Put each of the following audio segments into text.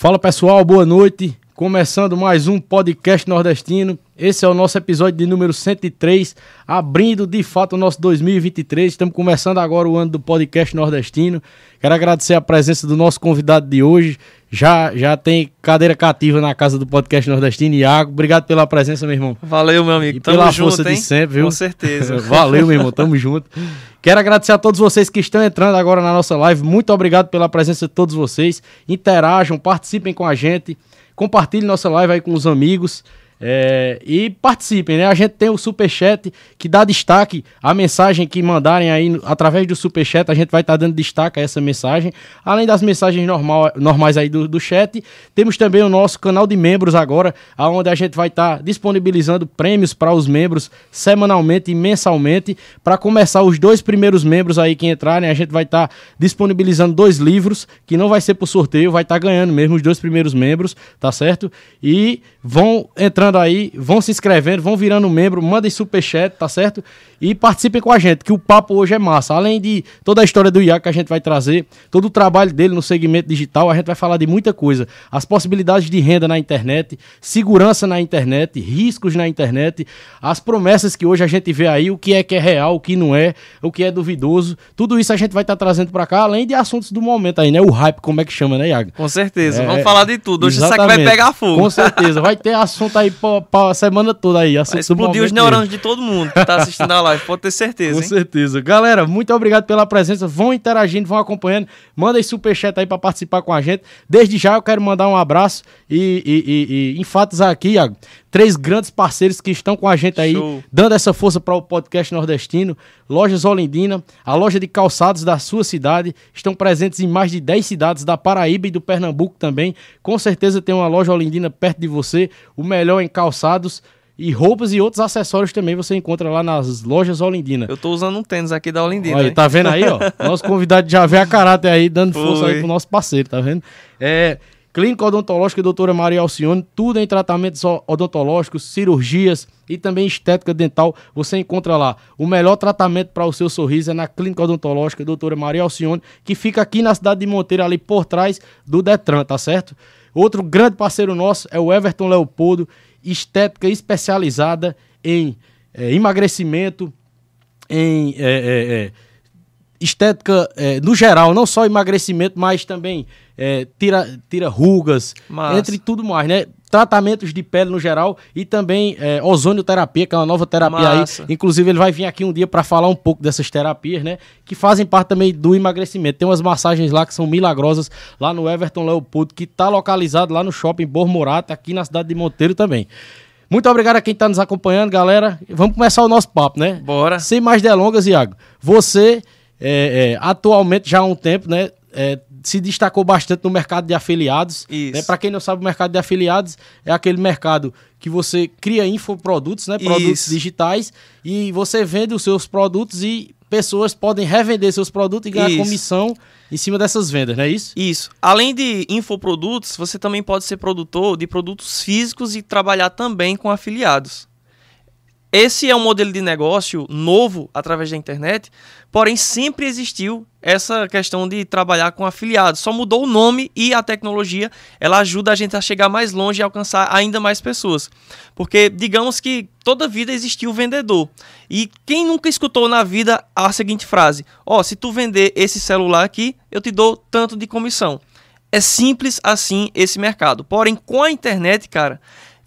Fala pessoal, boa noite. Começando mais um podcast nordestino. Esse é o nosso episódio de número 103, abrindo de fato o nosso 2023. Estamos começando agora o ano do podcast nordestino. Quero agradecer a presença do nosso convidado de hoje, já, já tem cadeira cativa na casa do podcast nordestino. Iago, obrigado pela presença, meu irmão. Valeu, meu amigo. E Tamo pela junto, força hein? de sempre, viu? Com certeza. Valeu, meu irmão. Tamo junto. Quero agradecer a todos vocês que estão entrando agora na nossa live. Muito obrigado pela presença de todos vocês. Interajam, participem com a gente. Compartilhe nossa live aí com os amigos. É, e participem, né? A gente tem o Superchat que dá destaque à mensagem que mandarem aí através do Superchat. A gente vai estar tá dando destaque a essa mensagem. Além das mensagens normal, normais aí do, do chat, temos também o nosso canal de membros agora, onde a gente vai estar tá disponibilizando prêmios para os membros semanalmente e mensalmente. Para começar, os dois primeiros membros aí que entrarem, a gente vai estar tá disponibilizando dois livros, que não vai ser por sorteio, vai estar tá ganhando mesmo os dois primeiros membros, tá certo? E vão entrando aí, vão se inscrevendo, vão virando membro, mandem superchat, tá certo? E participem com a gente, que o papo hoje é massa. Além de toda a história do Iaco que a gente vai trazer, todo o trabalho dele no segmento digital, a gente vai falar de muita coisa. As possibilidades de renda na internet, segurança na internet, riscos na internet, as promessas que hoje a gente vê aí, o que é que é real, o que não é, o que é duvidoso. Tudo isso a gente vai estar tá trazendo para cá, além de assuntos do momento aí, né? O hype, como é que chama, né, Iago? Com certeza. É, Vamos falar de tudo. Hoje isso aqui vai pegar fogo. Com certeza. Vai ter assunto aí pra, pra semana toda aí. Explodir os neurônios de todo mundo que tá assistindo a live, pode ter certeza. Com hein? certeza. Galera, muito obrigado pela presença. Vão interagindo, vão acompanhando. Manda aí superchat aí para participar com a gente. Desde já eu quero mandar um abraço e, e, e, e enfatizar aqui, Iago, três grandes parceiros que estão com a gente aí, Show. dando essa força para o podcast nordestino. Lojas Olindina, a loja de calçados da sua cidade, estão presentes em mais de 10 cidades da Paraíba e do Pernambuco também. Com certeza tem uma loja Olindina perto de você, o melhor em calçados. E roupas e outros acessórios também você encontra lá nas lojas Olindina. Eu tô usando um tênis aqui da Olindina. Olha, tá vendo aí, ó? Nosso convidado já vê a caráter aí, dando Foi. força aí pro nosso parceiro, tá vendo? É, Clínica Odontológica Doutora Maria Alcione, tudo em tratamentos odontológicos, cirurgias e também estética dental. Você encontra lá. O melhor tratamento para o seu sorriso é na Clínica Odontológica Doutora Maria Alcione, que fica aqui na cidade de Monteiro, ali por trás do Detran, tá certo? Outro grande parceiro nosso é o Everton Leopoldo, estética especializada em é, emagrecimento, em é, é, estética no geral, não só emagrecimento, mas também é, tira, tira rugas, Massa. entre tudo mais, né? Tratamentos de pele no geral e também é, ozonioterapia, que é uma nova terapia Massa. aí. Inclusive, ele vai vir aqui um dia para falar um pouco dessas terapias, né? Que fazem parte também do emagrecimento. Tem umas massagens lá que são milagrosas, lá no Everton Leopoldo, que está localizado lá no shopping Bormorata, aqui na cidade de Monteiro também. Muito obrigado a quem está nos acompanhando, galera. Vamos começar o nosso papo, né? Bora. Sem mais delongas, Iago. Você, é, é, atualmente, já há um tempo, né? É, se destacou bastante no mercado de afiliados. Né? Para quem não sabe, o mercado de afiliados é aquele mercado que você cria infoprodutos, né? produtos Isso. digitais, e você vende os seus produtos e pessoas podem revender seus produtos e ganhar isso. comissão em cima dessas vendas, não é isso? Isso. Além de infoprodutos, você também pode ser produtor de produtos físicos e trabalhar também com afiliados. Esse é um modelo de negócio novo através da internet, porém sempre existiu essa questão de trabalhar com afiliados. Só mudou o nome e a tecnologia, ela ajuda a gente a chegar mais longe e alcançar ainda mais pessoas. Porque digamos que toda vida existiu o vendedor. E quem nunca escutou na vida a seguinte frase: "Ó, oh, se tu vender esse celular aqui, eu te dou tanto de comissão". É simples assim esse mercado. Porém, com a internet, cara,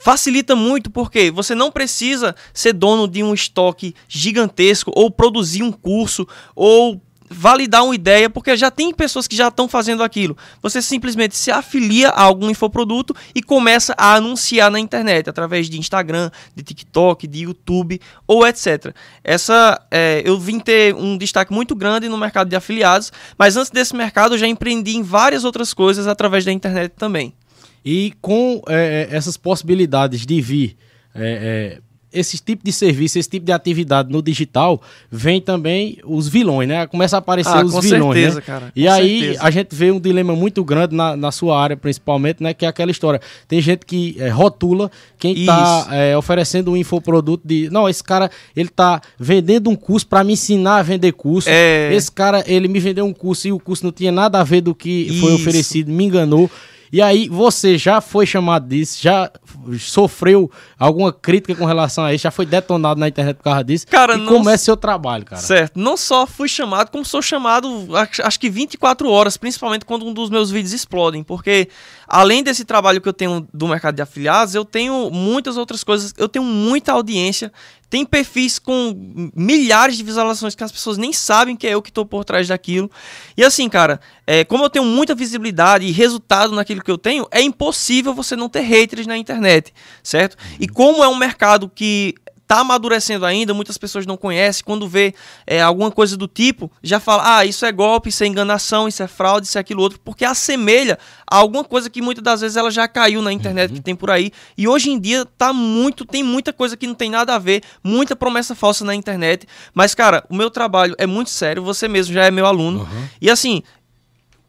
Facilita muito porque você não precisa ser dono de um estoque gigantesco ou produzir um curso ou validar uma ideia, porque já tem pessoas que já estão fazendo aquilo. Você simplesmente se afilia a algum infoproduto e começa a anunciar na internet, através de Instagram, de TikTok, de YouTube ou etc. Essa, é, eu vim ter um destaque muito grande no mercado de afiliados, mas antes desse mercado eu já empreendi em várias outras coisas através da internet também. E com é, é, essas possibilidades de vir é, é, esse tipo de serviço, esse tipo de atividade no digital, vem também os vilões, né? Começa a aparecer ah, os vilões, certeza, né? Cara, e aí certeza. a gente vê um dilema muito grande na, na sua área, principalmente, né? Que é aquela história. Tem gente que é, rotula quem está é, oferecendo um infoproduto de... Não, esse cara, ele tá vendendo um curso para me ensinar a vender curso. É... Esse cara, ele me vendeu um curso e o curso não tinha nada a ver do que Isso. foi oferecido, me enganou. E aí, você já foi chamado disso? Já sofreu alguma crítica com relação a isso? Já foi detonado na internet por causa disso? Cara, e não como é seu trabalho, cara? Certo. Não só fui chamado, como sou chamado, acho que 24 horas, principalmente quando um dos meus vídeos explodem. Porque, além desse trabalho que eu tenho do mercado de afiliados, eu tenho muitas outras coisas. Eu tenho muita audiência. Tem perfis com milhares de visualizações que as pessoas nem sabem que é eu que estou por trás daquilo. E assim, cara, é, como eu tenho muita visibilidade e resultado naquilo que eu tenho, é impossível você não ter haters na internet, certo? E como é um mercado que tá amadurecendo ainda, muitas pessoas não conhecem, quando vê é, alguma coisa do tipo, já fala, ah, isso é golpe, isso é enganação, isso é fraude, isso é aquilo outro, porque assemelha a alguma coisa que muitas das vezes ela já caiu na internet que tem por aí, e hoje em dia tá muito, tem muita coisa que não tem nada a ver, muita promessa falsa na internet, mas cara, o meu trabalho é muito sério, você mesmo já é meu aluno, e assim,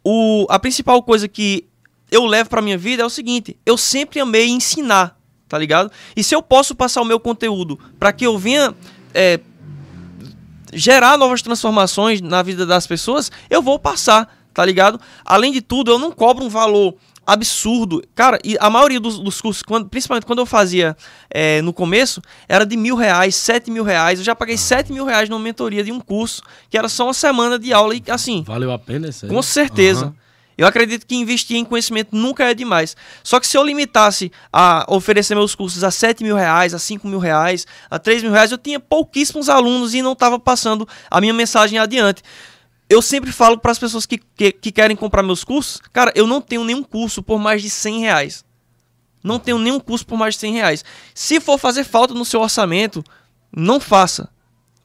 o, a principal coisa que eu levo pra minha vida é o seguinte: eu sempre amei ensinar, tá ligado? E se eu posso passar o meu conteúdo para que eu venha é, gerar novas transformações na vida das pessoas, eu vou passar, tá ligado? Além de tudo, eu não cobro um valor absurdo. Cara, e a maioria dos, dos cursos, quando- principalmente quando eu fazia é, no começo, era de mil reais, sete mil reais. Eu já paguei sete mil reais numa mentoria de um curso, que era só uma semana de aula e assim, Valeu a pena isso aí? com certeza. Aham. Eu acredito que investir em conhecimento nunca é demais. Só que se eu limitasse a oferecer meus cursos a 7 mil reais, a 5 mil reais, a 3 mil reais, eu tinha pouquíssimos alunos e não estava passando a minha mensagem adiante. Eu sempre falo para as pessoas que, que, que querem comprar meus cursos, cara, eu não tenho nenhum curso por mais de 100 reais. Não tenho nenhum curso por mais de 100 reais. Se for fazer falta no seu orçamento, não faça.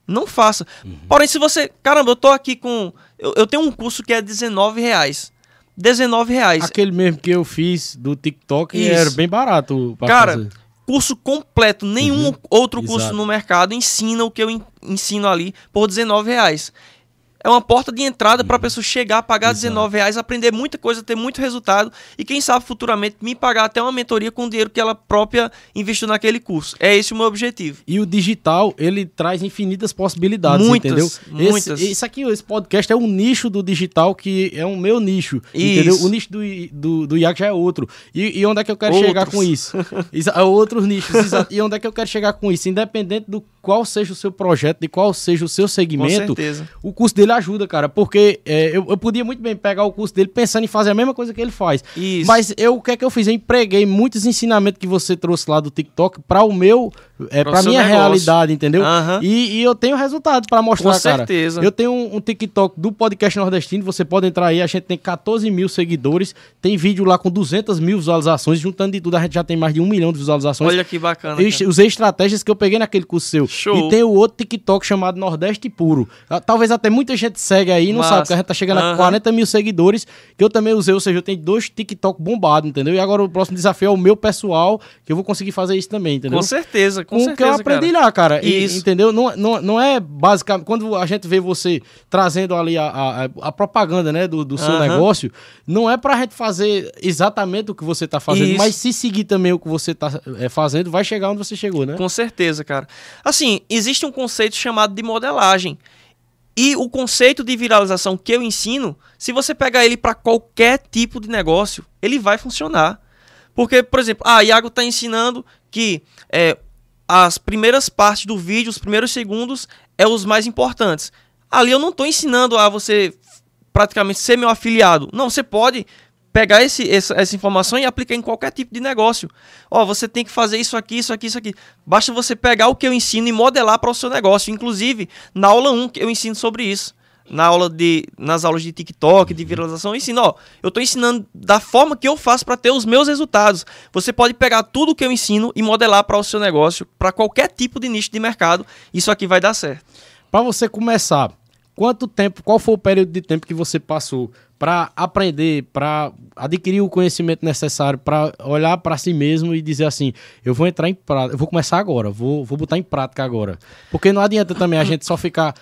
Não faça. Porém, se você. Caramba, eu tô aqui com. Eu, eu tenho um curso que é 19 reais. 19 reais. Aquele mesmo que eu fiz do TikTok Isso. era bem barato Cara, fazer. curso completo. Nenhum Uhum, outro curso exato. no mercado ensina o que eu en- ensino ali por 19 reais. É uma porta de entrada para a pessoa chegar, pagar Uhum. Exato. 19 reais, aprender muita coisa, ter muito resultado e quem sabe futuramente me pagar até uma mentoria com o dinheiro que ela própria investiu naquele curso. É esse o meu objetivo. E o digital, ele traz infinitas possibilidades, Muitas, entendeu? muitas. Esse, isso aqui, esse podcast é um nicho do digital que é o meu nicho, Isso. entendeu? O nicho do, do, do Iago já é outro. E, e onde é que eu quero chegar Outros. com isso? É outros nichos, exato. E onde é que eu quero chegar com isso? Independente do qual seja o seu projeto, de qual seja o seu Com segmento, certeza. o curso dele ajuda, cara. Porque é, eu, eu podia muito bem pegar o curso dele pensando em fazer a mesma coisa que ele faz. Isso. Mas eu, o que é que eu fiz? Eu empreguei muitos ensinamentos que você trouxe lá do TikTok para o meu, é, para minha negócio. realidade, entendeu? Aham. E, e eu tenho resultado para mostrar, Com cara. certeza. Eu tenho um, um TikTok do podcast nordestino, você pode entrar aí, a gente tem 14 mil seguidores, tem vídeo lá com 200 mil visualizações, juntando de tudo a gente já tem mais de um milhão de visualizações. Olha que bacana. Cara. usei estratégias que eu peguei naquele curso seu. Show. E tem o outro TikTok chamado Nordeste Puro. Ah, Talvez até muita gente segue aí não Massa. sabe, porque a gente tá chegando a Aham. 40 mil seguidores, que eu também usei, ou seja, eu tenho dois TikTok bombados, entendeu? E agora o próximo desafio é o meu pessoal, que eu vou conseguir fazer isso também, entendeu? Com certeza, com, com o certeza. que eu aprendi cara. lá, cara. E- Isso. entendeu? Não, não, não é basicamente. Quando a gente vê você trazendo ali a, a, a propaganda, né, do, do seu Aham. negócio, não é pra gente fazer exatamente o que você tá fazendo, Isso. mas se seguir também o que você tá é, fazendo, vai chegar onde você chegou, né? Com certeza, cara. Assim, existe um conceito chamado de modelagem. E o conceito de viralização que eu ensino, se você pegar ele para qualquer tipo de negócio, ele vai funcionar. Porque, por exemplo, ah, Iago está ensinando que é, as primeiras partes do vídeo, os primeiros segundos, é os mais importantes. Ali eu não estou ensinando a você praticamente ser meu afiliado. Não, você pode pegar esse, essa, essa informação e aplicar em qualquer tipo de negócio. Ó, você tem que fazer isso aqui, isso aqui, isso aqui. Basta você pegar o que eu ensino e modelar para o seu negócio. Inclusive, na aula 1 que eu ensino sobre isso. Na aula de, nas aulas de TikTok, de viralização, eu ensino, ó, eu estou ensinando da forma que eu faço para ter os meus resultados. Você pode pegar tudo que eu ensino e modelar para o seu negócio, para qualquer tipo de nicho de mercado. Isso aqui vai dar certo. Pra você começar, quanto tempo, qual foi o período de tempo que você passou pra aprender, pra adquirir o conhecimento necessário, pra olhar pra si mesmo e dizer assim, eu vou entrar em prática, eu vou começar agora, vou, vou botar em prática agora. Porque não adianta também a gente só ficar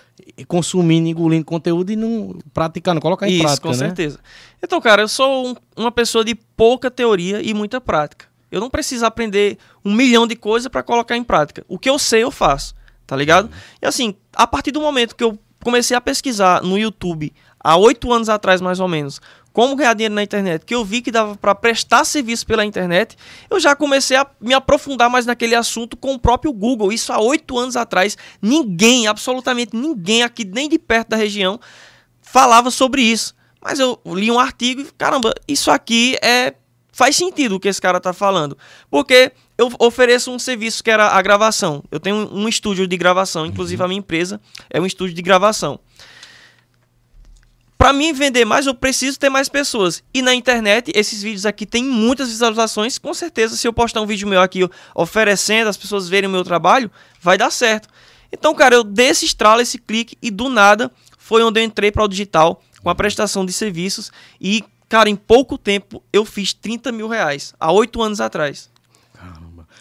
consumindo, engolindo conteúdo e não praticando, colocar em Isso, prática, com né? certeza. Então, cara, eu sou um- uma pessoa de pouca teoria e muita prática. Eu não preciso aprender um milhão de coisas para colocar em prática. O que eu sei, eu faço, tá ligado? E assim, a partir do momento que eu comecei a pesquisar no YouTube, há oito anos atrás mais ou menos, como ganhar dinheiro na internet, que eu vi que dava para prestar serviço pela internet, eu já comecei a me aprofundar mais naquele assunto com o próprio Google. Isso há oito anos atrás, ninguém, absolutamente ninguém aqui, nem de perto da região, falava sobre isso. Mas eu li um artigo e, caramba, isso aqui é faz sentido o que esse cara está falando. Porque eu ofereço um serviço que era a gravação. Eu tenho um estúdio de gravação, inclusive a minha empresa é um estúdio de gravação para mim vender mais, eu preciso ter mais pessoas. E na internet, esses vídeos aqui têm muitas visualizações. Com certeza, se eu postar um vídeo meu aqui oferecendo, as pessoas verem o meu trabalho, vai dar certo. Então, cara, eu dei esse estralo, esse clique, e do nada foi onde eu entrei para o digital com a prestação de serviços. E, cara, em pouco tempo eu fiz 30 mil reais, há oito anos atrás.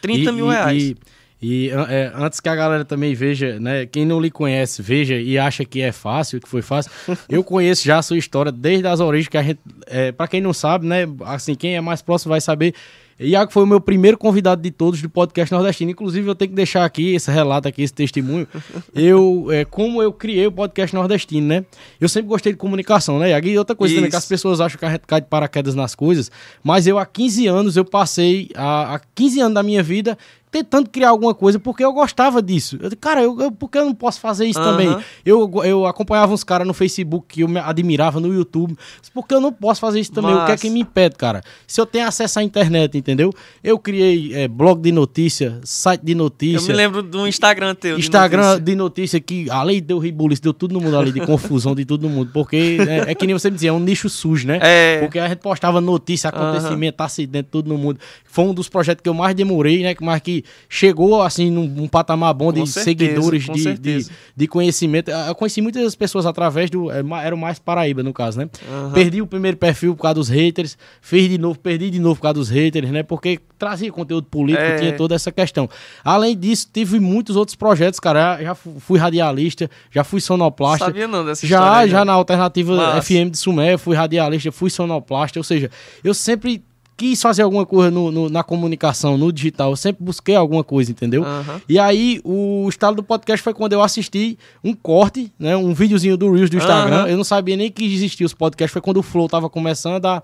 Caramba. 30 e, mil reais. E, e é, antes que a galera também veja, né? Quem não lhe conhece, veja e acha que é fácil, que foi fácil. eu conheço já a sua história desde as origens que a gente. É, para quem não sabe, né? Assim, quem é mais próximo vai saber. Iago foi o meu primeiro convidado de todos do podcast nordestino. Inclusive, eu tenho que deixar aqui esse relato aqui, esse testemunho. Eu, é, como eu criei o podcast nordestino, né? Eu sempre gostei de comunicação, né, Iago? E outra coisa Isso. também, que as pessoas acham que a gente cai de paraquedas nas coisas. Mas eu, há 15 anos, eu passei, há, há 15 anos da minha vida, tentando criar alguma coisa porque eu gostava disso. Eu, cara, eu, eu, por que eu não posso fazer isso uhum. também? Eu, eu acompanhava uns caras no Facebook que eu me admirava no YouTube. Por que eu não posso fazer isso também? O que é que me impede, cara? Se eu tenho acesso à internet, entendeu? Eu criei é, blog de notícia, site de notícia. Eu me lembro do Instagram teu. Instagram de notícia, de notícia que, além deu ribulice, deu tudo no mundo ali, de confusão de todo mundo. Porque é, é, que nem você me dizia, é um nicho sujo, né? É. Porque a gente postava notícia, acontecimento, uhum. acidente, tudo no mundo. Foi um dos projetos que eu mais demorei, né? Mas que chegou assim num, num patamar bom de com seguidores, de, de, de, conhecimento. Eu conheci muitas pessoas através do. É, era o mais Paraíba, no caso, né? Uhum. Perdi o primeiro perfil por causa dos haters, fiz de novo, perdi de novo por causa dos haters, né? Porque trazia conteúdo político, é. tinha toda essa questão. Além disso, tive muitos outros projetos, cara. Já fui radialista, já fui sonoplasta. Sabia não dessa já, história. Já, já na alternativa Mas... FM de Sumé, fui radialista, fui sonoplasta. Ou seja, eu sempre quis fazer alguma coisa no, no, na comunicação, no digital. Eu sempre busquei alguma coisa, entendeu? Uhum. E aí, o estado do podcast foi quando eu assisti um corte, né? Um videozinho do Reels do Instagram. Uhum. Eu não sabia nem que existia os podcasts. Foi quando o Flow tava começando a,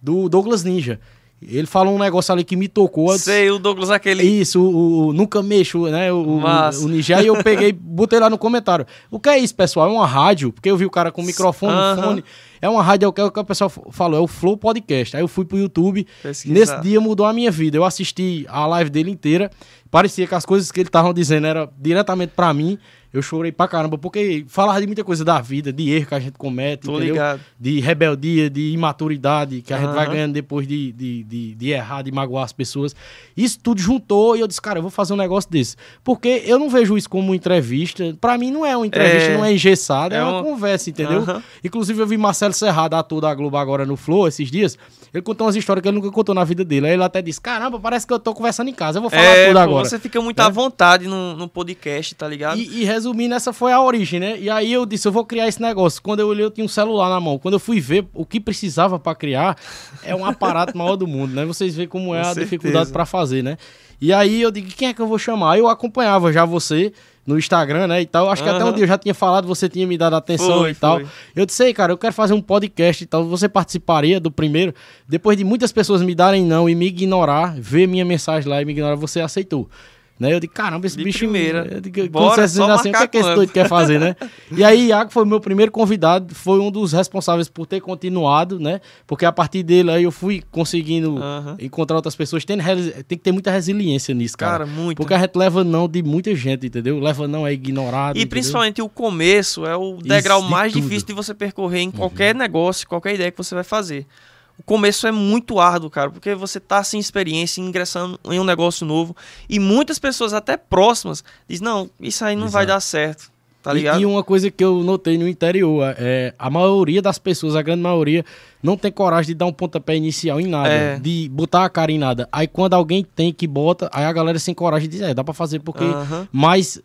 do Douglas Ninja. Ele falou um negócio ali que me tocou. Sei, o Douglas aquele. Isso, o, o Nunca Mexo, né? O, o, o Ninja. E eu peguei, botei lá no comentário. O que é isso, pessoal? É uma rádio? Porque eu vi o cara com microfone, uhum. fone. É uma rádio, é o que, o pessoal falou, é o Flow Podcast. Aí eu fui pro YouTube. Pesquisar. Nesse dia mudou a minha vida. Eu assisti a live dele inteira. Parecia que as coisas que ele estavam dizendo era diretamente para mim. Eu chorei pra caramba, porque falava de muita coisa da vida, de erro que a gente comete, Tô entendeu? Ligado. De rebeldia, de imaturidade que a gente vai ganhando depois de, de, de, de, errar, de magoar as pessoas. Isso tudo juntou e eu disse, cara, eu vou fazer um negócio desse. Porque eu não vejo isso como uma entrevista. Pra mim não é uma entrevista, é... não é engessada, é, é uma um... conversa, entendeu? Inclusive eu vi Marcelo Serrado, ator da Globo agora no Flow, esses dias. Ele contou umas histórias que ele nunca contou na vida dele. Aí ele até disse, caramba, parece que eu tô conversando em casa, eu vou falar é, tudo agora. Você fica muito é? à vontade no, no podcast, tá ligado? E, e resumindo, essa foi a origem, né? E aí eu disse, eu vou criar esse negócio. Quando eu olhei, eu tinha um celular na mão. Quando eu fui ver o que precisava para criar, é um aparato maior do mundo, né? Vocês veem como é Com a certeza. dificuldade para fazer, né? E aí eu digo, quem é que eu vou chamar? Eu acompanhava já você no Instagram, né, e tal. Acho uhum. que até um dia eu já tinha falado, você tinha me dado atenção foi, e tal. Foi. Eu disse, aí, cara, eu quero fazer um podcast e tal. Você participaria do primeiro? Depois de muitas pessoas me darem não e me ignorar, ver minha mensagem lá e me ignorar, você aceitou. Né? Eu digo, caramba, esse de bicho. Primeira. Eu digo, Bora, assim, o que, é que esse doido quer fazer, né? e aí, Iago foi meu primeiro convidado, foi um dos responsáveis por ter continuado, né? Porque a partir dele aí eu fui conseguindo encontrar outras pessoas. Tem, tem que ter muita resiliência nisso, cara. Cara, muito. Porque a gente leva não de muita gente, entendeu? Leva não é ignorado. E entendeu? principalmente o começo é o degrau mais difícil de você percorrer em qualquer uhum. negócio, qualquer ideia que você vai fazer o começo é muito árduo, cara, porque você tá sem experiência, ingressando em um negócio novo, e muitas pessoas até próximas dizem, não, isso aí não Exato. vai dar certo, tá ligado? E, e, uma coisa que eu notei no interior, é a maioria das pessoas, a grande maioria, não tem coragem de dar um pontapé inicial em nada, é. de botar a cara em nada. Aí quando alguém tem que bota, aí a galera sem coragem diz, é, dá pra fazer porque... Uh -huh. Mas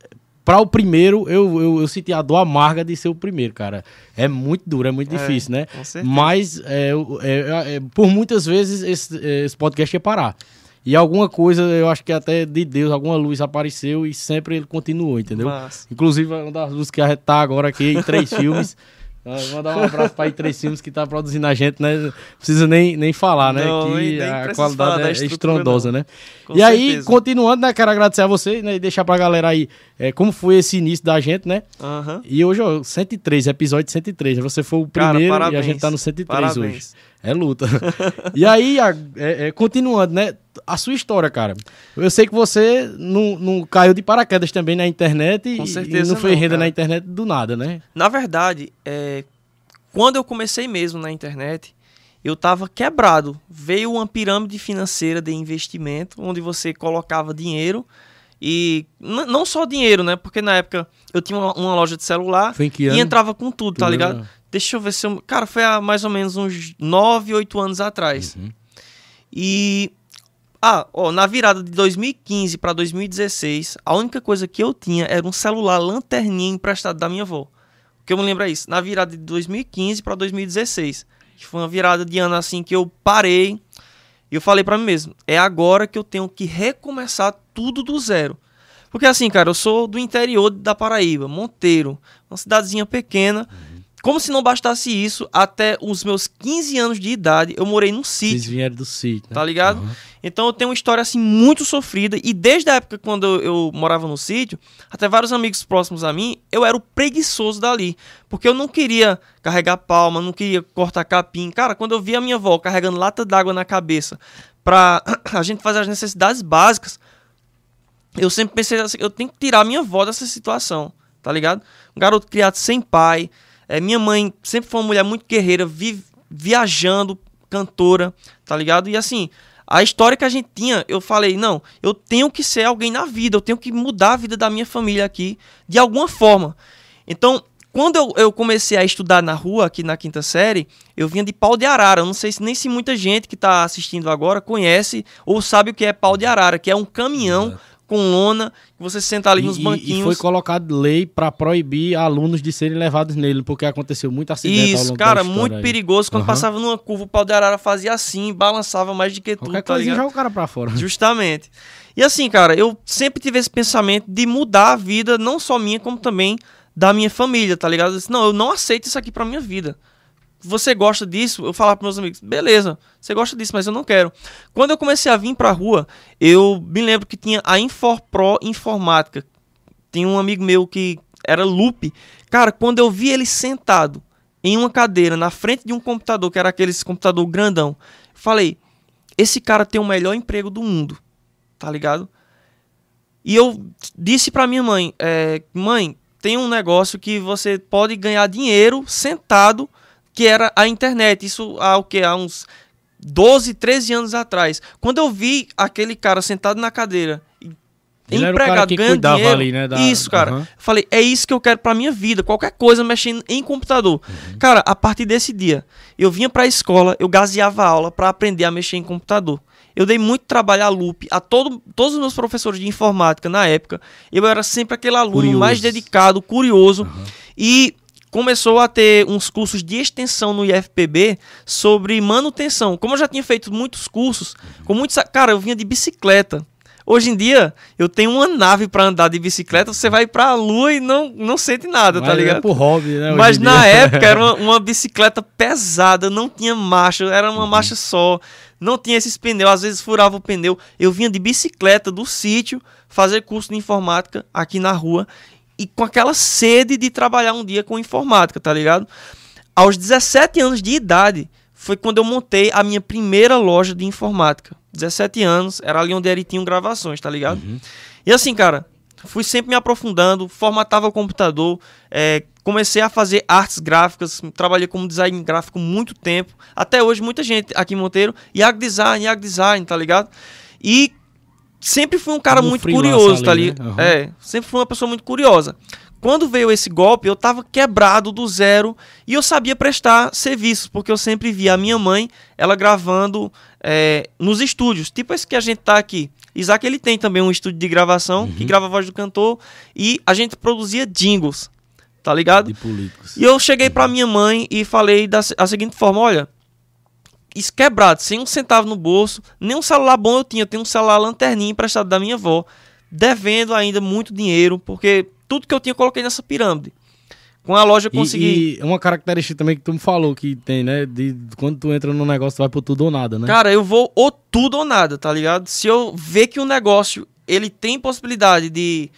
para o primeiro, eu, eu, eu, senti a dor amarga de ser o primeiro, cara. É muito duro, é muito é, difícil, né? Mas é, é, é, por muitas vezes esse, esse podcast ia parar. E alguma coisa, eu acho que até de Deus, alguma luz apareceu e sempre ele continuou, entendeu? Mas... Inclusive, uma das luzes que a gente tá agora aqui em três filmes. Mandar um abraço para I3 Filmes que tá produzindo a gente, né? Precisa nem, nem falar, né? Não, que a qualidade é estrondosa, não. né? Com e aí, certeza. continuando, né? Quero agradecer a você né, e deixar pra galera aí é, como foi esse início da gente, né? E hoje, ó, 103, episódio 103. Você foi o Cara, primeiro e a parabéns. gente tá no 103 hoje. É luta. e aí, a- é, é, continuando, né? A sua história, cara. Eu sei que você não, não caiu de paraquedas também na internet e- e não fez não, renda cara. na internet do nada, né? Na verdade, é, quando eu comecei mesmo na internet, eu estava quebrado. Veio uma pirâmide financeira de investimento, onde você colocava dinheiro e não só dinheiro, né? Porque na época eu tinha uma, uma loja de celular Foi e entrava com tudo, Tu tá ligado? Deixa eu ver se eu. Cara, foi há mais ou menos uns 9, 8 anos atrás. Uhum. E. Ah, ó, na virada de 2015 para 2016, a única coisa que eu tinha era um celular lanterninha emprestado da minha avó. O que eu me lembro é isso. Na virada de 2015 para 2016. Que foi uma virada de ano assim que eu parei. E eu falei pra mim mesmo: é agora que eu tenho que recomeçar tudo do zero. Porque assim, cara, eu sou do interior da Paraíba, Monteiro, uma cidadezinha pequena. Como se não bastasse isso, até os meus 15 anos de idade, eu morei num Vocês sítio, vieram do sítio, né? tá ligado? Aham. Então eu tenho uma história assim muito sofrida e desde a época quando eu, eu morava no sítio, até vários amigos próximos a mim, eu era o preguiçoso dali, porque eu não queria carregar palma, não queria cortar capim. Cara, quando eu via a minha avó carregando lata d'água na cabeça pra a gente fazer as necessidades básicas, eu sempre pensei assim, eu tenho que tirar a minha avó dessa situação, tá ligado? Um garoto criado sem pai, é, minha mãe sempre foi uma mulher muito guerreira, vi- viajando, cantora, tá ligado? E assim, a história que a gente tinha, eu falei, não, eu tenho que ser alguém na vida, eu tenho que mudar a vida da minha família aqui, de alguma forma. Então, quando eu, eu comecei a estudar na rua, aqui na quinta série, eu vinha de pau de arara. Eu não sei se nem se muita gente que está assistindo agora conhece ou sabe o que é pau de arara, que é um caminhão. Com lona, que você senta ali E- nos banquinhos. E foi colocado lei pra proibir alunos de serem levados nele, porque aconteceu muito acidente Isso, cara, muito aí. perigoso. Quando Aham. passava numa curva, o pau de arara fazia assim, balançava mais do que tudo, Qualquer tá ligado? joga o cara pra fora. Justamente. E assim, cara, eu sempre tive esse pensamento de mudar a vida, não só minha, como também da minha família, tá ligado? Eu disse, não, eu não aceito isso aqui pra minha vida. Você gosta disso? Eu falava pros meus amigos, beleza, você gosta disso, mas eu não quero. Quando eu comecei a vir pra rua, eu me lembro que tinha a Infor Informática. Tinha um amigo meu que era Lupe. Cara, quando eu vi ele sentado em uma cadeira na frente de um computador, que era aqueles computador grandão, falei, esse cara tem o melhor emprego do mundo, tá ligado? E eu disse pra minha mãe, é, mãe, tem um negócio que você pode ganhar dinheiro sentado, que era a internet. Isso há o que? Há uns 12, 13 anos atrás. Quando eu vi aquele cara sentado na cadeira, Ele empregado, ganhando dinheiro, ali, né, da- isso, cara. Eu Falei, é isso que eu quero pra minha vida. Qualquer coisa mexendo em computador. Uhum. Cara, a partir desse dia, eu vinha pra escola, eu gaseava a aula pra aprender a mexer em computador. Eu dei muito trabalho a Lupe, a todo, todos os meus professores de informática na época. Eu era sempre aquele aluno Curioso. mais dedicado, curioso. E começou a ter uns cursos de extensão no IFPB sobre manutenção. Como eu já tinha feito muitos cursos, com muitos. Cara, eu vinha de bicicleta. Hoje em dia, eu tenho uma nave pra andar de bicicleta, você vai pra lua e não, não sente nada, Mas tá é ligado? pro hobby, né? Mas na dia. época era uma, uma bicicleta pesada, não tinha marcha, era Uhum. uma marcha só, não tinha esses pneus, às vezes furava o pneu. Eu vinha de bicicleta do sítio fazer curso de informática aqui na rua e com aquela sede de trabalhar um dia com informática, tá ligado? Aos 17 anos de idade foi quando eu montei a minha primeira loja de informática. 17 anos, era ali onde ele tinha gravações, tá ligado? Uhum. E assim, cara, fui sempre me aprofundando, formatava o computador, é, comecei a fazer artes gráficas, trabalhei como design gráfico muito tempo. Até hoje, muita gente aqui em Monteiro, Yag Design, Yag Design, tá ligado? E sempre fui um cara Como muito curioso, tá ali, né? Aham. É, sempre fui uma pessoa muito curiosa. Quando veio esse golpe, eu tava quebrado do zero e eu sabia prestar serviços, porque eu sempre via a minha mãe, ela gravando é, nos estúdios, tipo esse que a gente tá aqui. Isaac, ele tem também um estúdio de gravação, que grava a voz do cantor, e a gente produzia jingles, tá ligado? De políticos. E eu cheguei pra minha mãe e falei da a seguinte forma: olha, isso quebrado, sem um centavo no bolso, nem um celular bom eu tinha, eu tenho um celular lanterninha emprestado da minha avó, devendo ainda muito dinheiro, porque tudo que eu tinha eu coloquei nessa pirâmide. Com a loja eu consegui. E, e uma característica também que tu me falou que tem, né? De, quando tu entra no negócio, tu vai pro tudo ou nada, né? Cara, eu vou ou tudo ou nada, tá ligado? Se eu ver que o negócio ele tem possibilidade de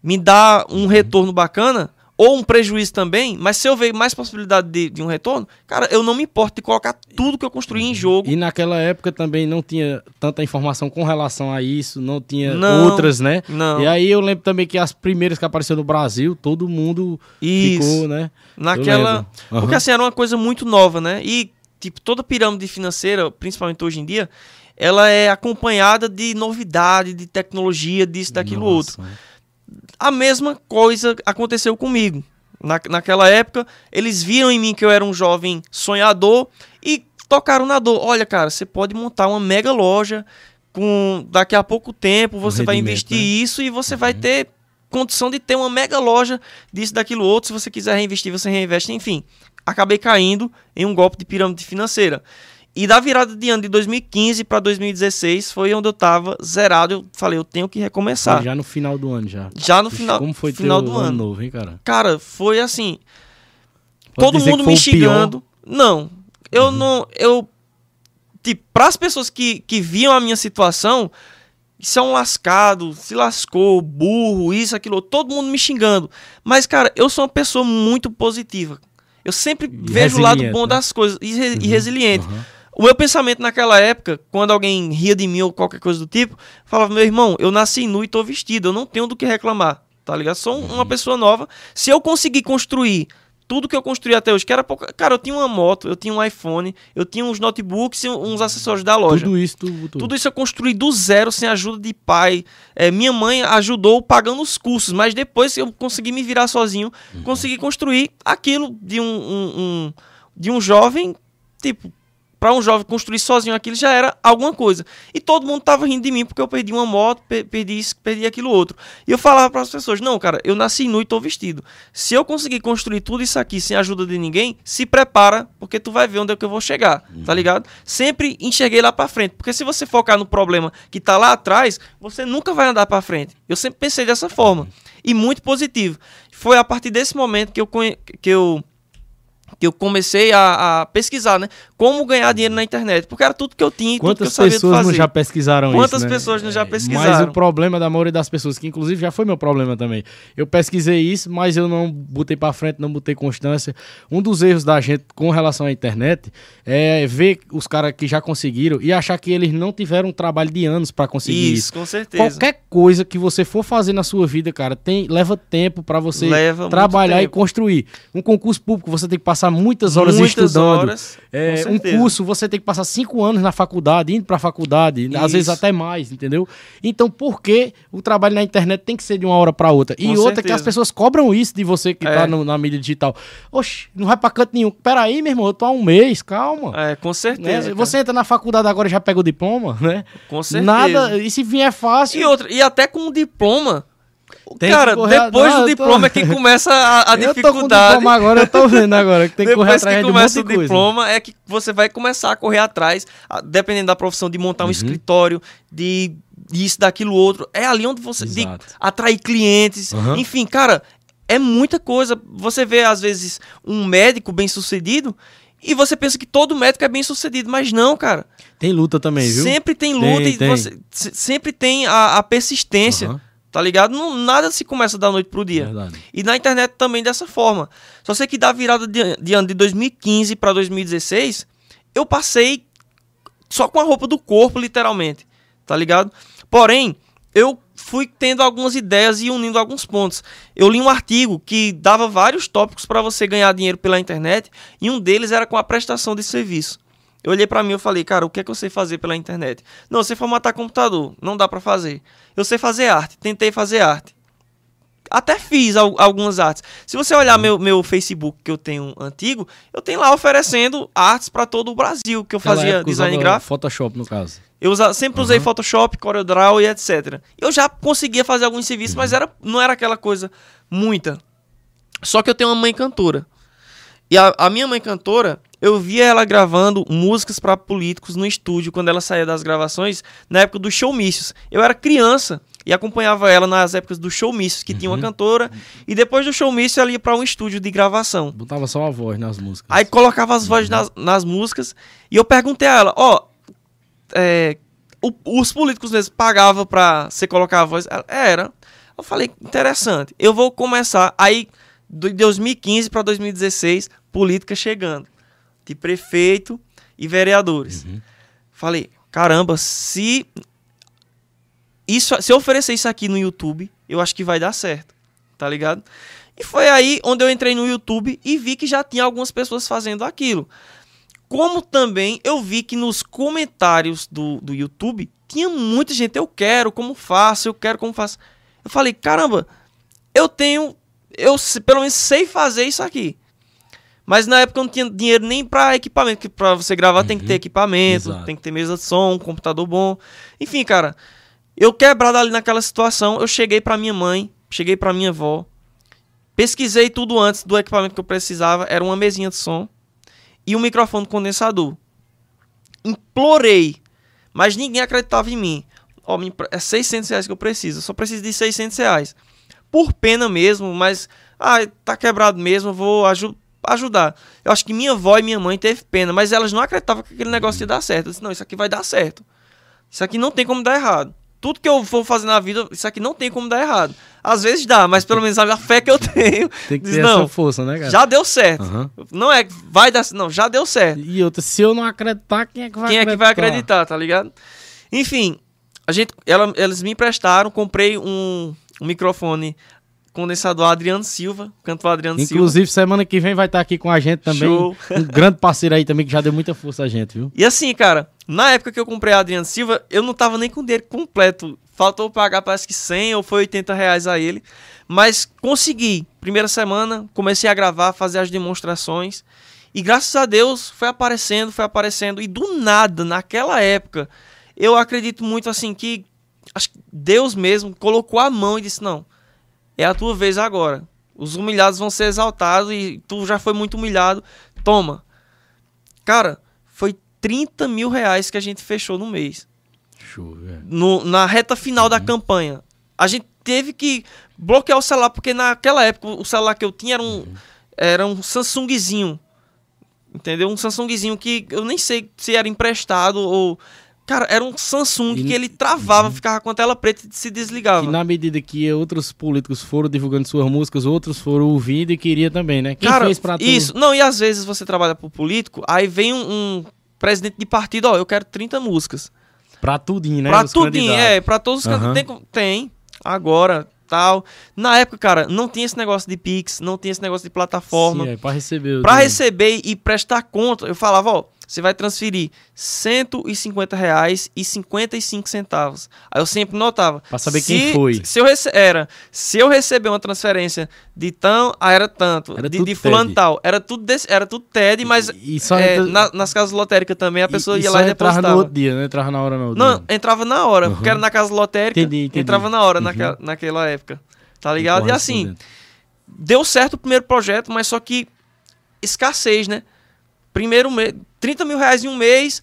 me dar um retorno bacana, ou um prejuízo também, mas se eu ver mais possibilidade de, de, um retorno, cara, eu não me importo de colocar tudo que eu construí em jogo. E naquela época também não tinha tanta informação com relação a isso, não tinha não, outras, né? Não. E aí eu lembro também que as primeiras que apareceram no Brasil, todo mundo isso. ficou, né? Naquela. Uhum. Porque assim, era uma coisa muito nova, né? E, tipo, toda pirâmide financeira, principalmente hoje em dia, ela é acompanhada de novidade, de tecnologia, disso, daquilo, Nossa. outro. A mesma coisa aconteceu comigo. Na, naquela época, eles viram em mim que eu era um jovem sonhador e tocaram na dor. Olha, cara, você pode montar uma mega loja com daqui a pouco tempo, você vai investir né? isso e você uhum. vai ter condição de ter uma mega loja disso, daquilo outro. Se você quiser reinvestir, você reinveste, enfim. Acabei caindo em um golpe de pirâmide financeira. E da virada de ano de 2015 para 2016 foi onde eu tava zerado. Eu falei, eu tenho que recomeçar. Já no final do ano já. Já no final, Como foi final do ano. ano novo, hein, cara? Cara, foi assim. Pode todo mundo me xingando. Não. Eu uhum. não. Eu. Tipo, para as pessoas que, que viam a minha situação, isso é um lascado, se lascou, burro, isso, aquilo, todo mundo me xingando. Mas, cara, eu sou uma pessoa muito positiva. Eu sempre e vejo o lado bom né? das coisas e, re, uhum. e resiliente. Uhum. O meu pensamento naquela época, quando alguém ria de mim ou qualquer coisa do tipo, falava: meu irmão, eu nasci nu e tô vestido, eu não tenho do que reclamar, tá ligado? Sou uma uhum. pessoa nova. Se eu conseguir construir tudo que eu construí até hoje, que era pouca. Cara, eu tinha uma moto, eu tinha um iPhone, eu tinha uns notebooks e uns acessórios da loja. Tudo isso, tudo, tudo. tudo isso eu construí do zero, sem ajuda de pai. É, minha mãe ajudou pagando os cursos, mas depois eu consegui me virar sozinho, uhum. consegui construir aquilo de um, um, um de um jovem, tipo, para um jovem construir sozinho aquilo já era alguma coisa. E todo mundo tava rindo de mim porque eu perdi uma moto, perdi isso, perdi aquilo outro. E eu falava para as pessoas: "Não, cara, eu nasci nu e tô vestido. Se eu conseguir construir tudo isso aqui sem ajuda de ninguém, se prepara, porque tu vai ver onde é que eu vou chegar", tá uhum. tá ligado? Sempre enxerguei lá para frente, porque se você focar no problema que tá lá atrás, você nunca vai andar para frente. Eu sempre pensei dessa forma. E muito positivo. Foi a partir desse momento que eu que eu que eu comecei a, a, pesquisar, né? Como ganhar dinheiro na internet. Porque era tudo que eu tinha e Quantas tudo que eu sabia pessoas não já pesquisaram Quantas isso, né? pessoas não já é, pesquisaram? Mas o problema da maioria das pessoas, que inclusive já foi meu problema também. Eu pesquisei isso, mas eu não botei para frente, não botei constância. Um dos erros da gente com relação à internet é ver os caras que já conseguiram e achar que eles não tiveram um trabalho de anos para conseguir isso. Isso, com certeza. Qualquer coisa que você for fazer na sua vida, cara, tem leva tempo para você leva trabalhar e construir. Um concurso público, você tem que passar muitas horas muitas estudando. Horas, é, um curso, você tem que passar cinco anos na faculdade, indo pra faculdade, Isso. às vezes até mais, entendeu? Então, por que o trabalho na internet tem que ser de uma hora para outra? E Com outra certeza. que as pessoas cobram isso de você que tá é. na mídia digital. Oxe, não vai pra canto nenhum. Peraí, meu irmão, eu tô há um mês, calma. É, com certeza. Né? Você entra na faculdade agora e já pega o diploma, né? Com certeza. Nada, e se vier fácil. E outra, e até com o diploma tem cara, depois do diploma tô... é que começa a, a dificuldade. Eu tô com diploma agora, eu tô vendo agora que tem que correr atrás que começa de um o diploma é que você vai começar a correr atrás, dependendo da profissão, de montar um uhum. escritório, de isso, daquilo, outro. É ali onde você... De atrair clientes. Uhum. Enfim, cara, é muita coisa. Você vê, às vezes, um médico bem sucedido e você pensa que todo médico é bem sucedido, mas não, cara. Tem luta também, viu? Sempre tem luta tem, e tem. Você, sempre tem a, a persistência. Uhum. Tá ligado? Não, nada se começa da noite pro dia. Verdade. E na internet também dessa forma. Só sei que da virada de, de ano de 2015 para 2016, eu passei só com a roupa do corpo, literalmente. Tá ligado? Porém, eu fui tendo algumas ideias e unindo alguns pontos. Eu li um artigo que dava vários tópicos para você ganhar dinheiro pela internet e um deles era com a prestação de serviço. Eu olhei para mim e falei, cara, o que é que eu sei fazer pela internet? Não, eu sei formatar computador, não dá para fazer. Eu sei fazer arte, tentei fazer arte. Até fiz algumas artes. Se você olhar meu, meu Facebook que eu tenho antigo, eu tenho lá oferecendo artes para todo o Brasil, que eu Aquela fazia design gráfico. Photoshop, no caso. Eu usa, sempre usei uhum. Photoshop, CorelDRAW e etc. Eu já conseguia fazer alguns serviços, uhum. mas era, não era aquela coisa muita. Só que eu tenho uma mãe cantora. E a, a minha mãe cantora, eu via ela gravando músicas para políticos no estúdio quando ela saía das gravações, na época dos showmícios. Eu era criança e acompanhava ela nas épocas do showmício, que tinha uma cantora, e depois do showmício ela ia pra um estúdio de gravação. Botava só a voz nas músicas. Aí colocava as vozes nas, nas músicas e eu perguntei a ela, ó, é, o- os políticos mesmo pagavam pra você colocar a voz? Ela, era. Eu falei, interessante. Eu vou começar. Aí, de 2015 pra 2016, política chegando. De prefeito e vereadores. Falei, caramba, se isso, se eu oferecer isso aqui no YouTube, eu acho que vai dar certo, tá ligado? E foi aí onde eu entrei no YouTube e vi que já tinha algumas pessoas fazendo aquilo. Como também eu vi que nos comentários do, do YouTube tinha muita gente, eu quero, como faço, eu quero, como faço. Eu falei, caramba, eu tenho, eu pelo menos sei fazer isso aqui. Mas na época eu não tinha dinheiro nem pra equipamento, que pra você gravar tem que ter equipamento, Exato. tem que ter mesa de som, um computador bom. Enfim, cara, eu quebrado ali naquela situação, eu cheguei pra minha mãe, cheguei pra minha avó, pesquisei tudo antes do equipamento que eu precisava, era uma mesinha de som e um microfone condensador. Implorei, mas ninguém acreditava em mim. Ó, empre- é 600 reais que eu preciso, eu só preciso de 600 reais. Por pena mesmo, mas, ah, tá quebrado mesmo, vou aju- ajudar. Eu acho que minha avó e minha mãe teve pena, mas elas não acreditavam que aquele negócio ia dar certo. Eu disse, não, isso aqui vai dar certo. Isso aqui não tem como dar errado. Tudo que eu for fazer na vida, isso aqui não tem como dar errado. Às vezes dá, mas pelo menos a fé que eu tenho. Tem que diz, ter não, essa força, né, cara? já deu certo. Aham. Não é que vai dar, não, já deu certo. E outra, se eu não acreditar, quem é que vai Quem é acreditar? que vai acreditar, tá ligado? Enfim, a gente, ela, eles me emprestaram, comprei um, um microfone condensador Adriano Silva, cantor Adriano Silva. Inclusive, semana que vem vai estar aqui com a gente também. Show. Um grande parceiro aí também que já deu muita força a gente, viu? E assim, cara, na época que eu comprei a Adriano Silva, eu não tava nem com o dinheiro completo. Faltou pagar, parece que 100 ou foi 80 reais a ele. Mas consegui. Primeira semana, comecei a gravar, fazer as demonstrações. E graças a Deus foi aparecendo, foi aparecendo. E do nada, naquela época, eu acredito muito assim que acho que Deus mesmo colocou a mão e disse: Não, é a tua vez agora. Os humilhados vão ser exaltados e tu já foi muito humilhado. Toma. Cara, foi 30 mil reais que a gente fechou no mês. Show. No- na reta final da campanha. A gente teve que bloquear o celular, porque naquela época o celular que eu tinha era um, era um Samsungzinho. Entendeu? Um Samsungzinho que eu nem sei se era emprestado ou. Cara, era um Samsung E- que ele travava, ficava com a tela preta e se desligava. E na medida que outros políticos foram divulgando suas músicas, outros foram ouvindo e queria também, né? Quem Cara, fez pra tu? isso. Não, e às vezes você trabalha pro político, aí vem um, um presidente de partido, ó, eu quero 30 músicas. Pra tudinho, né? pra os tudinho, candidatos. é, pra todos os Aham. candidatos. Tem, tem, agora, tal. Na época, cara, não tinha esse negócio de Pix, não tinha esse negócio de plataforma. Sim, é, pra receber. Pra dinheiro. receber e prestar conta, eu falava, ó, você vai transferir 150 reais e 55 centavos. Aí eu sempre notava. Pra saber quem foi. Se eu rece era, se eu receber uma transferência de tão, ah, era tanto, Era de, de fulano tal, era tudo desse, era tudo TED, mas E só é, entra- na- nas casas lotéricas também a pessoa e, ia e lá e entrava depositava. no outro dia, não entrava na hora não. Não, entrava na hora, porque Uhum. era na casa lotérica, Entendi, entendi. entrava na hora Uhum. naquela, naquela época. Tá ligado? E assim, Correspondente. deu certo o primeiro projeto, mas só que escassez, né? Primeiro mês, 30 mil reais em um mês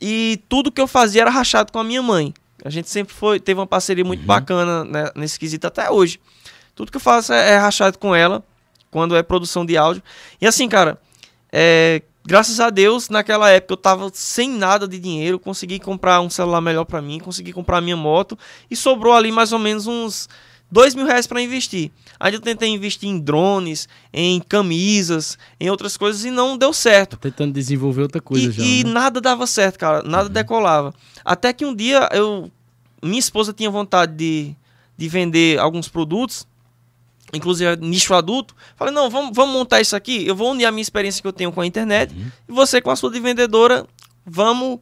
e tudo que eu fazia era rachado com a minha mãe. A gente sempre foi, teve uma parceria muito bacana né, nesse quesito até hoje. Tudo que eu faço é, é rachado com ela, quando é produção de áudio. E assim, cara, é, graças a Deus, naquela época eu tava sem nada de dinheiro, consegui comprar um celular melhor pra mim, consegui comprar minha moto e sobrou ali mais ou menos uns dois mil reais pra investir. Aí eu tentei investir em drones, em camisas, em outras coisas e não deu certo. Tentando desenvolver outra coisa E, já. e né? nada dava certo, cara. Nada decolava. Até que um dia eu. Minha esposa tinha vontade de, de vender alguns produtos, inclusive nicho adulto. Falei, não, vamos, vamos montar isso aqui. Eu vou unir a minha experiência que eu tenho com a internet e você com a sua de vendedora. Vamos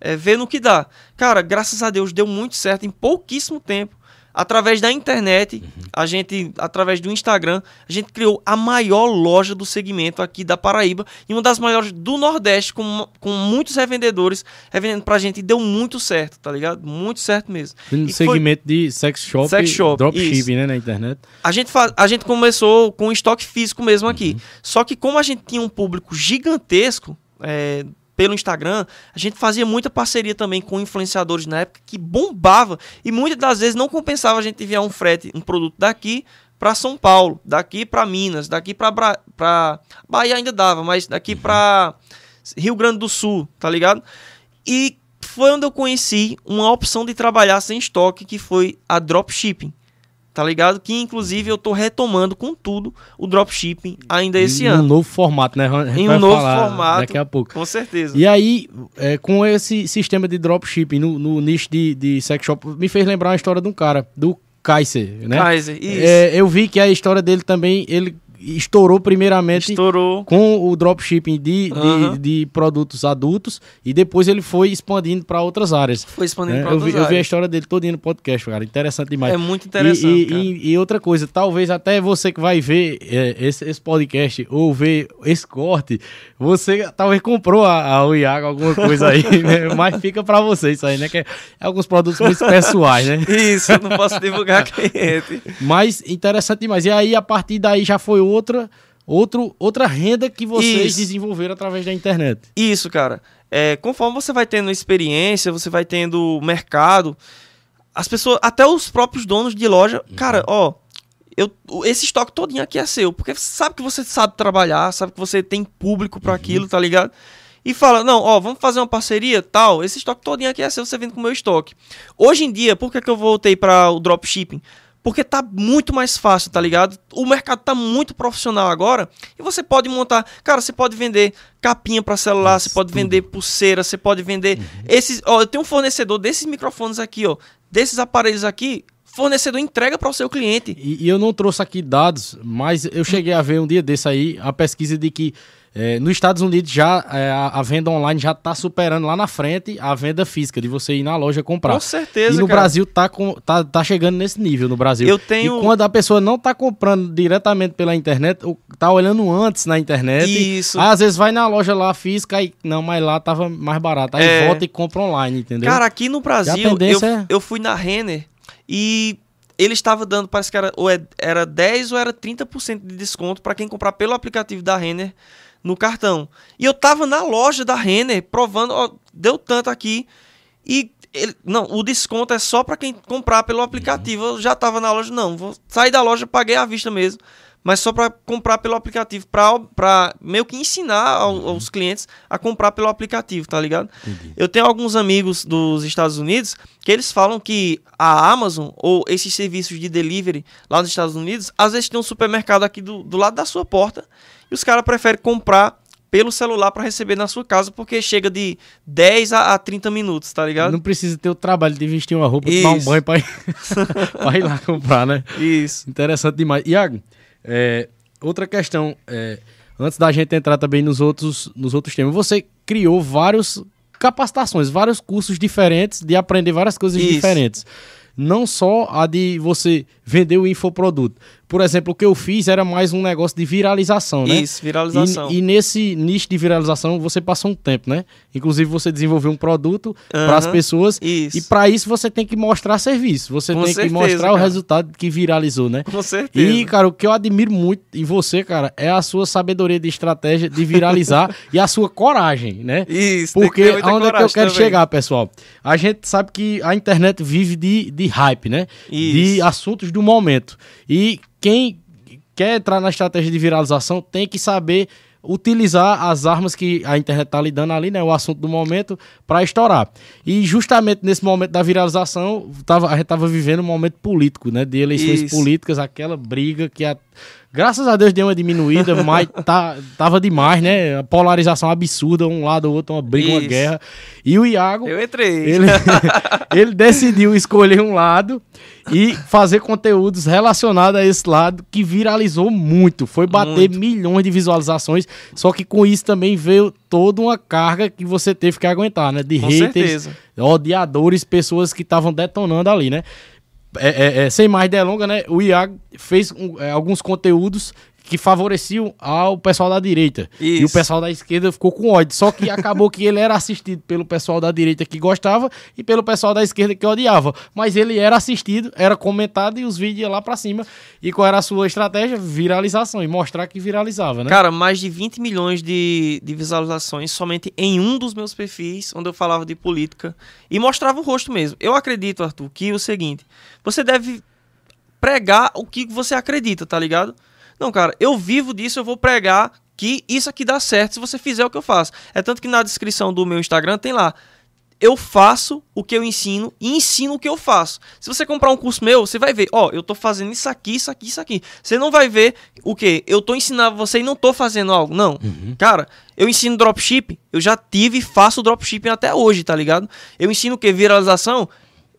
é, ver no que dá. Cara, graças a Deus deu muito certo em pouquíssimo tempo. Através da internet, a gente, através do Instagram, a gente criou a maior loja do segmento aqui da Paraíba e uma das maiores do Nordeste, com, com muitos revendedores revendendo pra gente e deu muito certo, tá ligado? Muito certo mesmo. No E foi- segmento de sex shop, Sex shop, dropshipping, né, na internet. A gente, fa- a gente começou com estoque físico mesmo aqui. Só que como a gente tinha um público gigantesco, é, pelo Instagram, a gente fazia muita parceria também com influenciadores na época que bombava e muitas das vezes não compensava a gente enviar um frete, um produto daqui para São Paulo, daqui para Minas, daqui para para Bahia ainda dava, mas daqui para Rio Grande do Sul, tá ligado? E foi onde eu conheci uma opção de trabalhar sem estoque que foi a dropshipping tá ligado? Que inclusive eu tô retomando com tudo o dropshipping ainda esse em ano. um novo formato, né? Em um novo formato. Daqui a pouco. Com certeza. E aí, é, com esse sistema de dropshipping no, no nicho de, de sex shop, me fez lembrar uma história de um cara, do Kaiser, né? Kaiser, isso. É, eu vi que a história dele também, ele estourou primeiramente estourou. com o dropshipping de, uhum. de, de, produtos adultos e depois ele foi expandindo para outras áreas. Foi expandindo é, para outras vi, áreas. Eu vi a história dele todo no podcast, cara. Interessante demais. É muito interessante. E, e, e, outra coisa, talvez até você que vai ver é, esse, esse, podcast ou ver esse corte, você talvez comprou a, a Iago alguma coisa aí, né? mas fica para você isso aí, né? Que é, é alguns produtos muito pessoais, né? Isso, não posso divulgar cliente. Mas interessante demais. E aí, a partir daí já foi outra, outro, outra renda que vocês Isso. desenvolveram através da internet. Isso, cara. É, conforme você vai tendo experiência, você vai tendo mercado, as pessoas, até os próprios donos de loja, uhum. cara, ó, eu, esse estoque todinho aqui é seu, porque sabe que você sabe trabalhar, sabe que você tem público para uhum. aquilo, tá ligado? E fala, não, ó, vamos fazer uma parceria, tal, esse estoque todinho aqui é seu, você vende com o meu estoque. Hoje em dia, por que, que eu voltei para o dropshipping? Porque tá muito mais fácil, tá ligado? O mercado tá muito profissional agora e você pode montar. Cara, você pode vender capinha para celular, Nossa, você pode tudo. vender pulseira, você pode vender uhum. esses. Ó, eu tenho um fornecedor desses microfones aqui, ó, desses aparelhos aqui. Fornecedor entrega para o seu cliente. E, e eu não trouxe aqui dados, mas eu cheguei a ver um dia desse aí a pesquisa de que é, nos Estados Unidos já é, a, venda online já está superando lá na frente a venda física, de você ir na loja comprar. Com certeza. E no cara. Brasil tá, com, tá, tá chegando nesse nível no Brasil. Eu tenho... E quando a pessoa não está comprando diretamente pela internet, tá olhando antes na internet. Isso. Aí, às vezes vai na loja lá física e não, mas lá tava mais barato. Aí é... volta e compra online, entendeu? Cara, aqui no Brasil, eu, é... eu fui na Renner e ele estava dando, parece que era, ou é, era 10 ou era 30% de desconto para quem comprar pelo aplicativo da Renner no cartão. E eu tava na loja da Renner provando, ó, deu tanto aqui. E ele, não, o desconto é só para quem comprar pelo aplicativo. Eu já tava na loja, não, vou sair da loja, paguei à vista mesmo, mas só para comprar pelo aplicativo, para meio que ensinar ao, uhum. aos clientes a comprar pelo aplicativo, tá ligado? Entendi. Eu tenho alguns amigos dos Estados Unidos que eles falam que a Amazon ou esses serviços de delivery lá nos Estados Unidos, às vezes tem um supermercado aqui do, do lado da sua porta e os caras preferem comprar pelo celular para receber na sua casa, porque chega de 10 a, a 30 minutos, tá ligado? Não precisa ter o trabalho de vestir uma roupa, Isso. tomar um banho para ir, ir lá comprar, né? Isso. Interessante demais. Iago, é, outra questão, é, antes da gente entrar também nos outros, nos outros temas, você criou vários capacitações, vários cursos diferentes de aprender várias coisas Isso. diferentes. Não só a de você vender o infoproduto, por exemplo, o que eu fiz era mais um negócio de viralização, né? Isso, viralização. E, e nesse nicho de viralização você passou um tempo, né? Inclusive você desenvolveu um produto uhum, para as pessoas isso. e para isso você tem que mostrar serviço. Você Com tem certeza, que mostrar cara. o resultado que viralizou, né? Com certeza. E, cara, o que eu admiro muito em você, cara, é a sua sabedoria de estratégia de viralizar e a sua coragem, né? Isso, Porque aonde é que eu quero também. chegar, pessoal? A gente sabe que a internet vive de, de hype, né? Isso. De assuntos do momento. E quem quer entrar na estratégia de viralização tem que saber utilizar as armas que a internet está lhe dando ali, né? O assunto do momento, para estourar. E justamente nesse momento da viralização, tava, a gente estava vivendo um momento político, né? De eleições Isso. políticas, aquela briga que a, Graças a Deus deu uma diminuída, mas tá, tava demais, né? A polarização absurda, um lado ou outro, uma briga, Isso. uma guerra. E o Iago. Eu entrei. Ele, ele decidiu escolher um lado e fazer conteúdos relacionados a esse lado que viralizou muito. Foi bater muito. milhões de visualizações. Só que com isso também veio toda uma carga que você teve que aguentar, né? De com haters, certeza. odiadores, pessoas que estavam detonando ali, né? É, é, é, sem mais delongas, né? O Iago fez um, é, alguns conteúdos que favoreciam ao pessoal da direita. E o Isso. pessoal da esquerda ficou com ódio. Só que acabou que ele era assistido pelo pessoal da direita que gostava e pelo pessoal da esquerda que odiava. Mas ele era assistido, era comentado e os vídeos iam lá pra cima. E qual era a sua estratégia? Viralização. E mostrar que viralizava, né? Cara, mais de 20 milhões de, de visualizações somente em um dos meus perfis, onde eu falava de política e mostrava o rosto mesmo. Eu acredito, Arthur, que é o seguinte: você deve pregar o que você acredita, tá ligado? Não, cara, eu vivo disso, eu vou pregar que isso aqui dá certo se você fizer o que eu faço. É tanto que na descrição do meu Instagram tem lá. Eu faço o que eu ensino e ensino o que eu faço. Se você comprar um curso meu, você vai ver, ó, eu tô fazendo isso aqui, isso aqui, isso aqui. Você não vai ver o que eu tô ensinando você e não tô fazendo algo. Não. Cara, eu ensino dropship, eu já tive e faço dropshipping até hoje, tá ligado? Eu ensino o que? Viralização.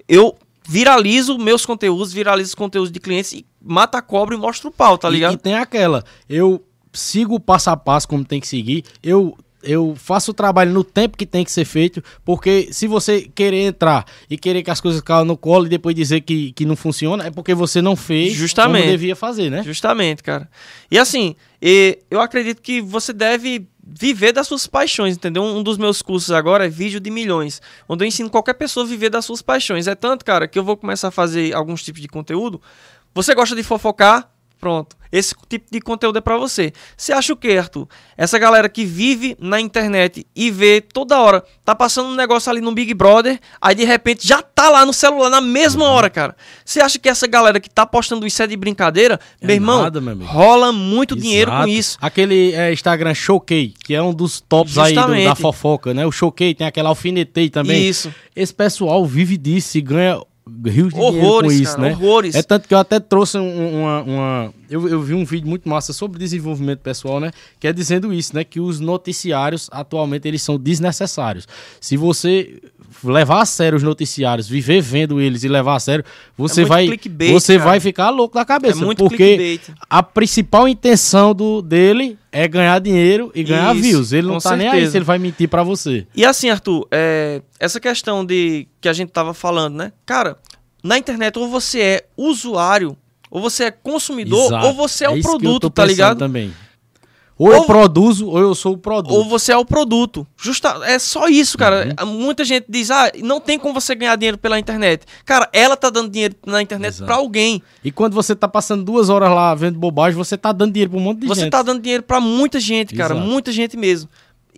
Eu viralizo meus conteúdos, viralizo os conteúdos de clientes e mata a cobra e mostra o pau, tá E- ligado? E, tem aquela, eu sigo o passo a passo como tem que seguir, eu eu faço o trabalho no tempo que tem que ser feito, porque se você querer entrar e querer que as coisas caiam no colo e depois dizer que, que não funciona, é porque você não fez Justamente. como devia fazer, né? Justamente, cara. E assim, e eu acredito que você deve viver das suas paixões, entendeu? Um dos meus cursos agora é vídeo de milhões, onde eu ensino qualquer pessoa a viver das suas paixões. É tanto, cara, que eu vou começar a fazer alguns tipos de conteúdo. Você gosta de fofocar? Pronto. Esse tipo de conteúdo é pra você. Você acha o quê, Arthur? Essa galera que vive na internet e vê toda hora, tá passando um negócio ali no Big Brother, aí de repente já tá lá no celular na mesma Uhum. hora, cara. Você acha que essa galera que tá postando isso é de brincadeira? É meu irmão, nada, meu amigo. rola muito dinheiro com Exato. isso. Aquele é, Instagram Showkey, que é um dos tops aí do- Justamente. da fofoca, né? O Showkey tem aquela alfinetei também. Isso. Esse pessoal vive disso e ganha rios de dinheiro com Horrores, isso, cara, né? horrores. É tanto que eu até trouxe um- uma... uma- eu, eu vi um vídeo muito massa sobre desenvolvimento pessoal, né? Que é dizendo isso, né? Que os noticiários, atualmente, eles são desnecessários. Se você levar a sério os noticiários, viver vendo eles e levar a sério, você muito vai você cara. vai ficar louco da cabeça. É muito porque clickbait. a principal intenção do, dele é ganhar dinheiro e ganhar Isso, views. Ele não tá nem aí certeza. se ele vai mentir pra você. E assim, Arthur, é, essa questão de que a gente tava falando, né? Cara, na internet ou você é usuário, ou você é consumidor, Exato. ou você é, o que eu produto, tá ligado? Também. Ou, eu Ou- produzo, ou eu sou o produto. Ou você é o produto. Justa, é só isso, cara. Uhum. Muita gente diz: "Ah, não tem como você ganhar dinheiro pela internet". Cara, ela tá dando dinheiro na internet pra alguém. E quando você tá passando duas horas lá vendo bobagem, você tá dando dinheiro pra um monte de Você gente. tá dando dinheiro pra muita gente, cara, Exato. muita gente mesmo.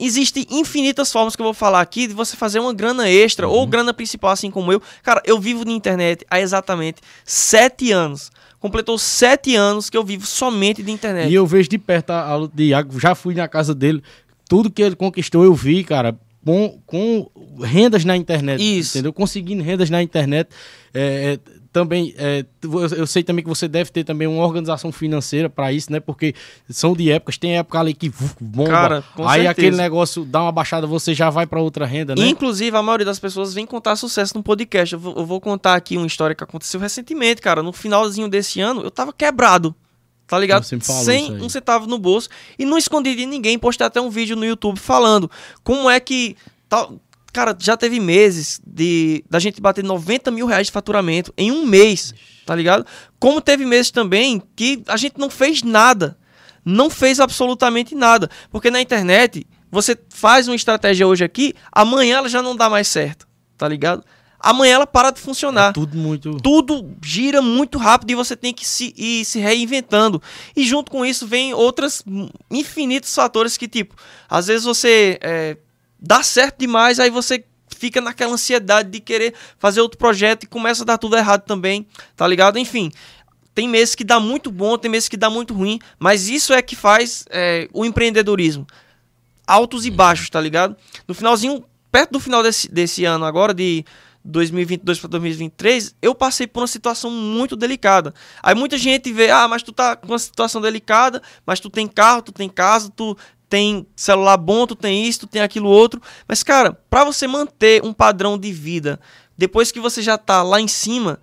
Existem infinitas formas que eu vou falar aqui de você fazer uma grana extra ou Uhum. grana principal, assim como eu. Cara, eu vivo na internet há exatamente sete anos. Completou sete anos que eu vivo somente de internet. E eu vejo de perto a, a luta de Iago, já fui na casa dele, tudo que ele conquistou eu vi, cara, com, com rendas na internet. Isso. Entendeu? Conseguindo rendas na internet. É, é, também, é, eu sei também que você deve ter também uma organização financeira pra isso, né? Porque são de épocas, tem época ali que bomba. Cara, aí certeza. aquele negócio dá uma baixada, você já vai pra outra renda, né? Inclusive, a maioria das pessoas vem contar sucesso no podcast. Eu vou, eu vou contar aqui uma história que aconteceu recentemente, cara. No finalzinho desse ano, eu tava quebrado. Tá ligado? Sem um centavo no bolso. E não escondi de ninguém. Postei até um vídeo no YouTube falando como é que. Tal... Cara, já teve meses de da gente bater 90 mil reais de faturamento em um mês, tá ligado? Como teve meses também que a gente não fez nada. Não fez absolutamente nada. Porque na internet, você faz uma estratégia hoje aqui, amanhã ela já não dá mais certo, tá ligado? Amanhã ela para de funcionar É tudo muito. tudo gira muito rápido e você tem que se, ir se reinventando. E junto com isso vem outras hum, infinitos fatores que, tipo, às vezes você é, dá certo demais, aí você fica naquela ansiedade de querer fazer outro projeto e começa a dar tudo errado também, tá ligado? Enfim. Tem meses que dá muito bom, tem meses que dá muito ruim, mas isso é que faz é, o empreendedorismo. Altos e baixos, tá ligado? No finalzinho, perto do final desse, desse ano agora, de 2022 para 2023, eu passei por uma situação muito delicada. Aí muita gente vê, ah, mas tu tá com uma situação delicada, mas tu tem carro, tu tem casa, tu tem celular bom, tu tem isso, tu tem aquilo outro. Mas, cara, para você manter um padrão de vida, depois que você já tá lá em cima,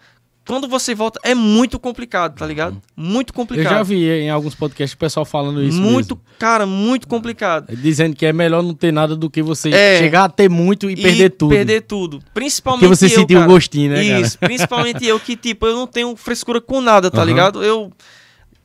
quando você volta, é muito complicado, tá ligado? Muito Eu complicado. já vi em alguns podcasts o pessoal falando isso. muito, mesmo. cara, muito complicado. Dizendo que é melhor não ter nada do que você É. chegar a ter muito e, perder tudo. Perder tudo. Principalmente Porque você eu, sentiu o cara. gostinho, né, cara? Isso, principalmente eu que, tipo, eu não tenho frescura com nada, tá Aham. ligado? Eu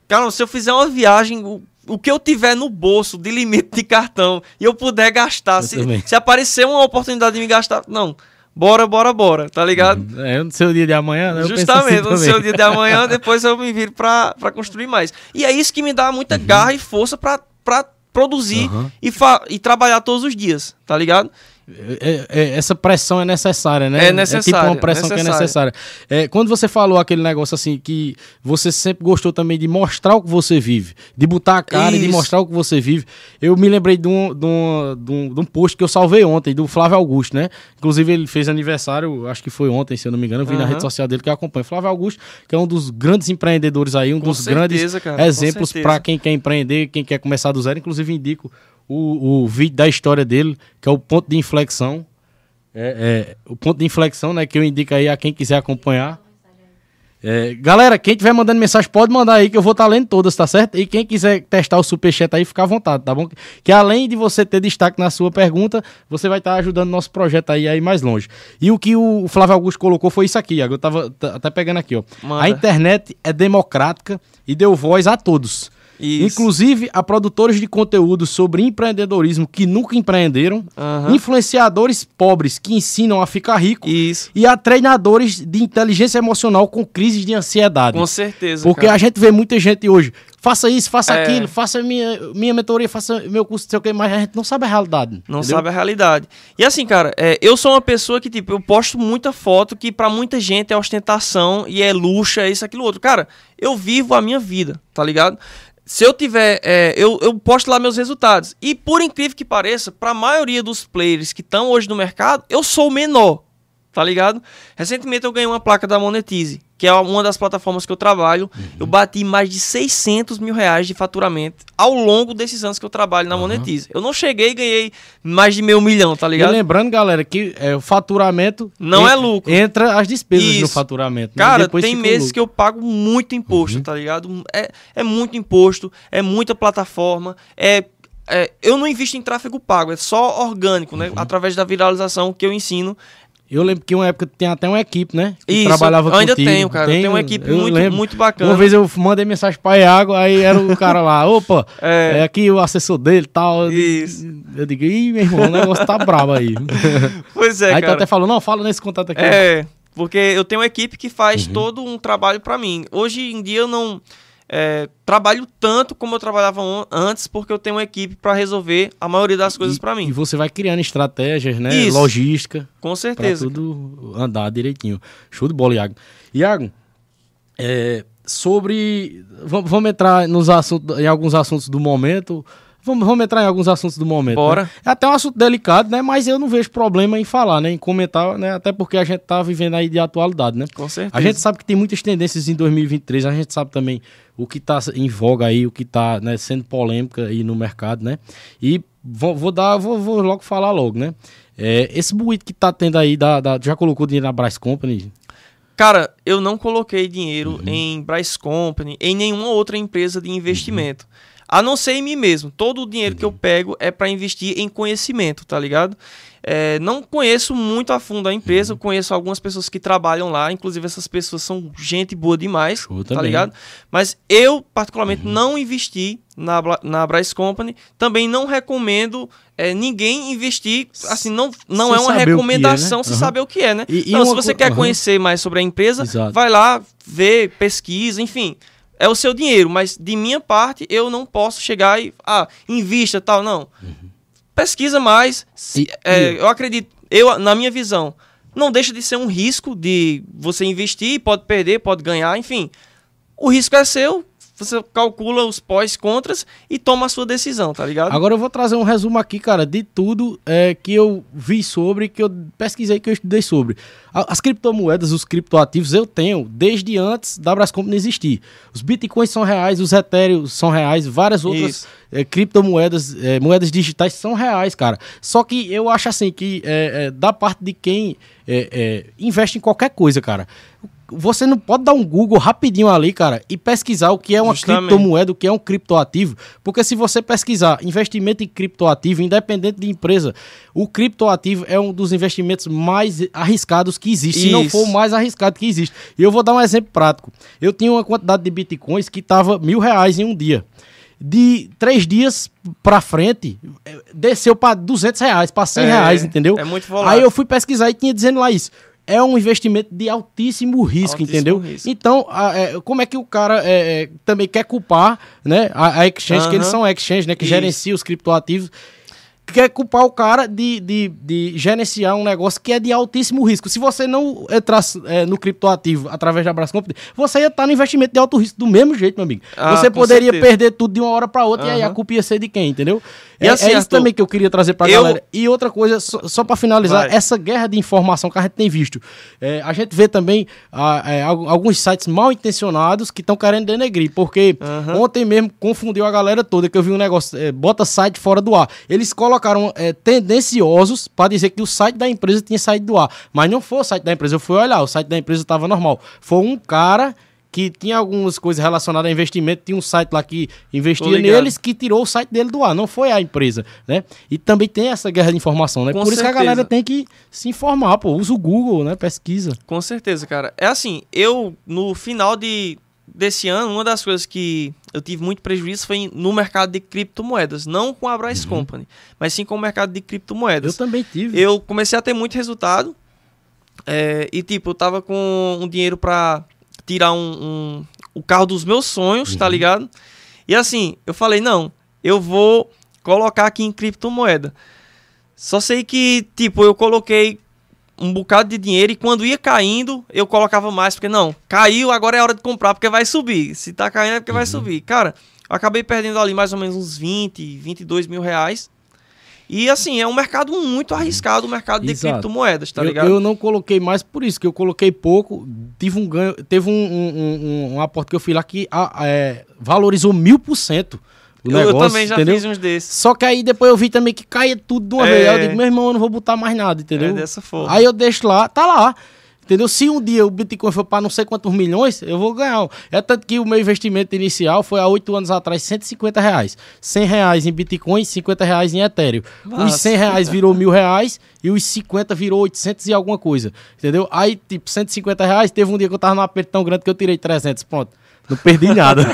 Cara, se eu fizer uma viagem, o, que eu tiver no bolso de limite de cartão e eu puder gastar, Eu se, também. se aparecer uma oportunidade de me gastar, não. Bora, bora, bora, tá ligado? É no seu dia de amanhã, né? Justamente, assim no seu dia de amanhã, depois eu me viro pra, pra construir mais. E é isso que me dá muita garra e força pra, pra produzir Uhum. e, fa- e trabalhar todos os dias, tá ligado? É- é- essa pressão é necessária, né? É tipo necessária, uma pressão que é necessária. É, quando você falou aquele negócio assim, que você sempre gostou também de mostrar o que você vive, de botar a cara e de Isso. mostrar o que você vive, eu me lembrei de um, de, um, de, um, de um post que eu salvei ontem, do Flávio Augusto, né? Inclusive ele fez aniversário, acho que foi ontem, se eu não me engano, eu vi na Aham. rede social dele que eu acompanho. Flávio Augusto, que é um dos grandes empreendedores aí, um Com dos certeza, grandes cara, exemplos para quem quer empreender, quem quer começar do zero. Inclusive indico o, o vídeo da história dele, que é o ponto de inflexão. É, é, o ponto de inflexão, né? Que eu indico aí a quem quiser acompanhar. É, galera, quem tiver mandando mensagem, pode mandar aí que eu vou estar lendo todas, tá certo? E quem quiser testar o superchat aí, fica à vontade, tá bom? Que além de você ter destaque na sua pergunta, você vai estar ajudando nosso projeto aí a ir mais longe. E o que o Flávio Augusto colocou foi isso aqui, eu tava até pegando aqui, ó. Manda. A internet é democrática e deu voz a todos. Isso. Inclusive a produtores de conteúdo sobre empreendedorismo que nunca empreenderam, Aham. influenciadores pobres que ensinam a ficar rico Isso. e a treinadores de inteligência emocional com crises de ansiedade. Com certeza. Porque cara. a gente vê muita gente hoje, faça isso, faça É. aquilo, faça minha, minha mentoria, faça meu curso, não sei o que, mas a gente não sabe a realidade. Não entendeu? sabe a realidade. E assim, cara, é, eu sou uma pessoa que, tipo, eu posto muita foto que pra muita gente é ostentação e é luxo, é isso, aquilo, outro. Cara, eu vivo a minha vida, tá ligado? Se eu tiver. é, eu, eu posto lá meus resultados. E por incrível que pareça, pra maioria dos players que estão hoje no mercado, eu sou o menor. Tá ligado? Recentemente eu ganhei uma placa da Monetize, que é uma das plataformas que eu trabalho. Eu bati mais de 600 mil reais de faturamento ao longo desses anos que eu trabalho na Monetize. Eu não cheguei e ganhei mais de meio milhão, tá E ligado? lembrando, galera, que é, o faturamento Não en- é lucro. Entra as despesas no Isso. faturamento. né? Cara, tem meses que eu pago muito imposto, tá ligado? É, é muito imposto, é muita plataforma, é, é- Eu não invisto em tráfego pago, é só orgânico, né? Através da viralização que eu ensino. Eu lembro que uma época tem até uma equipe, né? Que Isso, trabalhava eu ainda contigo. tenho, cara. Tenho uma equipe muito, lembro. muito bacana. Uma vez eu mandei mensagem pra Iago, aí era o cara lá, opa, é, É. aqui o assessor dele e tal. Isso. Eu digo, ih, meu irmão, o negócio tá brabo aí. Pois é, aí tu cara. até falou, não, fala nesse contato aqui. É, porque eu tenho uma equipe que faz Uhum. todo um trabalho pra mim. Hoje em dia eu não é, trabalho tanto como eu trabalhava antes, porque eu tenho uma equipe pra resolver a maioria das coisas E- pra E mim. você vai criando estratégias, né? Isso. Logística, Com pra certeza. tudo andar direitinho. Show de bola, Iago. Iago, é, sobre. Vamos, vamos entrar nos assuntos, em alguns assuntos do momento. Vamos, vamos entrar em alguns assuntos do momento. Bora. né? É até um assunto delicado, né? Mas eu não vejo problema em falar, né? Em comentar, né? Até porque a gente tá vivendo aí de atualidade, né? Com certeza. A gente sabe que tem muitas tendências em 2023, a gente sabe também o que está em voga aí, o que está né, sendo polêmica aí no mercado, né? E vou, vou dar, vou, vou logo falar logo, né? É, esse buíto que tá tendo aí, da, da- já colocou dinheiro na Bryce Company? Cara, eu não coloquei dinheiro Uhum. em Bryce Company, em nenhuma outra empresa de investimento. A não ser em mim mesmo. Todo o dinheiro Uhum. que eu pego é para investir em conhecimento, tá ligado? É, não conheço muito a fundo a Uhum. empresa, eu conheço algumas pessoas que trabalham lá, inclusive essas pessoas são gente boa demais, Show tá também. ligado? Mas eu, particularmente, Uhum. não investi na, na Bryce Company. Também não recomendo é, ninguém investir, assim, não, não Sem é uma saber o que é, recomendação né? se Aham. saber o que é, né? E- e não, se uma você co- quer aham. conhecer mais sobre a empresa, Exato. vai lá, vê, pesquisa, enfim. É o seu dinheiro, mas de minha parte eu não posso chegar e ah, invista tal, não. Pesquisa mais. se- E- é, e- Eu acredito, eu na minha visão, não deixa de ser um risco de você investir, pode perder, pode ganhar, enfim. O risco é seu, você calcula os pós, contras e toma a sua decisão, tá ligado? Agora eu vou trazer um resumo aqui, cara, de tudo é, que eu vi sobre, que eu pesquisei, que eu estudei sobre. As criptomoedas, os criptoativos, eu tenho desde antes da Brascomp existir. Os bitcoins são reais, os ethereum são reais, várias outras Isso. é, criptomoedas, é, moedas digitais são reais, cara. Só que eu acho assim que é, é, da parte de quem é, é, investe em qualquer coisa, cara. Você não pode dar um Google rapidinho ali, cara, e pesquisar o que é uma Justamente. criptomoeda, o que é um criptoativo. Porque se você pesquisar investimento em criptoativo, independente de empresa, o criptoativo é um dos investimentos mais arriscados que existe, se não Isso. for o mais arriscado que existe. E eu vou dar um exemplo prático. Eu tinha uma quantidade de bitcoins que tava mil reais em um dia. De três dias pra frente, eh, desceu pra 200 reais, pra 100 É, reais, entendeu? é muito volátil. Aí eu fui pesquisar e tinha dizendo lá isso. É um investimento de altíssimo risco, Altíssimo entendeu? risco. Então, a- é, como é que o cara é, é, também quer culpar né, a, a exchange, que eles são exchange, né? Que Isso. gerenciam os criptoativos. Quer culpar o cara de, de, de gerenciar um negócio que é de altíssimo risco. Se você não entrasse é, no criptoativo através da Brascomp, você ia estar no investimento de alto risco do mesmo jeito, meu amigo. Ah, você poderia certeza. perder tudo de uma hora para outra e aí a culpa ia ser de quem, entendeu? É, assim, é isso também que eu queria trazer pra eu- galera. E outra coisa, só, só para finalizar, Vai. essa guerra de informação que a gente tem visto. É, a gente vê também ah, é, al- alguns sites mal intencionados que estão querendo denegrir, porque Aham. ontem mesmo confundiu a galera toda, que eu vi um negócio, é, bota site fora do ar. Eles colocaram é, tendenciosos para dizer que o site da empresa tinha saído do ar, mas não foi o site da empresa, eu fui olhar, o site da empresa estava normal. Foi um cara que tinha algumas coisas relacionadas a investimento, tinha um site lá que investia neles que tirou o site dele do ar, não foi a empresa, né? E também tem essa guerra de informação, né? Com Por isso que a certeza. galera tem que se informar, pô, usa o Google, né? Pesquisa. Com certeza, cara. É assim, eu, no final de, desse ano, uma das coisas que eu tive muito prejuízo foi no mercado de criptomoedas. Não com a Bryce Company, mas sim com o mercado de Eu criptomoedas. também tive. Eu comecei a ter muito resultado. é, e, tipo, eu tava com um dinheiro pra tirar um, um- o carro dos meus sonhos, tá ligado? E assim, eu falei, não, eu vou colocar aqui em criptomoeda. Só sei que, tipo, eu coloquei um bocado de dinheiro e quando ia caindo, eu colocava mais, porque não, caiu, agora é hora de comprar, porque vai subir. Se tá caindo é porque vai subir. Cara, acabei perdendo ali mais ou menos uns 20, 22 mil reais. E assim, é um mercado muito arriscado, o mercado de Exato. criptomoedas, tá eu, ligado? eu não coloquei mais por isso, que eu coloquei pouco, tive um ganho, teve um, um, um, um aporte que eu fui lá que ah, é, valorizou mil por cento o Eu- negócio, eu também já entendeu? fiz uns desses. Só que aí depois eu vi também que caía tudo de uma É. vez. Aí eu digo, meu irmão, eu não vou botar mais nada, entendeu? É dessa forma. Aí eu deixo lá, tá lá. Entendeu? Se um dia o Bitcoin for para não sei quantos milhões, eu vou ganhar. É tanto que o meu investimento inicial foi há oito anos atrás, 150 reais. 100 reais em Bitcoin, 50 reais em Ethereum. Os Massa. 100 reais virou mil reais e os 50 virou 800 e alguma coisa. Entendeu? Aí, tipo, 150 reais, teve um dia que eu tava num aperto tão grande que eu tirei 300, pronto. Não perdi nada.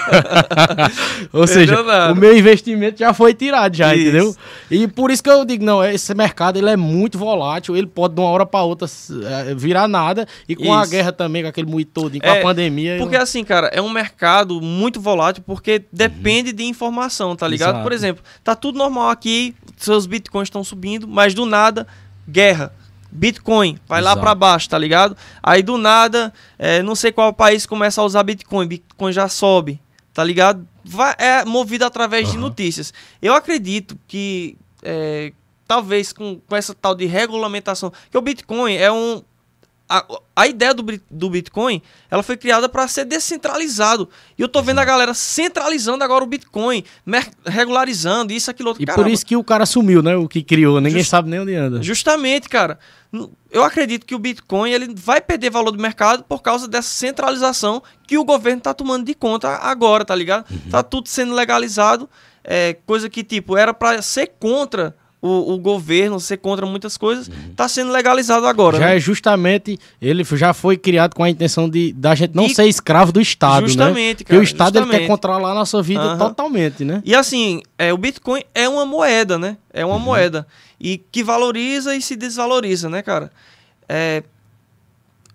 Ou seja, nada. o meu investimento já foi tirado já, Isso. entendeu? E por isso que eu digo, não, esse mercado ele é muito volátil, ele pode de uma hora para outra eh, virar nada e com a Isso. guerra também, com aquele muito todo, com É, a pandemia. Porque eu- assim, cara, é um mercado muito volátil porque depende de informação, tá ligado? Exato. Por exemplo, tá tudo normal aqui, seus bitcoins estão subindo, mas do nada, guerra. Bitcoin, vai lá Exato. pra baixo, tá ligado? Aí do nada, é, não sei qual país começa a usar Bitcoin, Bitcoin já sobe, tá ligado? Vai, é movido através de Aham. notícias. Eu acredito que é, talvez com, com essa tal de regulamentação, que o Bitcoin é um a, a ideia do, do Bitcoin, ela foi criada para ser descentralizado. E eu tô vendo a galera centralizando agora o Bitcoin, regularizando isso, aquilo, outro. E por Caramba, isso que o cara sumiu, né? O que criou, ninguém Just- sabe nem onde anda. Justamente, cara. Eu acredito que o Bitcoin ele vai perder valor do mercado por causa dessa centralização que o governo tá tomando de conta agora, tá ligado? Uhum. Tá tudo sendo legalizado, é, coisa que, tipo, era para ser contra o, o governo, ser contra muitas coisas, tá sendo legalizado agora. Uhum. Já né? é justamente, ele já foi criado com a intenção de da gente não E- ser escravo do Estado, né? Justamente, o cara, Estado ele quer controlar a nossa vida Aham. totalmente, né? E assim, é, o Bitcoin é uma moeda, né? É Uhum. uma moeda. E que valoriza e se desvaloriza, né, cara? É,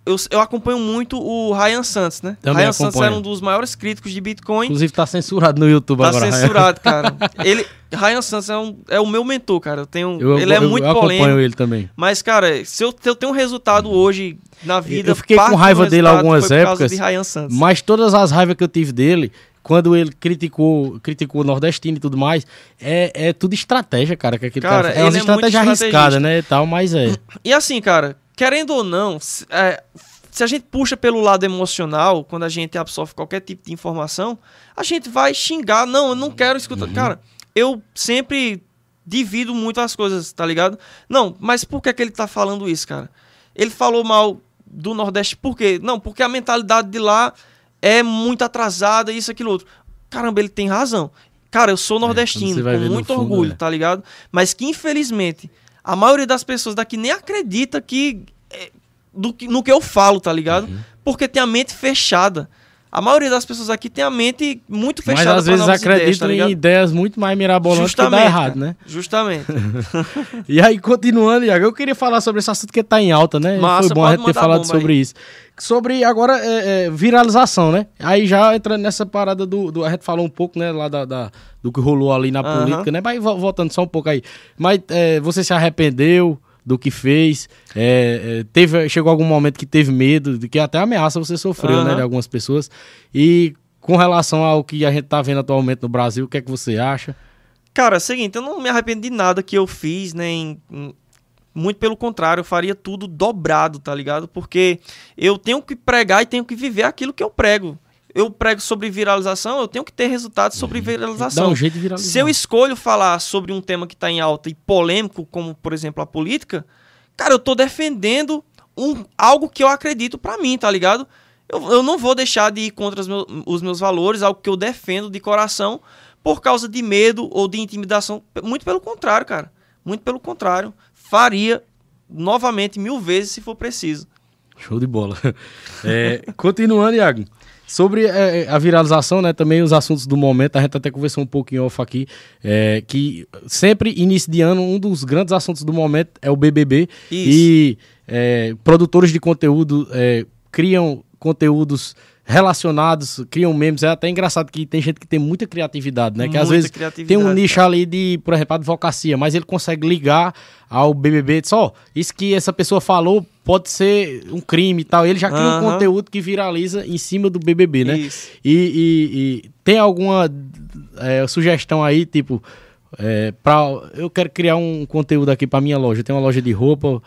eu, eu acompanho muito o Ryan Santos, né? Também Ryan Santos acompanho. era um dos maiores críticos de Bitcoin. Inclusive tá censurado no YouTube Tá agora. censurado, cara. Ele, Ryan Santos é, um, é o meu mentor, cara. Eu tenho, Eu, ele é muito eu acompanho polêmico. ele também. Mas, cara, se eu, se eu tenho um resultado hoje na vida. Eu fiquei com raiva dele algumas épocas, de Santos. Mas todas as raivas que eu tive dele, quando ele criticou, criticou o nordestino e tudo mais, é, é tudo estratégia, cara. Que aquele Cara, cara, é ele é muito estratégias arriscadas, estrategista. né? E tal, mas é. E assim, cara, querendo ou não, se, é, se a gente puxa pelo lado emocional, quando a gente absorve qualquer tipo de informação, a gente vai xingar. Não, eu não quero escutar. Cara, eu sempre divido muito as coisas, tá ligado? Não, mas por que, que ele tá falando isso, cara? Ele falou mal do Nordeste. Por quê? Não, porque a mentalidade de lá é muito atrasada, isso, aquilo, outro. Caramba, ele tem razão. Cara, eu sou nordestino, É, com muito fundo, orgulho, é. tá ligado? Mas que infelizmente a maioria das pessoas daqui nem acredita que é, do que- no que eu falo, tá ligado? Uhum. Porque tem a mente fechada. A maioria das pessoas aqui tem a mente muito Mas fechada às pra vezes novas ideias, acreditam tá em ideias muito mais mirabolantes que dá Justamente, errado, né? Justamente. E aí, continuando, Iago, eu queria falar sobre esse assunto que tá em alta, né? Massa, Foi bom a gente ter falado bomba aí. sobre isso. Sobre agora é, é, viralização, né? Aí já entrando nessa parada do, do- A gente falou um pouco, né, lá da, da- do que rolou ali na política, né? Mas vo- voltando só um pouco aí. Mas é, você se arrependeu do que fez? É, é, teve, chegou algum momento que teve medo, de que até ameaça você sofreu, né? Aham. De algumas pessoas. E com relação ao que a gente tá vendo atualmente no Brasil, o que é que você acha? Cara, é o seguinte, eu não me arrependo de nada que eu fiz, nem. Muito pelo contrário, eu faria tudo dobrado, tá ligado? Porque eu tenho que pregar e tenho que viver aquilo que eu prego. Eu prego sobre viralização, eu tenho que ter resultados sobre Dá viralização. um jeito de viralizar. Se eu escolho falar sobre um tema que está em alta e polêmico, como por exemplo a política, cara, eu tô defendendo um, algo que eu acredito pra mim, tá ligado? Eu, eu não vou deixar de ir contra os meus, os meus valores, algo que eu defendo de coração, por causa de medo ou de intimidação. Muito pelo contrário, cara. Muito pelo contrário. Faria novamente mil vezes se for preciso. Show de bola. É, continuando, Iago. Sobre é, a viralização, né? Também os assuntos do momento, a gente até conversou um pouco em off aqui, é, que sempre, início de ano, um dos grandes assuntos do momento é o BBB. Isso. E é, produtores de conteúdo é, criam conteúdos relacionados, criam memes. É até engraçado que tem gente que tem muita criatividade, né? Que às Muita vezes criatividade, tem um cara. nicho ali de, por exemplo, advocacia, mas ele consegue ligar ao BBB e diz, ó, isso que essa pessoa falou pode ser um crime e tal. Ele já cria um conteúdo que viraliza em cima do BBB, né? Isso. E, e- e tem alguma é, sugestão aí, tipo, é, pra, eu quero criar um conteúdo aqui pra minha loja. Tem uma loja de roupa.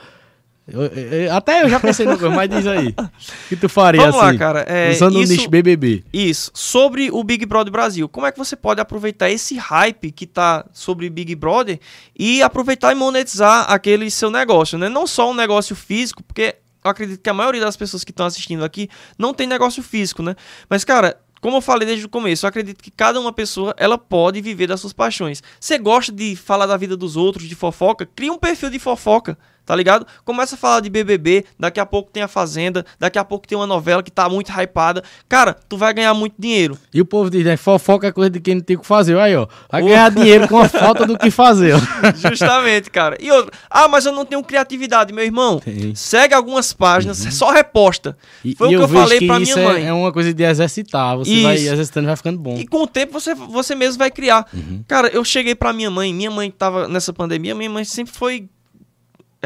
Eu- eu- até eu já pensei no mas diz aí. O que tu faria Vamos lá, assim? cara. É, usando isso- o nicho BBB. Isso. Sobre o Big Brother Brasil, como é que você pode aproveitar esse hype que tá sobre Big Brother e aproveitar e monetizar aquele seu negócio, né? Não só um negócio físico, porque eu acredito que a maioria das pessoas que estão assistindo aqui não tem negócio físico, né? Mas, cara, como eu falei desde o começo, eu acredito que cada uma pessoa, ela pode viver das suas paixões. Você gosta de falar da vida dos outros, de fofoca? Cria um perfil de fofoca. Tá ligado? Começa a falar de BBB, daqui a pouco tem a Fazenda, daqui a pouco tem uma novela que tá muito hypada. Cara, tu vai ganhar muito dinheiro. E o povo diz, né? Fofoca é coisa de quem não tem o que fazer. Aí, ó. Vai ganhar dinheiro com a falta do que fazer, ó. Justamente, cara. E outra, ah, mas eu não tenho criatividade, meu irmão. Segue algumas páginas, só reposta. E, Foi e o que eu, vejo falei que pra minha é- mãe. É, uma coisa de exercitar. Você vai Isso. exercitando e vai ficando bom. E com o tempo você, você mesmo vai criar. Uhum. Cara, eu cheguei pra minha mãe, minha mãe tava nessa pandemia, minha mãe sempre foi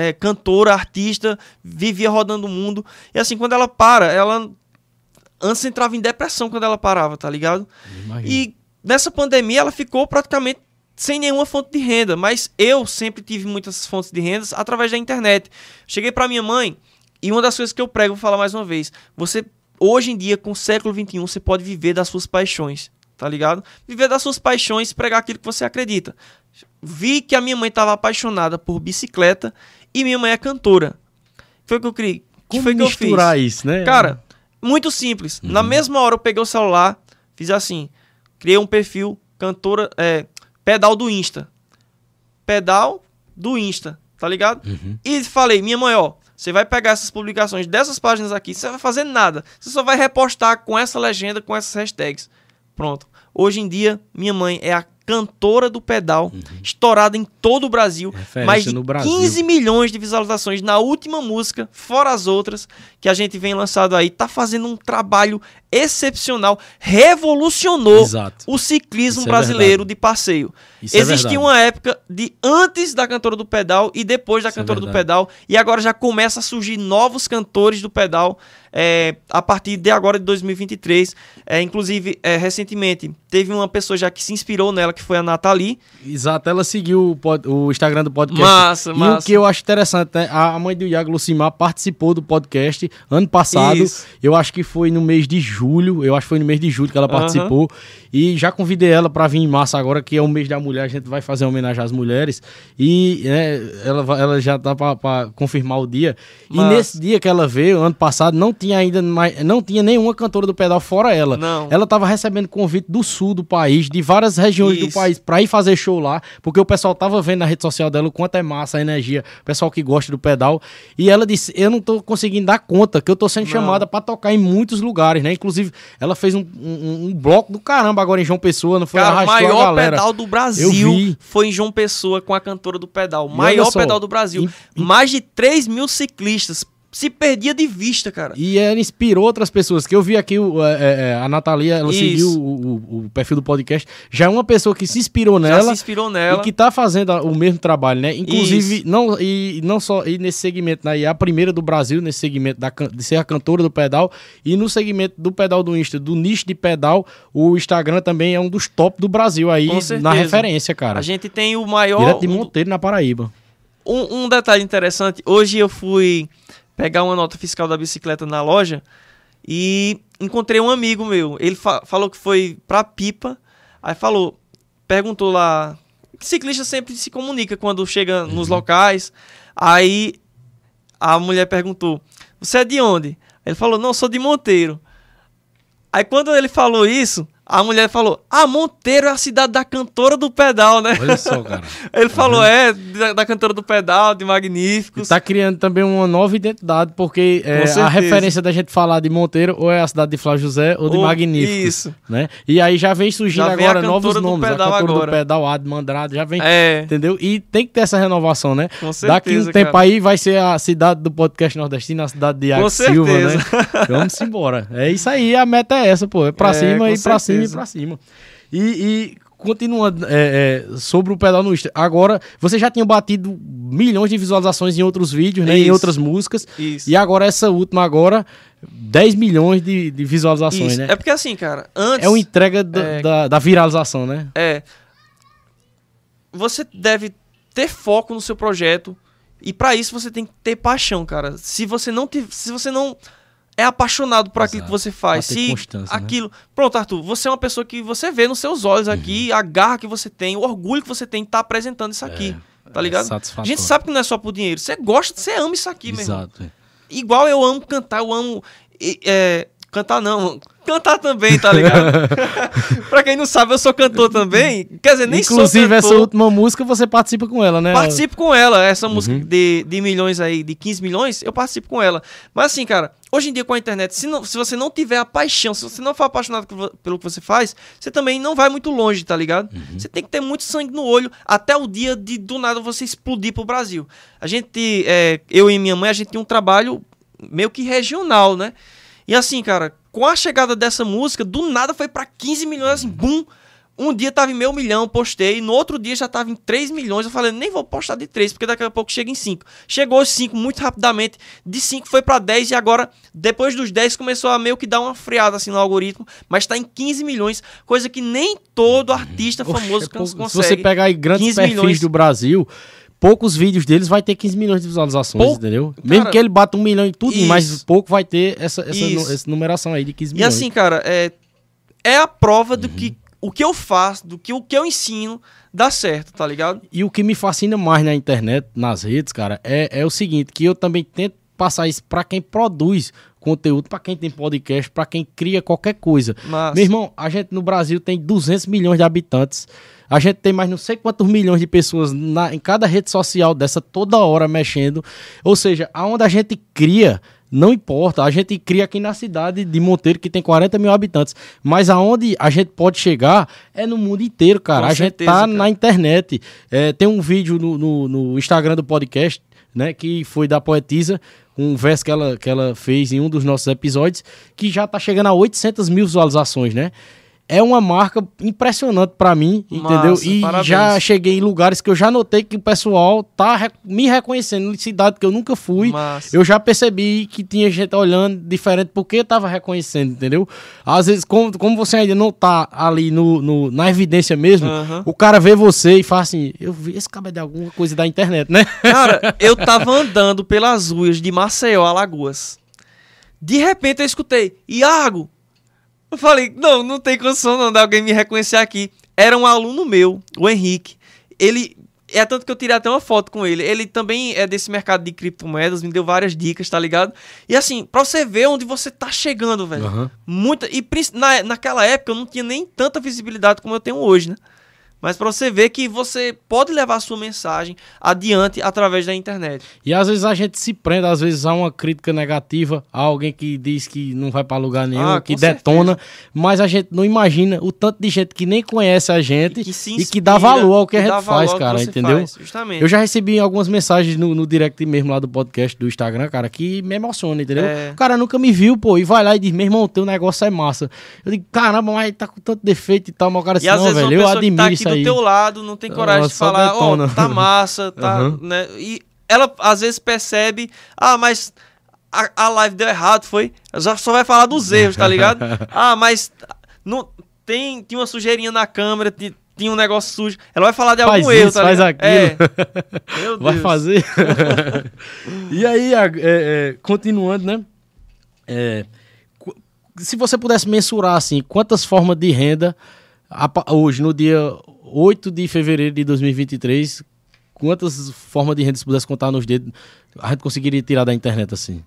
é, cantora, artista, vivia rodando o mundo. E assim, quando ela para, ela antes entrava em depressão quando ela parava, tá ligado? E nessa pandemia ela ficou praticamente sem nenhuma fonte de renda, mas eu sempre tive muitas fontes de rendas através da internet. Cheguei pra minha mãe e uma das coisas que eu prego, vou falar mais uma vez, você hoje em dia com o século 21 você pode viver das suas paixões, tá ligado? Viver das suas paixões, pregar aquilo que você acredita. Vi que a minha mãe estava apaixonada por bicicleta e minha mãe é cantora. Foi o que eu criei. Como foi que eu fiz? isso, né? Cara, muito simples. Uhum. Na mesma hora eu peguei o celular, fiz assim, criei um perfil cantora, é, pedal do Insta. Pedal do Insta, tá ligado? Uhum. E falei, minha mãe, ó, você vai pegar essas publicações dessas páginas aqui, você vai fazer nada. Você só vai repostar com essa legenda, com essas hashtags. Pronto. Hoje em dia, minha mãe é a cantora do pedal, estourada em todo o Brasil. Uhum. Referência mais de Brasil. 15 milhões de visualizações na última música, fora as outras que a gente vem lançado aí. Tá fazendo um trabalho excepcional. Revolucionou Exato. o ciclismo é brasileiro de passeio. Isso é Existia verdade. uma época de antes da cantora do pedal e depois da Isso é cantora do verdade. pedal. E agora já começa a surgir novos cantores do pedal. é, a partir de agora de 2023. É, inclusive, é, recentemente, teve uma pessoa já que se inspirou nela, que foi a Nathalie. Exato, ela seguiu o, pod, o Instagram do podcast. Massa, e massa. o que eu acho interessante, né? A mãe do Iago Lucimar participou do podcast ano passado. Isso. Eu acho que foi no mês de julho. Eu acho que foi no mês de julho que ela participou. E já convidei ela para vir em março agora, que é o mês da mulher. A gente vai fazer uma homenagem às mulheres. E né, ela, ela já tá para confirmar o dia. E Massa. nesse dia que ela veio, ano passado, não tinha ainda mais, não tinha nenhuma cantora do pedal fora ela. Não. Ela tava recebendo convite do sul do país, de várias regiões do Isso. país, pra ir fazer show lá, porque o pessoal tava vendo na rede social dela o quanto é massa a energia, o pessoal que gosta do pedal. E ela disse: Eu não tô conseguindo dar conta, que eu tô sendo Não. chamada pra tocar em muitos lugares, né? Inclusive, ela fez um, um- um bloco do caramba agora em João Pessoa, não foi? Cara, maior pedal do Eu Brasil foi em João Pessoa com a cantora do pedal. E Maior só, pedal do Brasil. e- e- Mais de 3 mil ciclistas. Se perdia de vista, cara. E ela inspirou outras pessoas. Que eu vi aqui o, é, é, a Natalia, ela Isso. seguiu o, o- o perfil do podcast. Já é uma pessoa que se inspirou Já nela. se inspirou nela. E que tá fazendo o mesmo trabalho, né? Inclusive, não, e não só e nesse segmento, né? E é a primeira do Brasil nesse segmento da, de ser a cantora do pedal. E no segmento do pedal do Insta, do nicho de pedal, o Instagram também é um dos top do Brasil aí, na referência, cara. A gente tem o maior. Direto de Monteiro, na Paraíba. Um, um detalhe interessante, hoje eu fui pegar uma nota fiscal da bicicleta na loja e encontrei um amigo meu. Ele fa- falou que foi pra Pipa, aí falou, perguntou lá. Ciclista sempre se comunica quando chega nos locais. Aí a mulher perguntou: Você é de onde? Ele falou: Não, sou de Monteiro. Aí quando ele falou isso, a mulher falou: Ah, Monteiro é a cidade da cantora do pedal, né? Olha só, cara. Ele falou, é, da, da cantora do pedal, de E Magníficos. tá criando também uma nova identidade, porque é, certeza. a referência da gente falar de Monteiro ou é a cidade de Flávio José ou de Ou- Magníficos. Isso. Né? E aí já vem surgindo Já vem agora novos nomes. a cantora agora. do pedal, Adman Andrade, já vem É, Entendeu? E tem que ter essa renovação, né? com Daqui um certeza, tempo cara. aí vai ser a cidade do podcast nordestino, a cidade de Iago Silva, certeza. né? Vamos embora. É isso aí, a meta é essa, pô. É pra É, cima e pra cima e pra cima. E, e continuando é, é, sobre o pedal no Insta. Agora, você já tinha batido milhões de visualizações em outros vídeos, né? Em Isso. outras músicas. Isso. E agora essa última agora, 10 milhões de, de visualizações, Isso. né? É porque assim, cara, antes... É uma entrega da, É. da, da viralização, né? É. Você deve ter foco no seu projeto e pra isso você tem que ter paixão, cara. Se você não te, se você não é apaixonado por aquilo Exato. que você faz, se né? aquilo, pronto, Arthur, você é uma pessoa que você vê nos seus olhos Uhum. aqui, a garra que você tem, o orgulho que você tem de estar apresentando isso aqui, tá ligado? É. A gente sabe que não é só por dinheiro. Você gosta, você ama isso aqui. Exato. é. Igual eu amo cantar, eu amo. é, cantar não, cantar também, tá ligado? pra quem não sabe, eu sou cantor também. Quer dizer, nem Inclusive, sou essa cantor. última música você participa com ela, né? Participo com ela, essa música Uhum. de, de milhões aí, de 15 milhões, eu participo com ela. Mas assim, cara, hoje em dia com a internet, se, não, se você não tiver a paixão, se você não for apaixonado pelo- que você faz, você também não vai muito longe, tá ligado? Uhum. Você tem que ter muito sangue no olho até o dia de do nada você explodir pro Brasil. A gente, é, eu e minha mãe, a gente tinha um trabalho meio que regional, né? E assim, cara, com a chegada dessa música, do nada foi pra 15 milhões, assim, bum! Um dia tava em meio milhão, postei. No outro dia já tava em 3 milhões. Eu falei, nem vou postar de 3, porque daqui a pouco chega em 5. Chegou os 5 muito rapidamente. De 5 foi pra 10 e agora, depois dos 10, começou a meio que dar uma freada assim no algoritmo. Mas tá em 15 milhões, coisa que nem todo artista Oxe, famoso é pouco. consegue. Se você pegar aí grandes 15 perfis milhões. do Brasil, poucos vídeos deles vai ter 15 milhões de visualizações, Pou- entendeu? Mesmo Cara, que ele bata um milhão e tudo, isso. mas pouco vai ter essa, essa, essa numeração aí de 15 E milhões. assim, cara, é, é a prova Uhum. do que o que eu faço, do que o que eu ensino dá certo, tá ligado? E o que me fascina mais na internet, nas redes, cara, é, é o seguinte, que eu também tento passar isso pra quem produz conteúdo, pra quem tem podcast, pra quem cria qualquer coisa. Mas Meu irmão, a gente no Brasil tem 200 milhões de habitantes. A gente tem mais não sei quantos milhões de pessoas na- em cada rede social dessa toda hora mexendo. Ou seja, aonde a gente cria, não importa. A gente cria aqui na cidade de Monteiro, que tem 40 mil habitantes. Mas aonde a gente pode chegar é no mundo inteiro, cara. Com a gente certeza, tá cara. na internet. É, tem um vídeo no, no- no Instagram do podcast, né? Que foi da poetisa, um verso que ela, que ela fez em um dos nossos episódios, que já tá chegando a 800 mil visualizações, né? É uma marca impressionante pra mim, entendeu? Massa, E parabéns. já cheguei em lugares que eu já notei que o pessoal tá me reconhecendo em cidade que eu nunca fui. Massa. Eu já percebi que tinha gente olhando diferente porque tava reconhecendo, entendeu? Às vezes, como, como você ainda não tá ali no, no- na evidência mesmo, Aham. o cara vê você e fala assim: eu vi esse cabelo de alguma coisa da internet, né? Cara, eu tava andando pelas ruas de Maceió, Alagoas. De repente eu escutei, Iago! Eu falei, não, não tem condição não de alguém me reconhecer aqui. Era um aluno meu, o Henrique. Ele. É tanto que eu tirei até uma foto com ele. Ele também é desse mercado de criptomoedas, me deu várias dicas, tá ligado? E assim, pra você ver onde você tá chegando, velho. Aham. Muita. E na, naquela época eu não tinha nem tanta visibilidade como eu tenho hoje, né? Mas pra você ver que você pode levar a sua mensagem adiante através da internet. E às vezes a gente se prende, às vezes há uma crítica negativa a alguém que diz que não vai pra lugar nenhum, Ah, que detona, mas a gente não imagina o tanto de gente que nem conhece a gente que se e que dá inspira, valor ao que a que gente dá valor faz, cara, entendeu? faz, justamente. Eu já recebi algumas mensagens no, no direct mesmo lá do podcast do Instagram, cara, que me emociona, entendeu? É. O cara nunca me viu, pô, e vai lá e diz, meu irmão, teu negócio é massa. Eu digo, caramba, mas tá com tanto defeito e tal, mas o cara E às não, velho, eu que admiro tá isso do aí. teu lado não tem coragem Ela de falar, ó, detona. tá massa, tá, Aham. né? E ela às vezes percebe, ah, mas a, a live deu errado, foi? Já só vai falar dos erros, tá ligado? ah, mas não tem tinha uma sujeirinha na câmera, ti- tinha um negócio sujo. Ela vai falar de Faz algum erro, isso, tá faz ligado? É. Meu Vai fazer. e aí, é, é, continuando, né? É, se você pudesse mensurar, assim, quantas formas de renda hoje, no dia 8 de fevereiro de 2023, quantas formas de renda se pudesse contar nos dedos, a gente conseguiria tirar da internet, assim?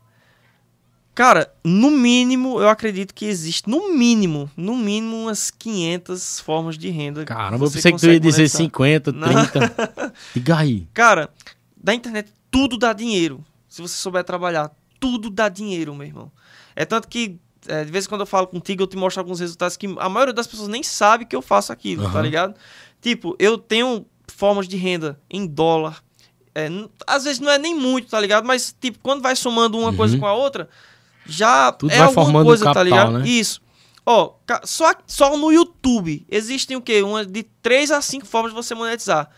Cara, no mínimo, eu acredito que existe, no mínimo, no mínimo umas 500 formas de renda. Caramba, eu pensei que tu ia dizer monetizar. 50, Não. 30. Diga aí. Cara, da internet tudo dá dinheiro. Se você souber trabalhar, tudo dá dinheiro, meu irmão. É tanto que, é, de vez em quando eu falo contigo, eu te mostro alguns resultados que a maioria das pessoas nem sabe que eu faço aquilo, tá Aham. ligado? Tipo, eu tenho formas de renda em dólar. É, às vezes não é nem muito, tá ligado? Mas, tipo, quando vai somando uma coisa com a outra, já Tudo é vai alguma formando coisa, tá capital, ligado? né? Isso. Ó, só, só no YouTube existem o quê? Uma de 3 a 5 formas de você monetizar.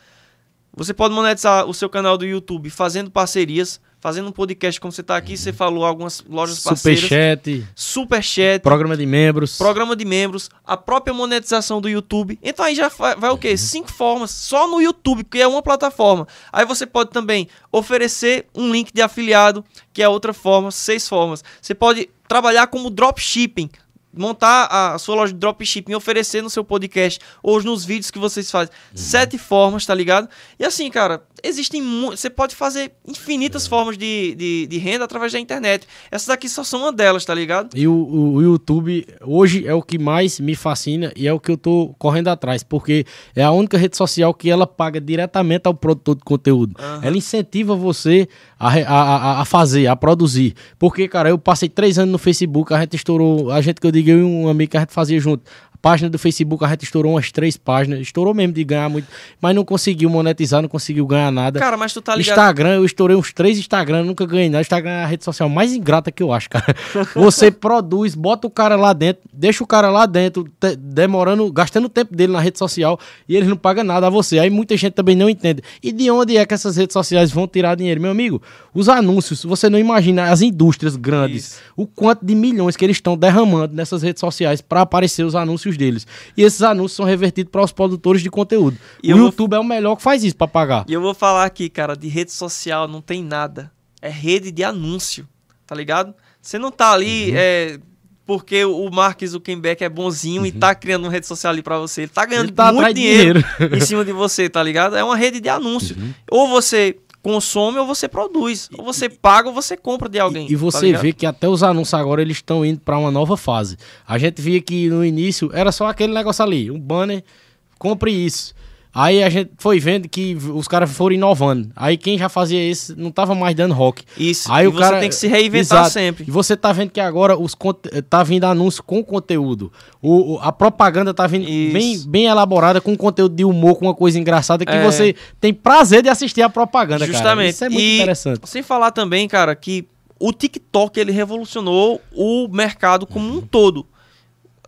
Você pode monetizar o seu canal do YouTube fazendo parcerias, fazendo um podcast como você tá aqui, você falou algumas lojas parceiras, Superchat, superchat, programa de membros. programa de membros, a própria monetização do YouTube. Então aí já vai, vai o quê? Cinco formas só no YouTube, que é uma plataforma. Aí você pode também oferecer um link de afiliado, que é outra forma, seis formas. Você pode trabalhar como dropshipping. Montar a sua loja de dropshipping, oferecer no seu podcast ou nos vídeos que vocês fazem. Sete formas, tá ligado? E assim, cara, existem Você pode fazer infinitas formas de, de, de renda através da internet. Essas daqui só são uma delas, tá ligado? E o, o- YouTube hoje é o que mais me fascina e é o que eu tô correndo atrás, porque é a única rede social que ela paga diretamente ao produtor de conteúdo. Ela incentiva você a, a, a fazer, a produzir. Porque, cara, eu passei três anos no Facebook, a gente estourou, a gente que eu digo, eu e um amigo que a gente fazia junto. Página do Facebook, a gente estourou umas três páginas, estourou mesmo de ganhar muito, mas não conseguiu monetizar, não conseguiu ganhar nada. Cara, mas tu tá ligado. Instagram, eu estourei uns três Instagram, nunca ganhei nada. Instagram é a rede social mais ingrata que eu acho, cara. Você produz, bota o cara lá dentro, deixa o cara lá dentro, demorando, gastando o tempo dele na rede social e eles não pagam nada a você. Aí muita gente também não entende. E de onde é que essas redes sociais vão tirar dinheiro? Meu amigo, os anúncios, você não imagina as indústrias grandes, Isso. o quanto de milhões que eles estão derramando nessas redes sociais para aparecer os anúncios deles. E esses anúncios são revertidos para os produtores de conteúdo. E o eu vou- YouTube é o melhor que faz isso para pagar. E eu vou falar aqui, cara, de rede social não tem nada. É rede de anúncio, tá ligado? Você não tá ali Uhum. é, porque o Mark Zuckerberg é bonzinho e tá criando uma rede social ali pra você. Ele tá ganhando Uhum. Ele tá muito dinheiro, dinheiro. em cima de você, tá ligado? É uma rede de anúncio. Uhum. Ou você consome ou você produz. Ou você paga ou você compra de alguém. E, e tá você ligado? vê que até os anúncios agora eles estão indo para uma nova fase. A gente via que no início era só aquele negócio ali, um banner, compre isso. Aí a gente foi vendo que os caras foram inovando. Aí quem já fazia isso não tava mais dando rock. Isso. Aí e o você cara tem que se reinventar Exato. sempre. E você tá vendo que agora os conte- tá vindo anúncio com conteúdo. O, a propaganda tá vindo Isso. bem, bem elaborada com conteúdo de humor, com uma coisa engraçada que É. você tem prazer de assistir a propaganda, cara. Justamente. Isso é muito E interessante. Sem falar também, cara, que o TikTok ele revolucionou o mercado como um todo.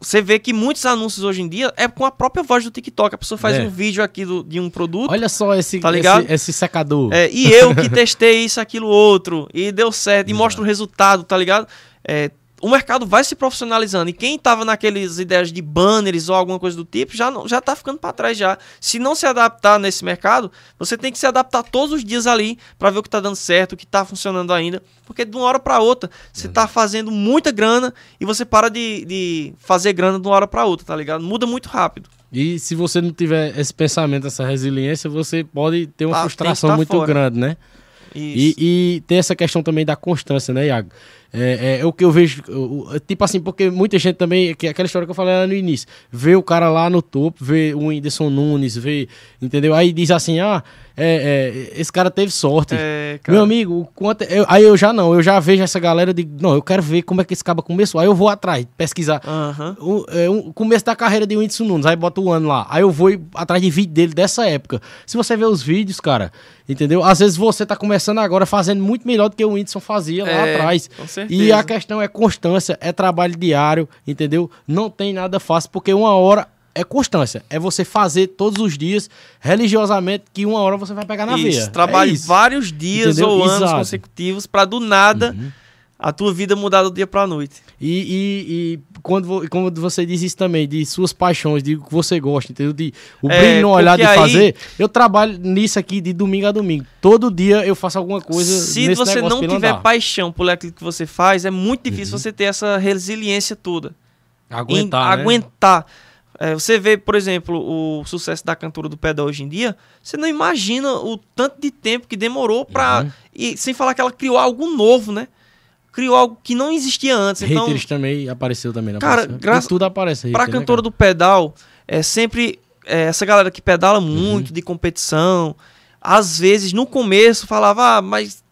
Você vê que muitos anúncios hoje em dia é com a própria voz do TikTok. A pessoa faz É. um vídeo aqui do- de um produto. Olha só esse, Tá ligado? esse, esse secador. É, e eu que testei isso, aquilo, outro, e deu certo, e mostra o resultado, tá ligado? É, o mercado vai se profissionalizando. E quem tava naquelas ideias de banners ou alguma coisa do tipo, já, não, já tá ficando para trás já. Se não se adaptar nesse mercado, você tem que se adaptar todos os dias ali para ver o que tá dando certo, o que tá funcionando ainda. Porque de uma hora para outra, você tá fazendo muita grana e você para de, de fazer grana de uma hora para outra, tá ligado? Muda muito rápido. E se você não tiver esse pensamento, essa resiliência, você pode ter uma Tá, frustração tá muito fora. grande, né? E, e tem essa questão também da constância, né, Iago? É, é, é o que eu vejo, o- o- tipo assim, porque muita gente também, que é aquela história que eu falei lá no início, vê o cara lá no topo, vê o Whindersson Nunes, vê, entendeu? Aí diz assim, ah, é, é, esse cara teve sorte. É, cara. Meu amigo, quanto, eu- aí eu já não, eu já vejo essa galera, digo, não, eu quero ver como é que esse cara começou. Aí eu vou atrás, pesquisar. Aham. O, é, um- começo da carreira de Whindersson Nunes, aí bota o ano lá. Aí eu vou atrás de vídeo dele dessa época. Se você ver os vídeos, cara, entendeu? Às vezes você tá começando agora fazendo muito melhor do que o Whindersson fazia lá É, atrás. com certeza. E a questão é constância, é trabalho diário, entendeu? Não tem nada fácil, porque uma hora é constância. É você fazer todos os dias, religiosamente, que uma hora você vai pegar na Isso, veia. trabalhe É isso. vários dias Entendeu? ou anos Exato. Uhum. consecutivos pra do nada a tua vida mudar do dia pra noite. E, e, e quando, quando você diz isso também, de suas paixões, de o que você gosta, entendeu? De, o É, brilho no olhar de aí- fazer, eu trabalho nisso aqui de domingo a domingo. Todo dia eu faço alguma coisa Se você não tiver andar. Uhum. paixão por aquilo que você faz, é muito difícil você ter essa resiliência toda. Aguentar, em né? aguentar. É, você vê, por exemplo, o sucesso da cantora do pedal hoje em dia, você não imagina o tanto de tempo que demorou pra. Uhum. E sem falar que ela criou algo novo, né? Criou algo que não existia antes. Então, Haters também apareceu também. Não Cara, apareceu? graça- E tudo aparece. Pra hater, né, cantora cara? do pedal, é sempre é, essa galera que Uhum. pedala muito de competição, às vezes no começo falava, ah, mas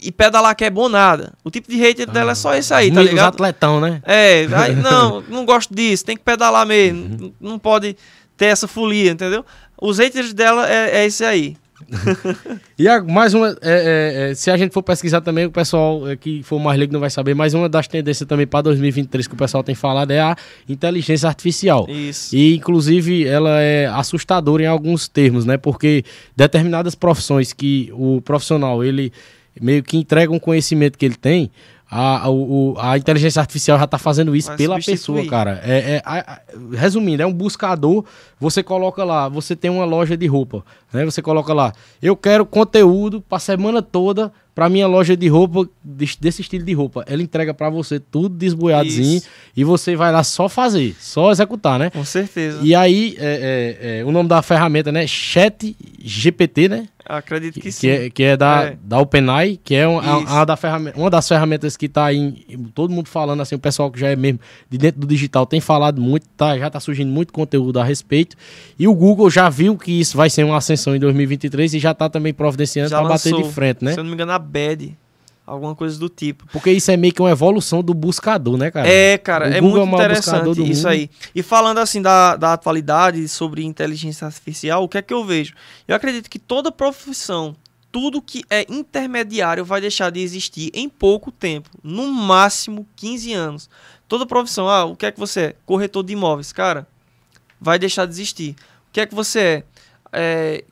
e pedalar que é bom nada. O tipo de hater dela é só esse aí, tá Os ligado? atletão, né? É, aí, não, não gosto disso, tem que pedalar mesmo, Uhum. não pode ter essa folia, entendeu? Os haters dela é, é esse aí. Iago, mais uma. é, é, é, se a gente for pesquisar também, o pessoal é, que for mais leigo não vai saber, mas uma das tendências também para 2023 que o pessoal tem falado é a inteligência artificial. Isso. E, inclusive, ela é assustadora em alguns termos, né? Porque determinadas profissões que o profissional, ele meio que entrega um conhecimento que ele tem, a, o- a inteligência artificial já está fazendo isso Vai pela pessoa, cara. É, é- a- a- resumindo, é um buscador, você coloca lá, você tem uma loja de roupa, né? Você coloca lá, eu quero conteúdo para semana toda para minha loja de roupa, desse, desse estilo de roupa. Ela entrega para você tudo desboiadozinho Isso. e você vai lá só fazer, só executar, né? Com certeza. E aí, é, é, é, o nome da ferramenta, né? Chat GPT, né? Acredito que, Que, sim. é, que é da, É. da OpenAI, que é a- a da ferramenta, uma das ferramentas que tá em. Todo mundo falando, assim, o pessoal que já é mesmo de dentro do digital tem falado muito, tá, já tá surgindo muito conteúdo a respeito. E o Google já viu que isso vai ser uma ascensão em 2023 e já tá também providenciando para bater de frente, né? Se eu não me engano, a BED. Alguma coisa do tipo. Porque isso é meio que uma evolução do buscador, né, cara? É, cara, O é Google é muito buscador interessante isso mundo. aí. E falando assim da, da atualidade sobre inteligência artificial, o que é que eu vejo? Eu acredito que toda profissão, tudo que é intermediário vai deixar de existir em pouco tempo, no máximo 15 anos. Toda profissão, ah, o que é que você é? Corretor de imóveis, cara, vai deixar de existir. O que é que você é? É,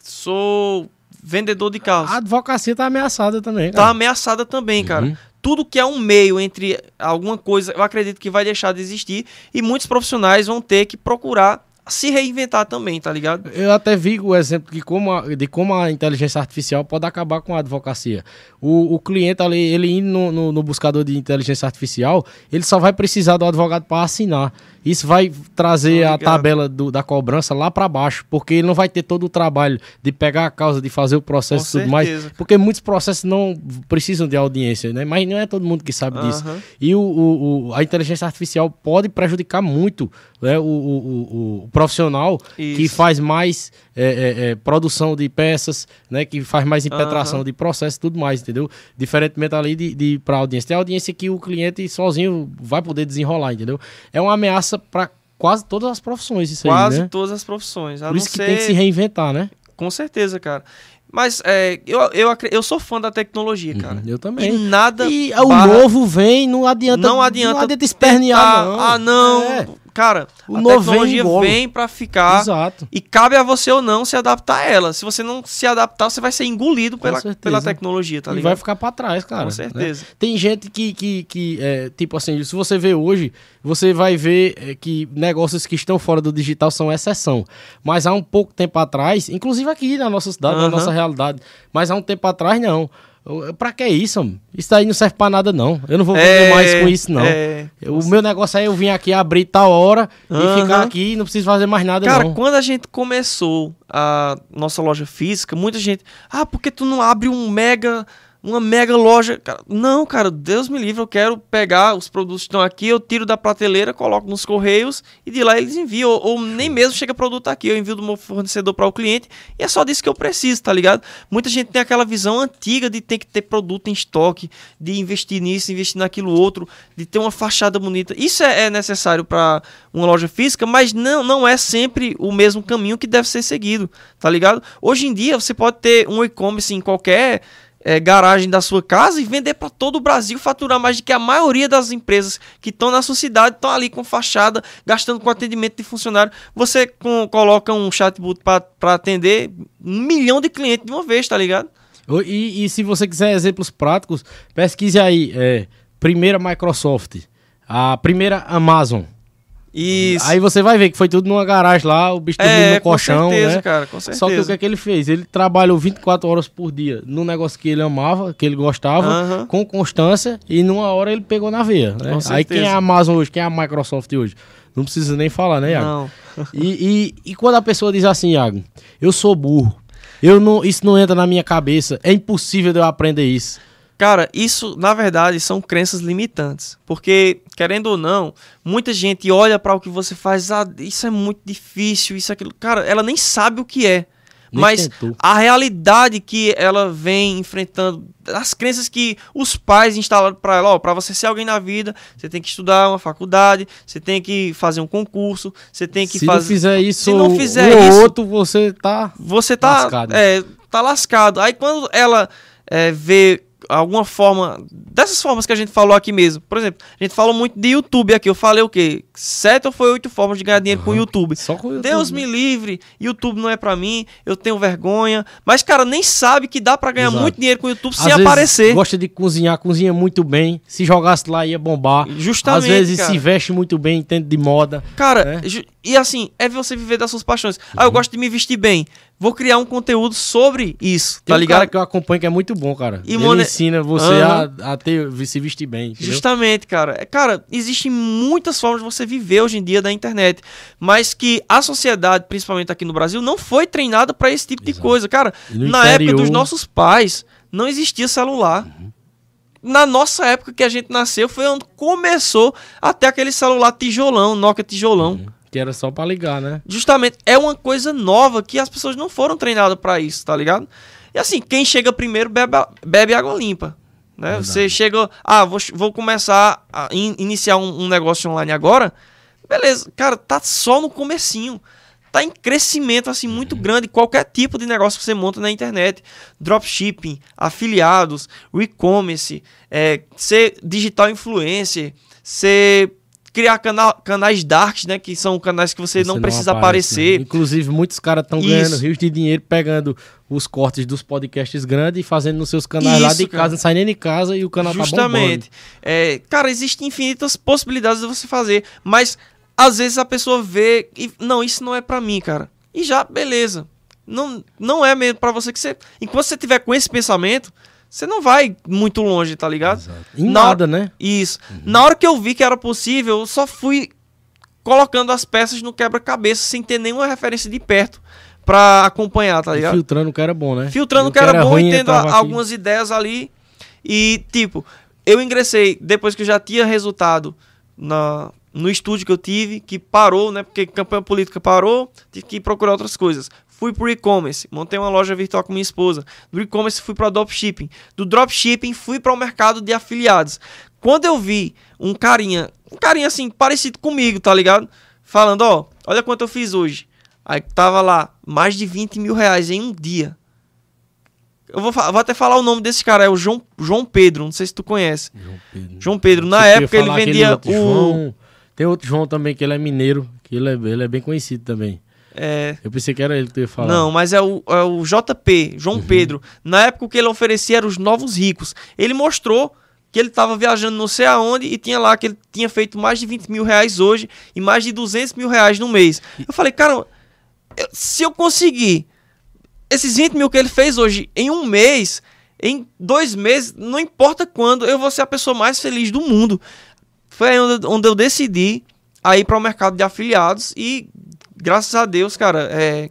sou vendedor de carros. A advocacia tá ameaçada também, Tá cara. ameaçada também, cara. Uhum. Tudo que é um meio entre alguma coisa, eu acredito que vai deixar de existir e muitos profissionais vão ter que procurar se reinventar também, tá ligado? Eu até vi o exemplo de como, a, de como a inteligência artificial pode acabar com a advocacia. O, o cliente ali, ele indo no, no- no buscador de inteligência artificial, ele só vai precisar do advogado para assinar. Isso vai trazer a tabela do- da cobrança lá para baixo, porque ele não vai ter todo o trabalho de pegar a causa, de fazer o processo e tudo mais. Porque muitos processos não precisam de audiência, né? Mas não é todo mundo que sabe disso. Aham. E o, o- o- a inteligência artificial pode prejudicar muito né, o, o- o- profissional que Isso. faz mais é, é, é, produção de peças, né, que faz mais impetração Aham. de processo e tudo mais, entendeu? Diferentemente ali de, de para audiência. Tem audiência que o cliente sozinho vai poder desenrolar, entendeu? É uma ameaça para quase todas as profissões isso Quase aí, né? todas as profissões. A Por isso que ser... tem que se reinventar, né? Com certeza, cara. Mas é, eu, eu, eu sou fã da tecnologia, cara. Eu E também. nada. E o barra- novo vem, não adianta. não adianta. Não adianta espernear, tentar- não. Ah, não. É, Cara, O a tecnologia vem pra ficar. exato. E cabe a você ou não se adaptar a ela. Se você não se adaptar, você vai ser engolido pela, pela tecnologia, tá e ligado? vai ficar pra trás, cara. Com né? certeza. Tem gente que, que, que é, tipo assim, se você vê hoje, você vai ver é, que negócios que estão fora do digital são exceção. Mas há um pouco tempo atrás, inclusive aqui na nossa cidade, na nossa realidade, mas há um tempo atrás, não. Pra que isso, mano? Isso daí não serve pra nada, não. Eu não vou vender mais com isso, não. é. O meu negócio é eu vir aqui abrir tal hora Aham. e ficar aqui e não preciso fazer mais nada, Cara, não. quando a gente começou a nossa loja física, muita gente, ah, por que tu não abre um mega, uma mega loja? Cara, não, cara, Deus me livre, eu quero pegar os produtos que estão aqui, eu tiro da prateleira, coloco nos correios e de lá eles enviam. Ou, ou nem mesmo chega produto aqui, eu envio do meu fornecedor para o cliente e é só disso que eu preciso, tá ligado? Muita gente tem aquela visão antiga de ter que ter produto em estoque, de investir nisso, investir naquilo outro, de ter uma fachada bonita. Isso é, é necessário para uma loja física, mas não, não é sempre o mesmo caminho que deve ser seguido, tá ligado? Hoje em dia você pode ter um e-commerce em qualquer é, garagem da sua casa e vender para todo o Brasil, faturar mais do que a maioria das empresas que estão na sua cidade estão ali com fachada, gastando com atendimento de funcionário. Você com- coloca um chatbot para atender um milhão de clientes de uma vez, tá ligado? E, e se você quiser exemplos práticos, pesquise aí. É, primeira Microsoft, a primeira Amazon. Isso. Aí você vai ver que foi tudo numa garagem lá, o bicho dormindo é, no colchão, com certeza, né? cara, com certeza. Só que o que é que ele fez? Ele trabalhou 24 horas por dia num negócio que ele amava, que ele gostava, Aham. com constância, e numa hora ele pegou na veia. Né? Aí quem é a Amazon hoje, quem é a Microsoft hoje? Não precisa nem falar, né, Iago? Não. E, e, e quando a pessoa diz assim, Iago, eu sou burro, eu não, isso não entra na minha cabeça, é impossível de eu aprender isso. Cara, isso na verdade são crenças limitantes. Porque, querendo ou não, muita gente olha para o que você faz, ah, isso é muito difícil, isso é aquilo. Cara, ela nem sabe o que é. Nem mas tentou. a realidade que ela vem enfrentando, as crenças que os pais instalaram para ela, ó, para você ser alguém na vida, você tem que estudar uma faculdade, você tem que fazer um concurso, você tem que Se não fazer fizer isso, Se não fizer ou isso- outro, você tá... você tá Lascado. É, tá lascado. Aí quando ela é, vê alguma forma, dessas formas que a gente falou aqui mesmo, por exemplo, a gente falou muito de YouTube aqui, eu falei o quê? Sete ou foi oito formas de ganhar dinheiro com o YouTube. Só com o YouTube, Deus né? me livre, YouTube não é pra mim, eu tenho vergonha. Mas, cara, nem sabe que dá pra ganhar Exato. muito dinheiro com o YouTube Às sem aparecer. Gosta de cozinhar, cozinha muito bem. Se jogasse lá ia bombar. Justamente, Às vezes cara. se veste muito bem, entende de moda. Cara, É. ju- e assim, é você viver das suas paixões. Ah, Uhum. eu gosto de me vestir bem. Vou criar um conteúdo sobre isso, Tem tá um ligado? cara que eu acompanho que é muito bom, cara. E Ele mone- ensina você Aham. a, a ter, se vestir bem. entendeu? Justamente, cara. É, Cara, existem muitas formas de você viver hoje em dia da internet, mas que a sociedade, principalmente aqui no Brasil, não foi treinada pra esse tipo de Exato. coisa. Cara, na época interior- dos nossos pais, não existia celular. Na nossa época que a gente nasceu, foi onde começou até aquele celular tijolão, Nokia tijolão. Que era só pra ligar, né? Justamente, é uma coisa nova que as pessoas não foram treinadas pra isso, tá ligado? E assim, quem chega primeiro bebe, bebe água limpa. Né? Verdade. Você chega, ah, vou, vou começar a in- iniciar um, um negócio online agora. Beleza, cara, tá só no comecinho. Tá em crescimento assim muito grande. Qualquer tipo de negócio que você monta na internet, dropshipping, afiliados, e-commerce, é, ser digital influencer, ser criar cana canais darks, né, que são canais que você, não precisa aparece, aparecer. né? Inclusive, muitos caras estão ganhando rios de dinheiro pegando os cortes dos podcasts grandes e fazendo nos seus canais lá Isso, de cara. casa, não sai nem de casa e o canal tá Justamente. É, cara, existem infinitas possibilidades de você fazer, mas às vezes a pessoa vê e não, isso não é pra mim, cara. E já, beleza. Não, não é mesmo pra você que você. Enquanto você tiver com esse pensamento, você não vai muito longe, tá ligado? bombando. Em Na- nada, né? Isso. Na hora que eu vi que era possível, eu só fui colocando as peças no quebra-cabeça sem ter nenhuma referência de perto pra acompanhar, tá E ligado? filtrando o que era bom, né? filtrando E o que era bom e tendo entrava aqui. algumas ideias ali. E, tipo, eu ingressei depois que eu já tinha resultado na, no estúdio que eu tive, que parou, né? Porque campanha política parou, tive que procurar outras coisas. Fui pro e-commerce, montei uma loja virtual com minha esposa. Do e-commerce fui para dropshipping. Do dropshipping fui para o mercado de afiliados. Quando eu vi um carinha, um carinha assim, parecido comigo, tá ligado? Falando, ó, olha quanto eu fiz hoje. Aí tava lá, mais de 20 mil reais em um dia. Eu vou, vou até falar o nome desse cara, é o João, João Pedro, não sei se tu conhece. João Pedro. João Pedro, na época ele vendia outro o. João. Tem outro João também, que ele é mineiro, que ele é, ele é bem conhecido também. É, Eu pensei que era ele que ia falar. Não, mas é o, é o JP, João Pedro. Na época o que ele oferecia era os novos ricos. Ele mostrou que ele estava viajando não sei aonde e tinha lá que ele tinha feito mais de 20 mil reais hoje e mais de 200 mil reais no mês. Eu falei, cara, eu- se eu conseguir esses 20 mil que ele fez hoje em um mês, em dois meses, não importa quando, eu vou ser a pessoa mais feliz do mundo. Foi aí onde, onde eu decidi a ir para o mercado de afiliados e, graças a Deus, cara, é,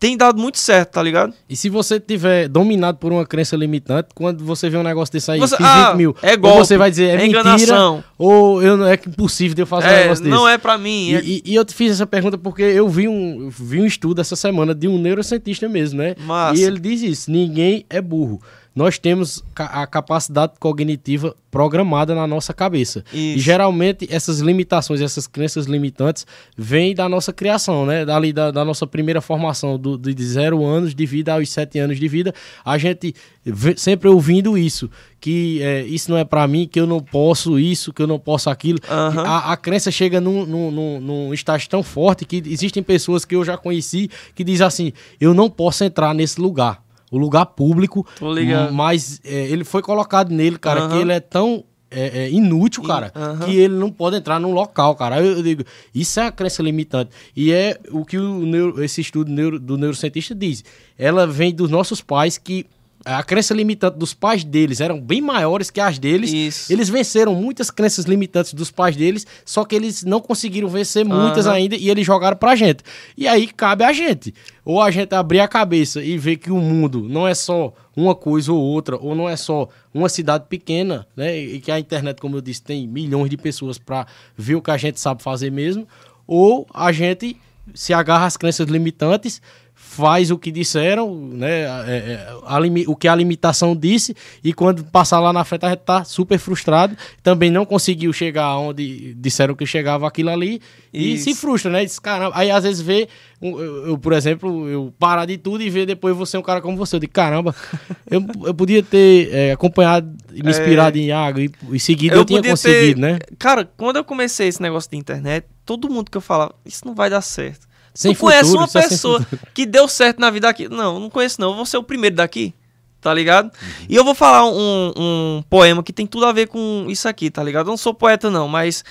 tem dado muito certo, tá ligado? E se você tiver dominado por uma crença limitante, quando você vê um negócio desse aí, Você- fiz ah, 20 mil, é ou golpe, você vai dizer, é, é mentira, enganação. ou eu, é impossível de eu fazer um É, negócio desse. não é pra mim. E, é- e- e eu te fiz essa pergunta porque eu vi um, eu vi um estudo essa semana de um neurocientista mesmo, né? Massa. E ele diz isso: ninguém é burro. Nós temos a capacidade cognitiva programada na nossa cabeça. E Isso. geralmente essas limitações, essas crenças limitantes, vêm da nossa criação, né? Dali da, da nossa primeira formação, do, de zero anos de vida aos sete anos de vida, a gente vê- sempre ouvindo isso, que é, isso não é pra mim, que eu não posso isso, que eu não posso aquilo. Aham. A, a crença chega num, num, num, num estágio tão forte que existem pessoas que eu já conheci que dizem assim: eu não posso entrar nesse lugar. O lugar público, Tô ligado. mas é, ele foi colocado nele, cara, Aham. que ele é tão é, é, inútil, cara, aham. que ele não pode entrar num local, cara. Eu, eu digo, isso é a crença limitante. E é o que o neuro- esse estudo neuro- do neurocientista diz. Ela vem dos nossos pais que a crença limitante dos pais deles eram bem maiores que as deles. Isso. Eles venceram muitas crenças limitantes dos pais deles, só que eles não conseguiram vencer muitas Aham. ainda e eles jogaram pra gente. E aí cabe a gente. Ou a gente abrir a cabeça e ver que o mundo não é só uma coisa ou outra, ou não é só uma cidade pequena, né? E que a internet, como eu disse, tem milhões de pessoas pra ver o que a gente sabe fazer mesmo. Ou a gente se agarra às crenças limitantes, faz o que disseram, né? é, é, a o que a limitação disse, e quando passar lá na frente a gente tá super frustrado, também não conseguiu chegar onde disseram que chegava aquilo ali, e Isso. se frustra, né? Diz, caramba, aí às vezes vê, eu, eu, por exemplo, eu parar de tudo e ver depois você um cara como você, eu digo, caramba, eu, eu podia ter é, acompanhado e me inspirado em água e, e seguido, eu, tinha podia conseguido, ter- né? Cara, quando eu comecei esse negócio de internet, todo mundo que eu falava, isso não vai dar certo. Sem tu conhece futuro, uma é pessoa que deu certo na vida aqui? Não, não conheço não. Eu vou ser o primeiro daqui, tá ligado? E eu vou falar um, um poema que tem tudo a ver com isso aqui, tá ligado? Eu não sou poeta não, mas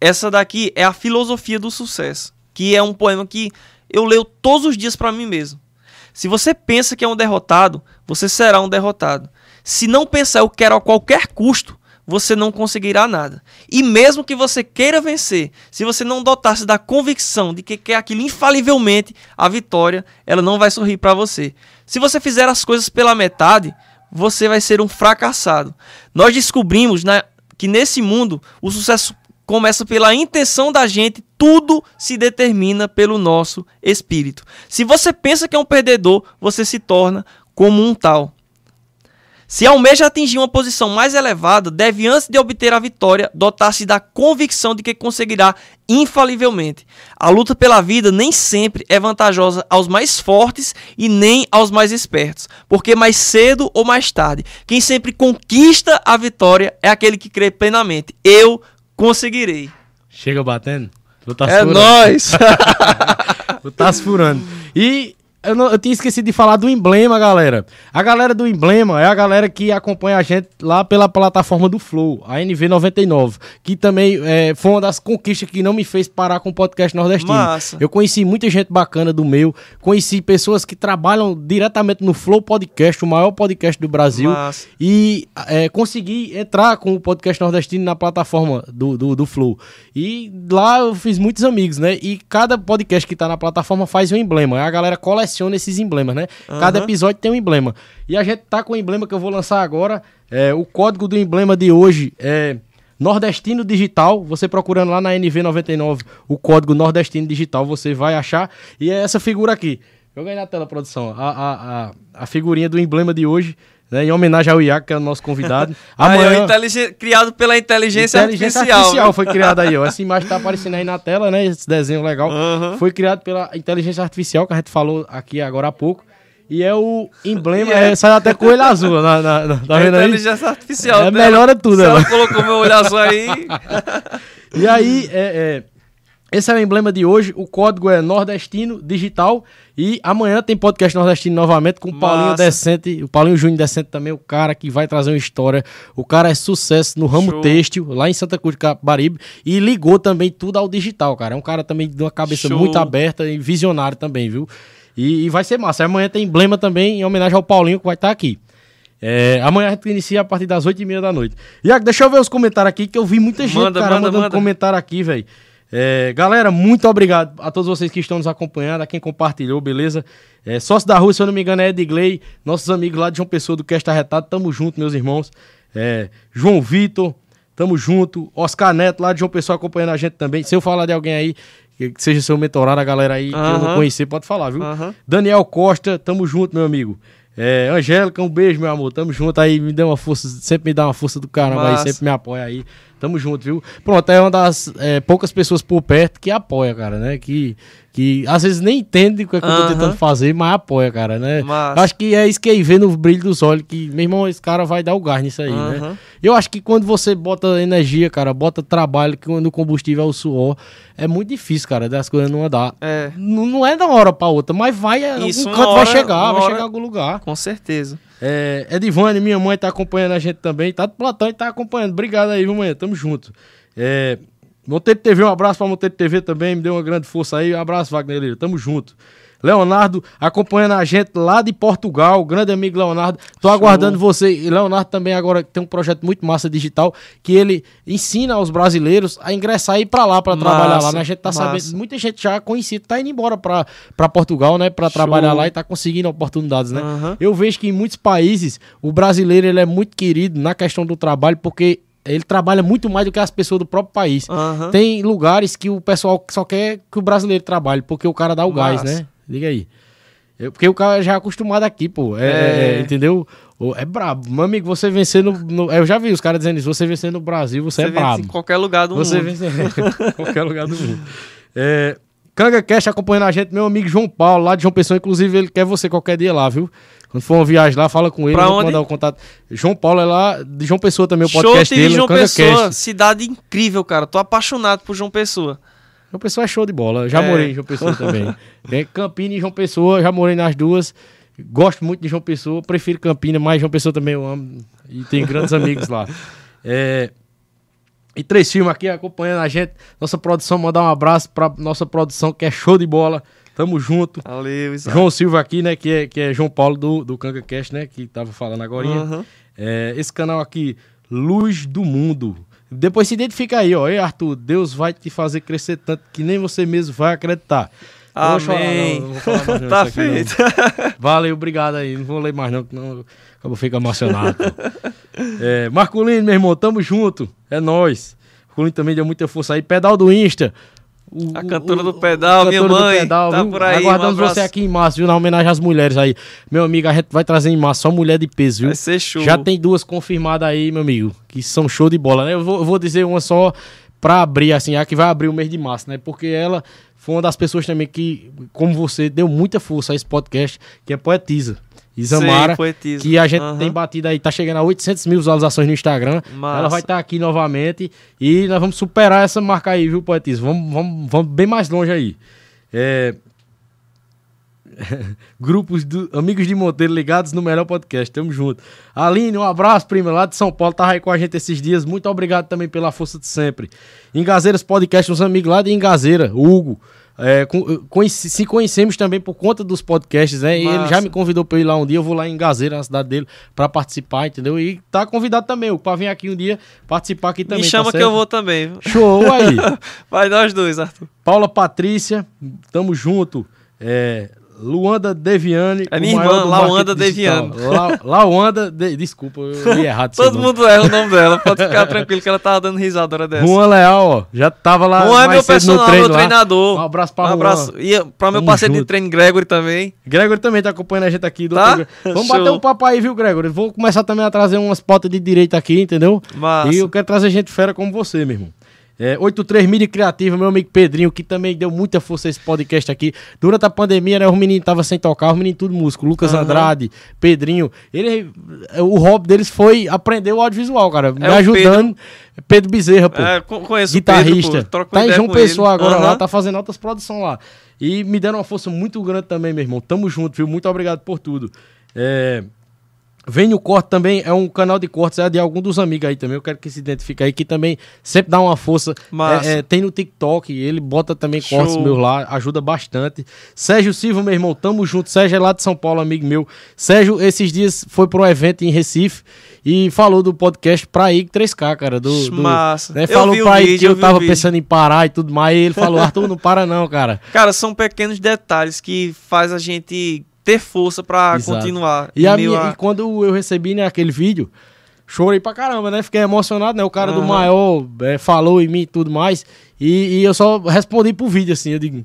essa daqui é a filosofia do sucesso, que é um poema que eu leio todos os dias pra mim mesmo. Se você pensa que é um derrotado, você será um derrotado. Se não pensar eu quero a qualquer custo, você não conseguirá nada. E mesmo que você queira vencer, se você não dotar-se da convicção de que quer aquilo infalivelmente, a vitória, ela não vai sorrir para você. Se você fizer as coisas pela metade, você vai ser um fracassado. Nós descobrimos né, que nesse mundo o sucesso começa pela intenção da gente, tudo se determina pelo nosso espírito. Se você pensa que é um perdedor, você se torna como um tal. Se almeja atingir uma posição mais elevada, deve, antes de obter a vitória, dotar-se da convicção de que conseguirá infalivelmente. A luta pela vida nem sempre é vantajosa aos mais fortes e nem aos mais espertos, porque mais cedo ou mais tarde, quem sempre conquista a vitória é aquele que crê plenamente. Eu conseguirei. Chega batendo. Tu tá é furando. nóis! Tu tá furando. E eu, não- eu tinha esquecido de falar do emblema, galera. A galera do emblema é a galera que acompanha a gente lá pela plataforma do Flow, a NV99, que também é, foi uma das conquistas que não me fez parar com o podcast nordestino. Massa. Eu conheci muita gente bacana do meu, conheci pessoas que trabalham diretamente no Flow Podcast, o maior podcast do Brasil. Massa. E é, consegui entrar com o podcast nordestino na plataforma do, do, do Flow. E lá eu fiz muitos amigos, né? E cada podcast que tá na plataforma faz um emblema. A galera coleciona esses emblemas, né? Cada Aham. episódio tem um emblema. E a gente tá com o emblema que eu vou lançar agora. É, o código do emblema de hoje é Nordestino Digital. Você procurando lá na NV99 o código Nordestino Digital, você vai achar. E é essa figura aqui. Joga aí na tela, produção. A, a, a, a figurinha do emblema de hoje, né? Em homenagem ao Iaco, que é o nosso convidado. Amanhã. inteligen- criado pela inteligência, Inteligência artificial. artificial foi criada aí, ó. Essa imagem tá aparecendo aí na tela, né? Esse desenho legal. Aham. Foi criado pela inteligência artificial, que a gente falou aqui agora há pouco. E é o emblema, é, sai até com o olho azul, na, na, na- tá É vendo aí? inteligência artificial. É, melhora tudo, Se ela ela. colocou meu olho azul aí. E aí, é, é, esse é o emblema de hoje. O código é nordestino digital. E amanhã tem podcast nordestino novamente com o Paulinho Massa. Decente. O Paulinho Júnior Decente também, o cara que vai trazer uma história. O cara é sucesso no ramo Show. têxtil, lá em Santa Cruz de Capibaribe. E ligou também tudo ao digital, cara. É um cara também de uma cabeça Show. muito aberta e visionário também, viu? E, e vai ser massa. Amanhã tem emblema também em homenagem ao Paulinho que vai estar aqui. É, amanhã a gente inicia a partir das 8h30 da noite. Iago, deixa eu ver os comentários aqui, que eu vi muita gente, Manda, cara, manda, mandando manda. comentário aqui, velho. É, galera, muito obrigado a todos vocês que estão nos acompanhando, a quem compartilhou, beleza? É, sócio da rua, se eu não me engano, é Edgley, nossos amigos lá de João Pessoa do Cast Arretado, tamo junto, meus irmãos. É, João Vitor, tamo junto. Oscar Neto, lá de João Pessoa, acompanhando a gente também. Se eu falar de alguém aí, que seja seu mentorado, a galera aí que eu não conhecer, pode falar, viu? Aham. Daniel Costa, tamo junto, meu amigo. É, Angélica, um beijo, meu amor. Tamo junto aí, me deu uma força, sempre me dá uma força do caramba aí, Massa. sempre me apoia aí. Tamo junto, viu? Pronto, é uma das é, poucas pessoas por perto que apoia, cara, né? Que, que às vezes nem entende o que, é que eu tô tentando fazer, mas apoia, cara, né? Massa. Acho que é isso que aí vê no brilho dos olhos, que, meu irmão, esse cara vai dar o gás nisso aí, né? Aham. Eu acho que quando você bota energia, cara, bota trabalho, que quando o combustível é o suor, é muito difícil, cara, das coisas não andar. É, Não, não é da hora pra outra, mas vai, é, Isso, algum canto vai hora- chegar, uma vai hora- chegar em algum lugar. com certeza. É, Edivane, minha mãe, tá acompanhando a gente também, tá do plantão e tá acompanhando. Obrigado aí, viu, mãe? Tamo junto. É, Monteiro TV, um abraço pra Monteiro TV também, me deu uma grande força aí. Um abraço, Wagner Lira, tamo junto. Leonardo acompanhando a gente lá de Portugal, grande amigo Leonardo. Tô aguardando você. E Leonardo também agora tem um projeto muito massa digital que ele ensina aos brasileiros a ingressar e ir pra lá pra trabalhar lá, né? A gente tá massa. sabendo, muita gente já conhecida tá indo embora pra, pra Portugal, né, Pra Show. trabalhar lá e tá conseguindo oportunidades, né? Aham. Eu vejo que em muitos países o brasileiro ele é muito querido na questão do trabalho porque ele trabalha muito mais do que as pessoas do próprio país. Aham. Tem lugares que o pessoal só quer que o brasileiro trabalhe porque o cara dá o gás, Massa. né? Liga aí. Eu- porque o cara já é acostumado aqui, pô. É, É. é, entendeu? O- É brabo. Meu amigo, você vencer no, no- Eu já vi os caras dizendo isso. Você vencer no Brasil, você, Você é brabo. em qualquer lugar do Você mundo. vence em qualquer lugar do mundo. É, Canga Cash acompanhando a gente, meu amigo João Paulo, lá de João Pessoa. Inclusive, ele quer você qualquer dia lá, viu? Quando for uma viagem lá, fala com ele. Pra vou mandar o contato. João Paulo é lá de João Pessoa também, o Show podcast dele. João Pessoa, Cast. cidade incrível, cara. Tô apaixonado por João Pessoa. João Pessoa é show de bola. Já É. morei em João Pessoa também. É, Campina e João Pessoa, já morei nas duas. Gosto muito de João Pessoa, prefiro Campina, mas João Pessoa também eu amo. E tenho grandes amigos lá. É, e três filmes aqui acompanhando a gente. Nossa produção, mandar um abraço pra nossa produção, que é show de bola. Tamo junto. Valeu, Isaac. João Silva aqui, né? Que é, que é João Paulo do, do Canga Cast, né? Que tava falando agora. Aham. É, esse canal aqui, Luz do Mundo. Depois se identifica aí, ó. Ei, Arthur, Deus vai te fazer crescer tanto que nem você mesmo vai acreditar. Não vou chorar, Amém. não, tá não. feito. Valeu, obrigado aí. Não vou ler mais não, que não acabo fica emocionado. é, Marculino, meu irmão, tamo junto. É nóis. Marculino também deu muita força aí. Pedal do Insta. O- A cantora o- do pedal, minha mãe, pedal, tá viu? por aí, Aguardamos um você aqui em março, viu? Na homenagem às mulheres aí. Meu amigo, a gente vai trazer em março só mulher de peso, viu? Vai ser show. Já tem duas confirmadas aí, meu amigo, que são show de bola, né? Eu vou, eu vou dizer uma só pra abrir, assim, a que vai abrir o mês de março, né? Porque ela foi uma das pessoas também que, como você, deu muita força a esse podcast, que é poetisa. Isamara, poetisa. que a gente Aham. tem batido aí, tá chegando a 800 mil visualizações no Instagram. Massa. Ela vai estar aqui novamente e nós vamos superar essa marca aí, viu, poetisa? Vamos, vamos, vamos bem mais longe aí. É, Grupos do Amigos de Monteiro ligados no melhor podcast. Tamo junto. Aline, um abraço, prima, lá de São Paulo. Tava aí com a gente esses dias. Muito obrigado também pela força de sempre. Engazeiras Podcast, uns amigos lá de Engazeira, Hugo. É, con- conheci- se conhecemos também por conta dos podcasts, né? E ele Massa. já me convidou pra eu ir lá um dia. Eu vou lá em Engazeira, na cidade dele, pra participar, entendeu? E tá convidado também, o pra vir aqui um dia participar aqui também. Me chama tá que eu vou também. Show aí. Vai nós dois, Arthur. Paula Patrícia, tamo junto. É, Luanda Deviane. É minha irmã, Lauanda. Deviane. La, Lauanda, de, desculpa, eu li errado. Todo mundo erra o nome dela. Pode ficar tranquilo que ela tava dando risada hora dessa. Juan Leal, ó, já tava lá. Juan é meu personal, treino meu lá. treinador. Um abraço pra Um Juan. abraço. E pra meu parceiro de junto. treino, Gregory, também. Gregory também tá acompanhando a gente aqui. do Tá? Vamos Show. bater um papo aí, viu, Gregory? Vou começar também a trazer umas pautas de direito aqui, entendeu? Massa. E eu quero trazer gente fera como você, meu irmão. É, 83 Mídia Criativa, meu amigo Pedrinho, que também deu muita força a esse podcast aqui. Durante a pandemia, né, os meninos estavam sem tocar, os meninos tudo músico. Lucas Aham. Andrade, Pedrinho. Ele, o hobby deles foi aprender o audiovisual, cara. me É o ajudando. Pedro, Bezerra, pô. É, co- conheço guitarrista. o Pedro, pô, tá em João Pessoa ele. agora Aham. lá, tá fazendo altas produções lá. E me deram uma força muito grande também, meu irmão. Tamo junto, viu? Muito obrigado por tudo. É... Vem o Corte também, é um canal de cortes, é de algum dos amigos aí também. Eu quero que se identifique aí, que também sempre dá uma força. Massa. É, é, tem no TikTok, ele bota também Show. cortes meus lá, ajuda bastante. Sérgio Silva, meu irmão, tamo junto. Sérgio é lá de São Paulo, amigo meu. Sérgio, esses dias foi para um evento em Recife e falou do podcast pra ir 3K, cara. Do, do- Massa. né, Eu falou vi o pra vídeo, que eu eu tava pensando em parar e tudo mais. E ele falou, Arthur, não para não, cara. Cara, são pequenos detalhes que faz a gente ter força pra Exato. continuar. E, a minha- a- e quando eu recebi né, aquele vídeo, chorei pra caramba, né? Fiquei emocionado, né? O cara do Aham. maior é, falou em mim e tudo mais. E, e eu só respondi pro vídeo, assim. Eu digo,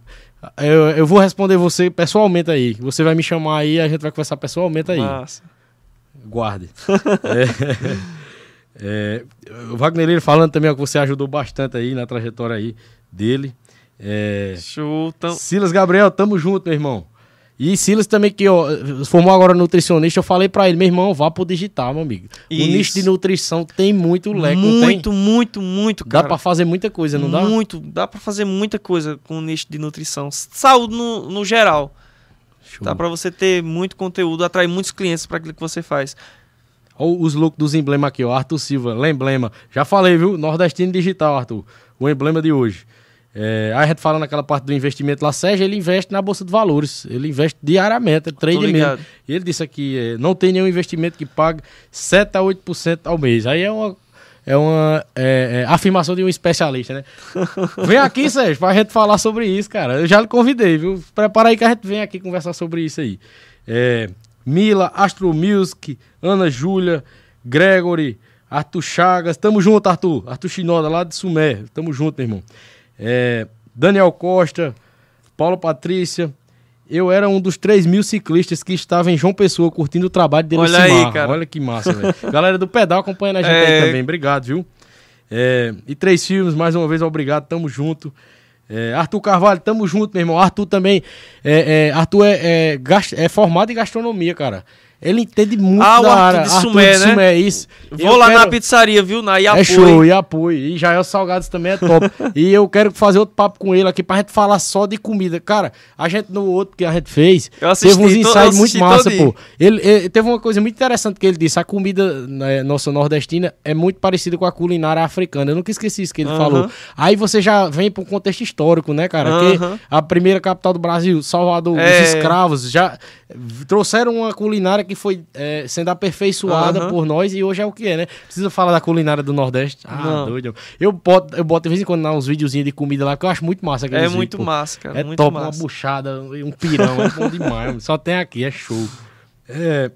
eu, eu vou responder você pessoalmente aí. Você vai me chamar aí, a gente vai conversar pessoalmente aí. Massa. Guarde. é, é, o Wagner ele falando também ó, que você ajudou bastante aí na trajetória aí dele. É, Show. Tam... Silas Gabriel, tamo junto, meu irmão. E Silas também, que ó, formou agora nutricionista, eu falei pra ele, meu irmão, vá pro digital, meu amigo. O Isso. nicho de nutrição tem muito leque, muito, muito, muito, Dá cara. pra fazer muita coisa, não dá? Muito. Dá pra fazer muita coisa com o nicho de nutrição. Saúde no, no geral. Show. Dá pra você ter muito conteúdo, atrair muitos clientes pra aquilo que você faz. Ó, os looks dos emblemas aqui, ó. Arthur Silva, emblema. Já falei, viu? Nordestino Digital, Arthur. O emblema de hoje. É, aí a gente falando naquela parte do investimento lá, Sérgio, ele investe na Bolsa de Valores. Ele investe diariamente, trade mesmo. E ele disse aqui, é, não tem nenhum investimento que pague 7 a 8% ao mês. Aí é uma, é uma é, é, afirmação de um especialista, né? vem aqui, Sérgio, pra gente falar sobre isso, cara. Eu já lhe convidei, viu? Prepara aí que a gente vem aqui conversar sobre isso aí. É, Mila, Astro Music, Ana Júlia, Gregory, Arthur Chagas. Tamo junto, Arthur. Arthur Chinoda, lá de Sumé. Tamo junto, meu irmão. É, Daniel Costa, Paulo Patrícia. Eu era um dos 3 mil ciclistas que estava em João Pessoa curtindo o trabalho dele Olha aí, cara. Olha que massa, velho. Galera do pedal acompanhando a gente É. aí também. Obrigado, viu? É, e três filmes, mais uma vez, obrigado. Tamo junto. É, Arthur Carvalho, tamo junto, meu irmão. Arthur também. É, é, Arthur é, é, é formado em gastronomia, cara. Ele entende muito Ah, o da Arthur área. de Sumé, né? Sumé, isso. Vou Eu lá quero- na pizzaria, viu? Na é Iapoi. show, e apoio. E Jael Salgados também é top. e eu quero fazer outro papo com ele aqui pra gente falar só de comida. Cara, a gente no outro que a gente fez, Eu assisti teve uns ensaios muito massa, pô. Ele, ele- teve uma coisa muito interessante que ele disse: a comida né, nossa nordestina é muito parecida com a culinária africana. Eu nunca esqueci isso que ele Aham. falou. Aí você já vem pra um contexto histórico, né, cara? Que Aham. a primeira capital do Brasil, Salvador, É. os escravos, já trouxeram uma culinária que foi é, sendo aperfeiçoada Aham. por nós e hoje é o que é, né? Precisa falar da culinária do Nordeste. Ah, Não. doido. Eu boto, eu boto de vez em quando uns videozinhos de comida lá, que eu acho muito massa. É vídeos, muito pô. massa, cara. É muito top, uma massa. buchada, um pirão, é bom demais. Só tem aqui, é show. É...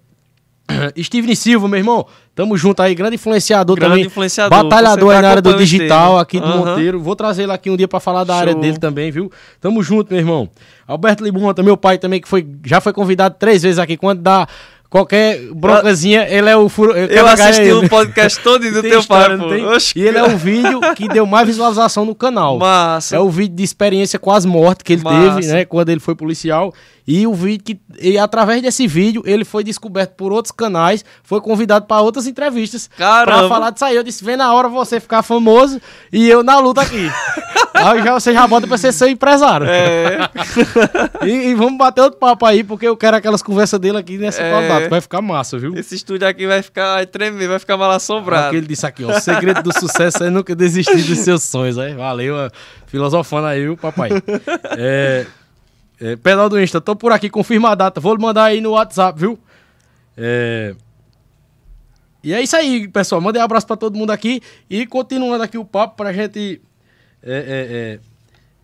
Steven Silva, meu irmão, tamo junto aí, grande influenciador Grande também. influenciador, Batalhador aí na área do digital, aqui do Aham. Monteiro. Vou trazer ele aqui um dia pra falar da área Show. dele também, viu? Tamo junto, meu irmão. Alberto Limonta, meu pai também, que foi, já foi convidado três vezes aqui. Quando dá qualquer broncazinha, ele é o furo. Eu assisti o podcast todo do teu pai, E ele é o vídeo que deu mais visualização no canal. Massa. É o vídeo de experiência com as mortes que ele Massa. teve, né? Quando ele foi policial. E o vídeo que. E através desse vídeo, ele foi descoberto por outros canais, foi convidado para outras entrevistas. Caramba. Pra falar disso aí. Eu disse: vem na hora você ficar famoso e eu na luta aqui. aí já, você já bota pra ser seu empresário. É, E, e vamos bater outro papo aí, porque eu quero aquelas conversas dele aqui nessa É. qualidade. Vai ficar massa, viu? esse estúdio aqui vai ficar, vai tremer, vai ficar mal É o assombrado. que ele disse aqui, ó. O segredo do sucesso é nunca desistir dos seus sonhos. Aí. Valeu, filosofando aí, viu, papai? É, é, pedal do Insta, tô por aqui, confirma a data. Vou mandar aí no WhatsApp, viu? É, e é isso aí, pessoal. Mandei um abraço pra todo mundo aqui. E continuando aqui o papo pra gente é, é, é,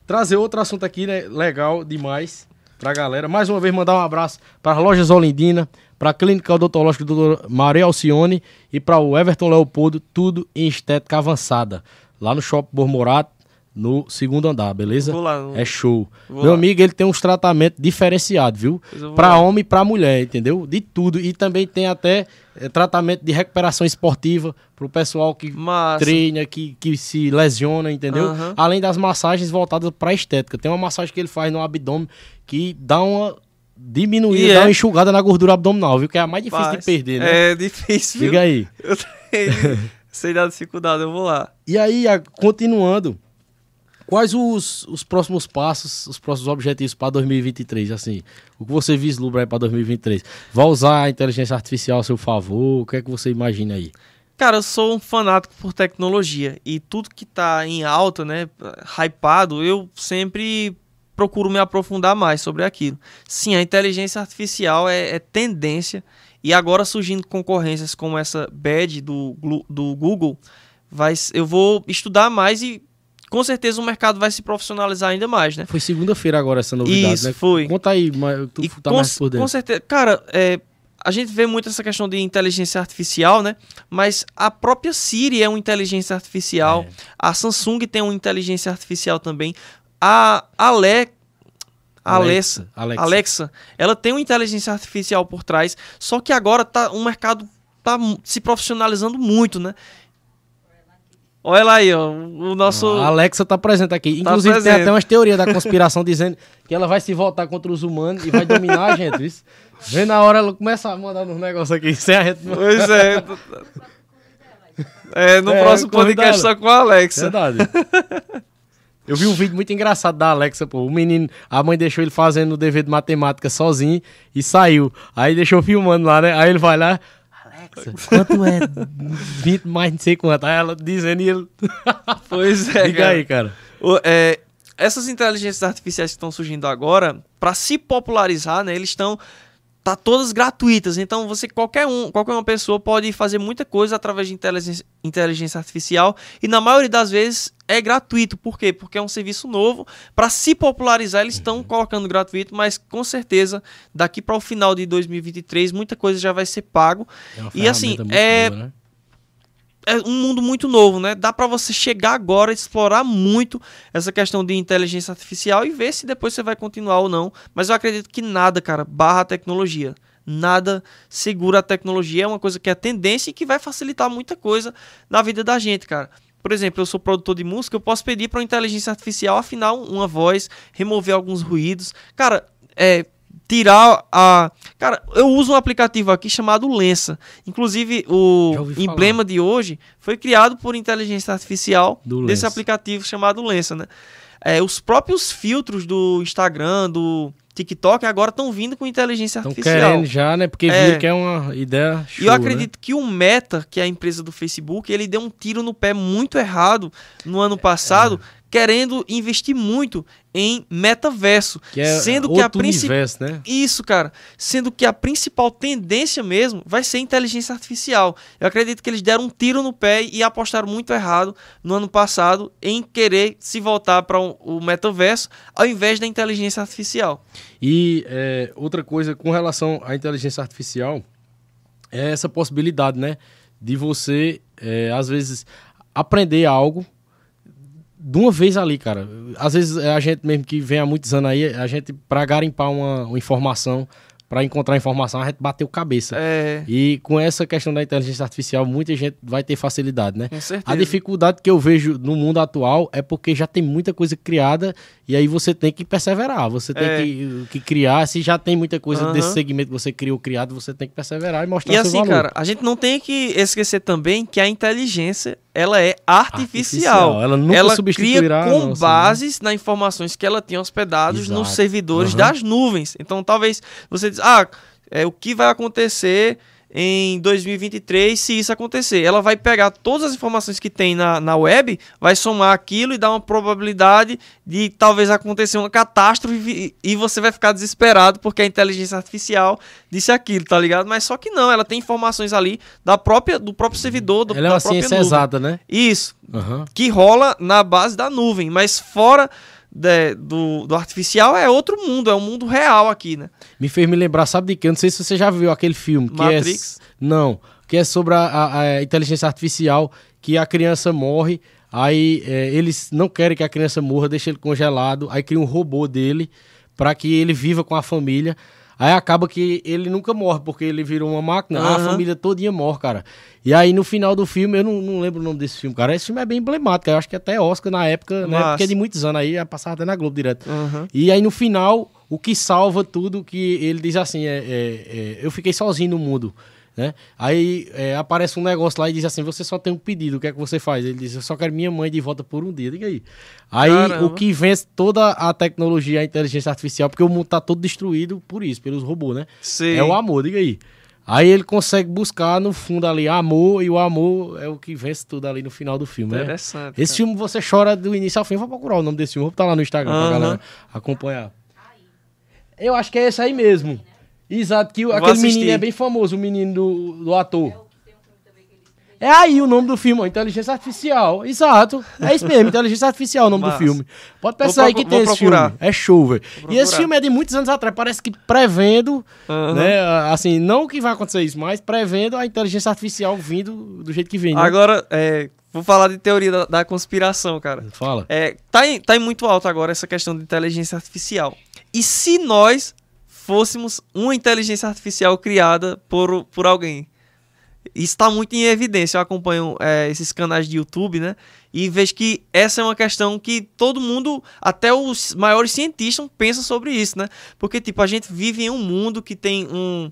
trazer outro assunto aqui, né? Legal demais pra galera. Mais uma vez, mandar um abraço para as lojas Olindina, pra Clínica Odontológica do Dr. Maria Alcione e para o Everton Leopoldo, tudo em estética avançada. Lá no Shopping Bormorato, no segundo andar, beleza? Vou lá. É show. Vou Meu lá. amigo, ele tem uns tratamentos diferenciados, viu? Vou lá. homem e pra mulher, entendeu? De tudo. E também tem até eh, tratamento de recuperação esportiva pro pessoal que Massa. treina, que, que se lesiona, entendeu? Aham. Além das massagens voltadas pra estética. Tem uma massagem que ele faz no abdômen que dá uma diminuída, E dá é? uma enxugada na gordura abdominal, viu? Que é a mais difícil de perder, né? É difícil. Diga aí. Eu tenho. Sei da dificuldade, eu vou lá. E aí, continuando, quais os, os próximos passos, os próximos objetivos para 2023? Assim, o que você vislumbra aí para 2023? Vai usar a inteligência artificial a seu favor? O que é que você imagina aí? Cara, eu sou um fanático por tecnologia e tudo que tá em alta, né, hypado, eu sempre procuro me aprofundar mais sobre aquilo. Sim, a inteligência artificial é, é tendência e agora surgindo concorrências como essa Bad do, do Google, vai, eu vou estudar mais e com certeza o mercado vai se profissionalizar ainda mais, né? Foi segunda-feira agora essa novidade, Isso, né? foi. Conta aí, tu E tá com, mais por com dentro. certeza. Cara, é, a gente vê muito essa questão de inteligência artificial, né? Mas a própria Siri é uma inteligência artificial. É. A Samsung tem uma inteligência artificial também. A Ale... Alexa, Alexa. Alexa, ela tem uma inteligência artificial por trás, só que agora tá o mercado tá se profissionalizando muito, né? Olha lá aí, ó, o nosso A Alexa tá presente aqui. Tá Inclusive, presente. tem até umas teorias da conspiração dizendo que ela vai se voltar contra os humanos e vai dominar a gente. Isso. Vem na hora ela começa a mandar uns negócios aqui sem a gente. Pois é. É, no É, próximo podcast só com a Alexa. Verdade. Eu vi um vídeo muito engraçado da Alexa, pô. O menino, a mãe deixou ele fazendo o dever de matemática sozinho e saiu. Aí deixou filmando lá, né? Aí ele vai lá. Alexa, quanto é 20 mais não sei quanto? Aí ela dizendo e ele. Pois é, Diga cara. aí, cara. O- é, essas inteligências artificiais que estão surgindo agora, para se popularizar, né, eles estão tá todas gratuitas. Então você qualquer um, qualquer uma pessoa pode fazer muita coisa através de inteligência, inteligência artificial e na maioria das vezes é gratuito. Por quê? Porque é um serviço novo. Para se popularizar, eles estão colocando gratuito, mas com certeza daqui para o final de 2023 muita coisa já vai ser pago. É E assim, é- boa, né? É um mundo muito novo, né? Dá pra você chegar agora, explorar muito essa questão de inteligência artificial e ver se depois você vai continuar ou não. Mas eu acredito que nada, cara, barra a tecnologia. Nada segura a tecnologia. É uma coisa que é tendência e que vai facilitar muita coisa na vida da gente, cara. Por exemplo, eu sou produtor de música, eu posso pedir para uma inteligência artificial afinar um- uma voz, remover alguns ruídos. Cara, é tirar a. Cara, eu uso um aplicativo aqui chamado Lensa. Inclusive, o ouvi falar. emblema de hoje foi criado por inteligência artificial Do desse Lensa. aplicativo chamado Lensa, né? É, os próprios filtros do Instagram, do TikTok, agora estão vindo com inteligência Estão artificial. querendo já, né? Porque É. viram que é uma ideia show, E eu né? acredito que o Meta, que é a empresa do Facebook, ele deu um tiro no pé muito errado no ano passado, É. querendo investir muito em metaverso, Que é sendo que a principal né? isso, cara. Sendo que a principal tendência mesmo vai ser inteligência artificial. Eu acredito que eles deram um tiro no pé e apostaram muito errado no ano passado em querer se voltar para o metaverso ao invés da inteligência artificial. E é, outra coisa com relação à inteligência artificial é essa possibilidade, né? De você, é, às vezes, aprender algo de uma vez ali, cara. Às vezes é a gente mesmo que vem há muitos anos aí, a gente, pra garimpar uma, uma informação, pra encontrar informação, a gente bateu cabeça. É, E com essa questão da inteligência artificial, muita gente vai ter facilidade, né? com certeza. A dificuldade que eu vejo no mundo atual é porque já tem muita coisa criada e aí você tem que perseverar. Você tem É. que, que criar. Se já tem muita coisa Aham. desse segmento que você criou criado, você tem que perseverar e mostrar E seu assim, valor. cara, a gente não tem que esquecer também que a inteligência ela é artificial. Artificial. Ela nunca ela substituirá cria com nossa, bases nas informações que ela tem hospedados Exato. nos servidores Aham. das nuvens. Então, talvez você diz, ah, é, o que vai acontecer em 2023 se isso acontecer? Ela vai pegar todas as informações que tem na, na web, vai somar aquilo e dar uma probabilidade de talvez acontecer uma catástrofe e, e você vai ficar desesperado porque a inteligência artificial disse aquilo, tá ligado? Mas só que não, ela tem informações ali da própria, do próprio servidor, do, Ela é uma própria ciência nuvem. exata, né? Isso, Aham. que rola na base da nuvem, mas fora de- do, do artificial é outro mundo, é um mundo real aqui, né? Me fez me lembrar, sabe de quê? Eu não sei se você já viu aquele filme. Que Matrix? É, não, que é sobre a, a- a inteligência artificial, que a criança morre, Aí é, eles não querem que a criança morra, deixa ele congelado. Aí cria um robô dele para que ele viva com a família. Aí acaba que ele nunca morre, porque ele virou uma máquina, uhum. a família todinha morre, cara. E aí no final do filme, eu não, não, lembro o nome desse filme, cara. Esse filme é bem emblemático, eu acho que até Oscar na época, né? Porque é de muitos anos aí, passava até na Globo direto. Uhum. E aí no final, o que salva tudo, que ele diz assim, é, é, é eu fiquei sozinho no mundo. Né? Aí é, aparece um negócio lá e diz assim: Você só tem um pedido, o que é que você faz? Ele diz: Eu só quero minha mãe de volta por um dia. Diga aí. Aí Caramba. o que vence toda a tecnologia, a inteligência artificial, porque o mundo tá todo destruído por isso, pelos robôs, né? Sim. É o amor, diga aí. Aí ele consegue buscar no fundo ali amor, e o amor é o que vence tudo ali no final do filme. Né? Interessante. Né? Esse filme você chora do início ao fim. Vou procurar o nome desse filme, vou botar lá no Instagram uhum. pra galera acompanhar. Eu acho que é esse aí mesmo. Exato, que aquele assistir. menino é bem famoso, o menino do, do ator. É aí o nome do filme, Inteligência Artificial. Exato. É isso mesmo, Inteligência Artificial o nome do filme. Pode pensar aí que tem esse procurar. filme. É show, velho. E esse filme é de muitos anos atrás. Parece que prevendo, uhum. né? Assim, não que vai acontecer isso, mas prevendo a inteligência artificial vindo do jeito que vem. Né? Agora, é, vou falar de teoria da, da, conspiração, cara. Fala. É, tá, em, tá em muito alto agora essa questão de inteligência artificial. E se nós fôssemos uma inteligência artificial criada por, por alguém. Isso está muito em evidência. Eu acompanho é, esses canais de YouTube, né? E vejo que essa é uma questão que todo mundo, até os maiores cientistas, pensam sobre isso, né? Porque, tipo, a gente vive em um mundo que tem um,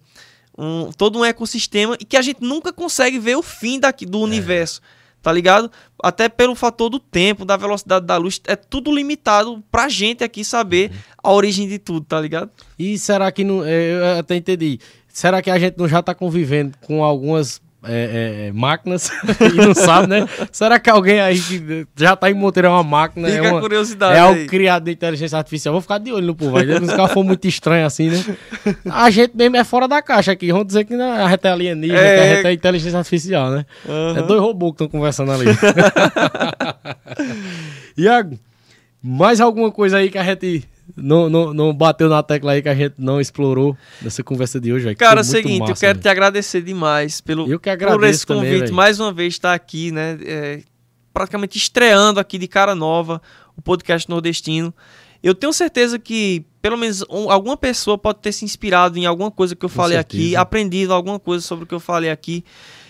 um todo um ecossistema e que a gente nunca consegue ver o fim daqui, do é. universo tá ligado? Até pelo fator do tempo, da velocidade da luz, é tudo limitado pra gente aqui saber a origem de tudo, tá ligado? E será que não. É, eu até entendi. Será que a gente não já tá convivendo com algumas é, é, máquinas e não sabe, né? Será que alguém aí que já tá em Monteiro é uma máquina? Fica é uma, curiosidade. É algo criado de inteligência artificial. Vou ficar de olho no povo. Aí, se os caras for muito estranho assim, né? A gente mesmo é fora da caixa aqui. Vamos dizer que a gente é alienígena, é... que a gente é inteligência artificial, né? Uhum. É dois robôs que estão conversando ali. Iago, mais alguma coisa aí que a gente não, não, não bateu na tecla aí que a gente não explorou nessa conversa de hoje. Véio, Cara, é o seguinte, massa, eu quero véio. te agradecer demais pelo eu que agradeço por esse convite, também, mais uma vez estar aqui, né? É, praticamente estreando aqui de cara nova o podcast nordestino. Eu tenho certeza que pelo menos um, alguma pessoa pode ter se inspirado em alguma coisa que eu Com falei certeza. aqui, aprendido alguma coisa sobre o que eu falei aqui.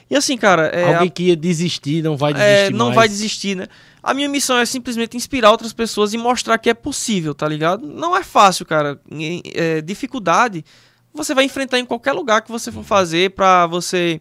E assim, cara. É, Alguém que ia desistir, não vai é, desistir. É, não mais. vai desistir, né? A minha missão é simplesmente inspirar outras pessoas e mostrar que é possível, tá ligado? Não é fácil, cara. É, dificuldade você vai enfrentar em qualquer lugar que você for fazer para você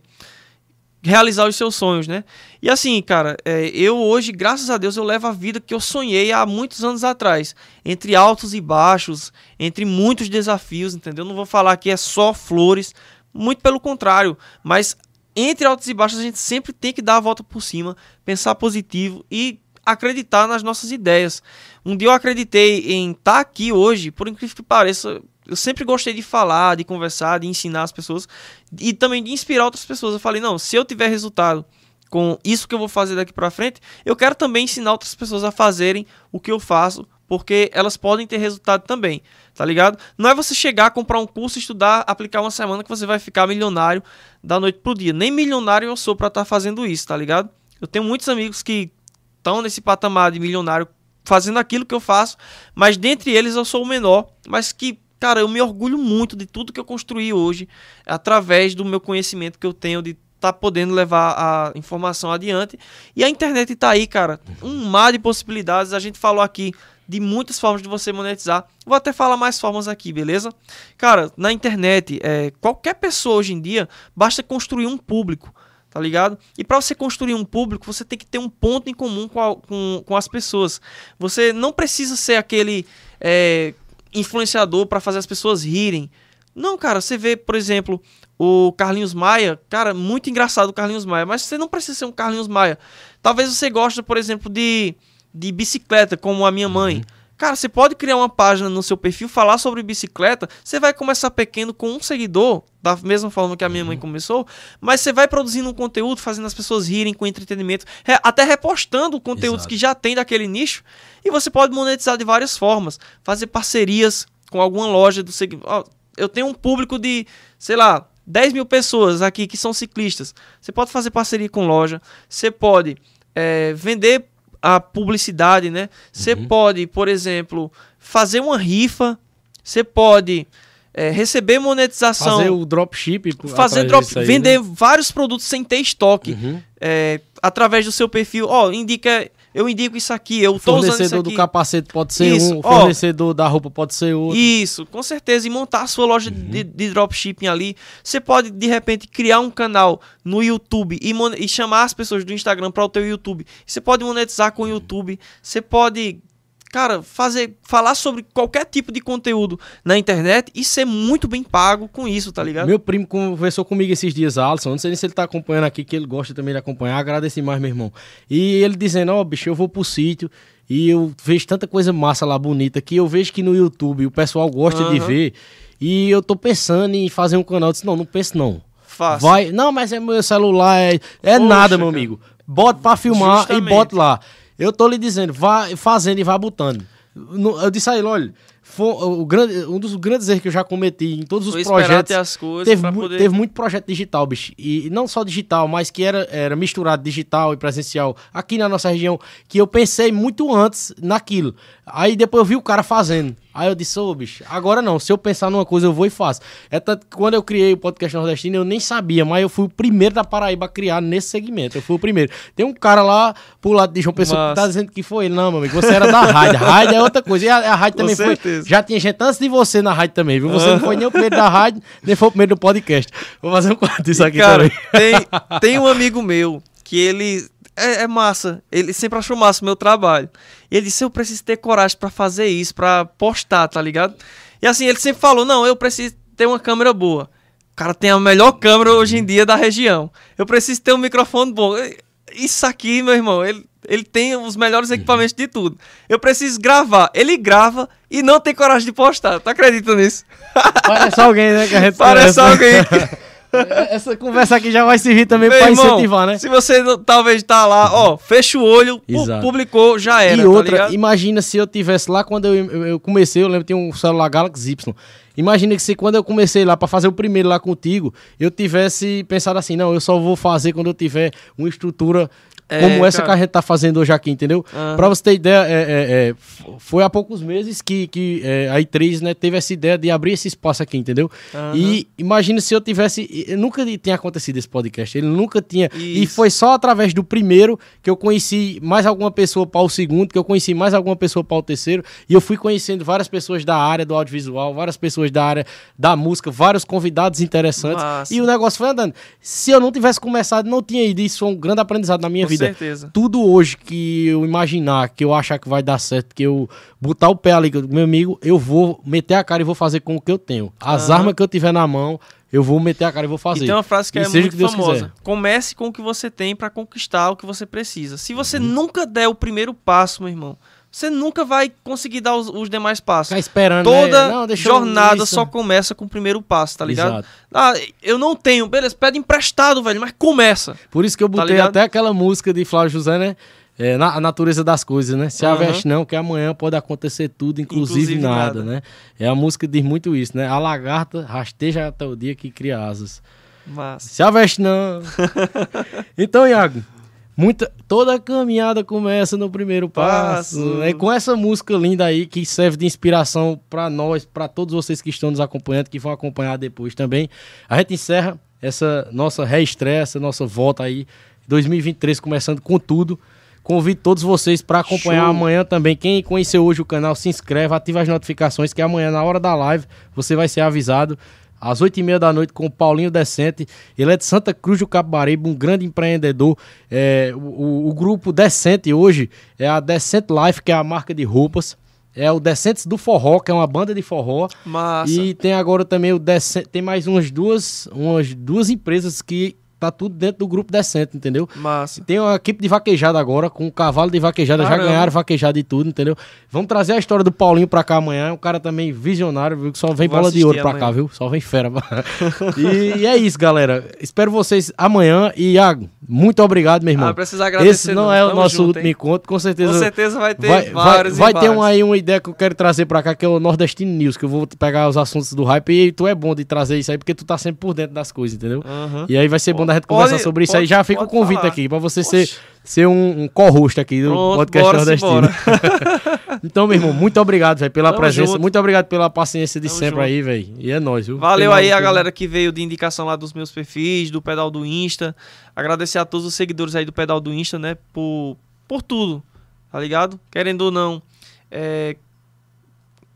realizar os seus sonhos, né? E assim, cara, é, eu hoje, graças a Deus, eu levo a vida que eu sonhei há muitos anos atrás, entre altos e baixos, entre muitos desafios, entendeu? Não vou falar que é só flores, muito pelo contrário, mas entre altos e baixos a gente sempre tem que dar a volta por cima, pensar positivo e acreditar nas nossas ideias. Um dia eu acreditei em estar tá aqui hoje, por incrível que pareça, eu sempre gostei de falar, de conversar, de ensinar as pessoas e também de inspirar outras pessoas. Eu falei, não, se eu tiver resultado com isso que eu vou fazer daqui para frente, eu quero também ensinar outras pessoas a fazerem o que eu faço, porque elas podem ter resultado também tá ligado? Não é você chegar, comprar um curso, estudar, aplicar uma semana que você vai ficar milionário da noite pro dia. Nem milionário eu sou para estar tá fazendo isso, tá ligado? Eu tenho muitos amigos que estão nesse patamar de milionário fazendo aquilo que eu faço, mas dentre eles eu sou o menor, mas que cara, eu me orgulho muito de tudo que eu construí hoje através do meu conhecimento que eu tenho de tá podendo levar a informação adiante. E a internet tá aí, cara, um mar de possibilidades. A gente falou aqui de muitas formas de você monetizar. Vou até falar mais formas aqui, beleza? Cara, na internet, é, qualquer pessoa hoje em dia, basta construir um público, tá ligado? E para você construir um público, você tem que ter um ponto em comum com, a, com, com as pessoas. Você não precisa ser aquele é, influenciador para fazer as pessoas rirem. Não, cara, você vê, por exemplo, o Carlinhos Maia, cara, muito engraçado o Carlinhos Maia, mas você não precisa ser um Carlinhos Maia. Talvez você goste, por exemplo, de de bicicleta, como a minha mãe. Uhum. Cara, você pode criar uma página no seu perfil, falar sobre bicicleta. Você vai começar pequeno com um seguidor, da mesma forma que a minha mãe uhum. começou, mas você vai produzindo um conteúdo, fazendo as pessoas rirem com entretenimento, até repostando conteúdos Exato. que já tem daquele nicho. E você pode monetizar de várias formas, fazer parcerias com alguma loja do segmento. Eu tenho um público de, sei lá, 10 mil pessoas aqui que são ciclistas. Você pode fazer parceria com loja, você pode é, vender a publicidade, né? Você Uhum. pode, por exemplo, fazer uma rifa, você pode é, receber monetização, Fazer o dropship. fazer drop, aí, vender né? vários produtos sem ter estoque, Uhum. é, através do seu perfil. Ó, indica, eu indico isso aqui, eu tô usando isso Fornecedor aqui. do capacete pode ser Isso, um, ó. fornecedor da roupa pode ser outro. Isso, com certeza. E montar a sua loja de, de dropshipping ali. Você pode, de repente, criar um canal no YouTube e, e chamar as pessoas do Instagram para o teu YouTube. Você pode monetizar com o YouTube. Você pode, cara, fazer, falar sobre qualquer tipo de conteúdo na internet e ser muito bem pago com isso, tá ligado? Meu primo conversou comigo esses dias, Alisson. Não sei nem se ele tá acompanhando aqui, que ele gosta também de acompanhar. Agradeci mais, meu irmão. E ele dizendo: Ó, bicho, eu vou pro sítio e eu vejo tanta coisa massa lá, bonita, que eu vejo que no YouTube o pessoal gosta de Aham. ver. E eu tô pensando em fazer um canal. Eu disse: Não, não penso não. Fácil. Vai. Não, mas é meu celular, é, é Poxa, nada, meu cara. amigo. Bota pra filmar Justamente. e bota lá. Eu tô lhe dizendo, vai fazendo e vai botando. Eu disse a ele, olha, o grande, um dos grandes erros que eu já cometi em todos os Foi projetos. as coisas Teve, mu- poder... teve muito projeto digital, bicho. E e não só digital, mas que era, era misturado digital e presencial aqui na nossa região, que eu pensei muito antes naquilo. Aí depois eu vi o cara fazendo. Aí eu disse, ô bicho, agora não. Se eu pensar numa coisa, eu vou e faço. É tanto que quando eu criei o podcast nordestino, eu nem sabia, mas eu fui o primeiro da Paraíba a criar nesse segmento. Eu fui o primeiro. Tem um cara lá pro lado de João Pessoa que Massa. tá dizendo que foi ele. Não, meu amigo, você era da rádio. Rádio é outra coisa. E a, a rádio Com também foi. certeza. Já tinha gente antes de você na rádio também, viu? Você não foi nem o primeiro da rádio, nem foi o primeiro do podcast. Vou fazer um quadro disso aqui Cara, também. tem, tem um amigo meu que ele é, é massa. Ele sempre achou massa o meu trabalho. E ele disse: Eu preciso ter coragem pra fazer isso, pra postar, tá ligado? E assim, ele sempre falou: Não, eu preciso ter uma câmera boa. O cara tem a melhor câmera hoje em dia da região. Eu preciso ter um microfone bom. Isso aqui, meu irmão, ele, ele tem os melhores equipamentos de tudo. Eu preciso gravar. Ele grava e não tem coragem de postar. Tu acredita nisso? Parece alguém, né? Que a gente Parece alguém que. Essa conversa aqui já vai servir também irmão, incentivar, né? Se você não- talvez tá lá, ó, fecha o olho, Exato. publicou, já era. e tá outra, ligado? imagina se eu tivesse lá quando eu, eu- eu comecei, eu lembro que tinha um celular Galaxy Y. Imagina que se quando eu comecei lá pra fazer o primeiro lá contigo, eu tivesse pensado assim, não, eu só vou fazer quando eu tiver uma estrutura É, como essa cara. que a gente tá fazendo hoje aqui, entendeu? Aham. Pra você ter ideia, é, é, é, foi há poucos meses que, que é, a I3 né, teve essa ideia de abrir esse espaço aqui, entendeu? Aham. E imagina se eu tivesse. e- Nunca tinha acontecido esse podcast. Ele nunca tinha. E Isso. foi só através do primeiro que eu conheci mais alguma pessoa para o segundo, que eu conheci mais alguma pessoa para o terceiro. E eu fui conhecendo várias pessoas da área do audiovisual, várias pessoas da área da música, vários convidados interessantes. Massa. E o negócio foi andando. Se eu não tivesse começado, não tinha ido. Isso foi um grande aprendizado na minha vida certeza. tudo hoje que eu imaginar, que eu achar que vai dar certo, que eu botar o pé ali, meu amigo, eu vou meter a cara e vou fazer com o que eu tenho. As Aham. armas que eu tiver na mão, eu vou meter a cara e vou E fazer. tem uma frase que E é muito famosa. quiser. Comece com o que você tem pra conquistar o que você precisa. Se você Uhum. nunca der o primeiro passo, meu irmão, você nunca vai conseguir dar os, os demais passos. Ficar esperando, Toda né? Não, eu- jornada só começa com o primeiro passo, tá ligado? Exato. Ah, eu não tenho, beleza, pede emprestado, velho, mas começa. Por isso que eu Tá botei ligado? até aquela música de Flávio José, né? É, na, a natureza das coisas, né? Se Aham. aveste não, que amanhã pode acontecer tudo, inclusive, Inclusive nada, nada. né? É a música que diz muito isso, né? A lagarta rasteja até o dia que cria asas. Mas Se aveste não. então, Iago, muita, toda caminhada começa no primeiro passo. Passo. É com essa música linda aí que serve de inspiração pra nós, pra todos vocês que estão nos acompanhando, que vão acompanhar depois também. A gente encerra essa nossa reestreia, essa nossa volta aí, 2023 começando com tudo. Convido todos vocês para acompanhar Show. amanhã também. Quem conheceu hoje o canal, se inscreve, ativa as notificações, que amanhã, na hora da live, você vai ser avisado às oito e meia da noite com o Paulinho Decente. Ele é de Santa Cruz do Capibaribe, um grande empreendedor. É, o, o- o grupo Decente hoje é a Decente Life, que é a marca de roupas. É o Decentes do Forró, que é uma banda de forró. massa. E tem agora também o Decente, tem mais umas duas, umas duas empresas que tá tudo dentro do grupo Decente, entendeu? Massa. Tem uma equipe de vaquejada agora, com um cavalo de vaquejada, já Caramba. ganharam vaquejada e tudo, entendeu? Vamos trazer a história do Paulinho pra cá amanhã. Um cara também visionário, viu? Que só vem Vou bola de ouro pra amanhã. cá, viu? Só vem fera. e, e é isso, galera. Espero vocês amanhã. E Iago, Muito obrigado, meu irmão. Ah, precisa agradecer. Esse não, não. é o Tamo nosso junto, último hein? encontro, com certeza. Com certeza vai ter Vai, vai, vários vai e ter um, aí uma ideia que eu quero trazer pra cá, que é o Nordestino News, que eu vou pegar os assuntos do hype e tu é bom de trazer isso aí, porque tu tá sempre por dentro das coisas, entendeu? Aham. E aí vai ser bom da gente Pode- conversar sobre isso aí. pode- Já fica o convite falar. aqui, pra você ser, ser um, um co-host aqui do Pronto, podcast bora Nordestino. então, meu irmão, muito obrigado, velho, pela Tamo presença. junto. Muito obrigado pela paciência de Tamo sempre junto. aí, velho. E é nóis, viu? Valeu aí a galera que veio de indicação lá dos meus perfis, do pedal do Insta. Agradecer a todos os seguidores aí do pedal do Insta, né? Por, por tudo, tá ligado? Querendo ou não, é,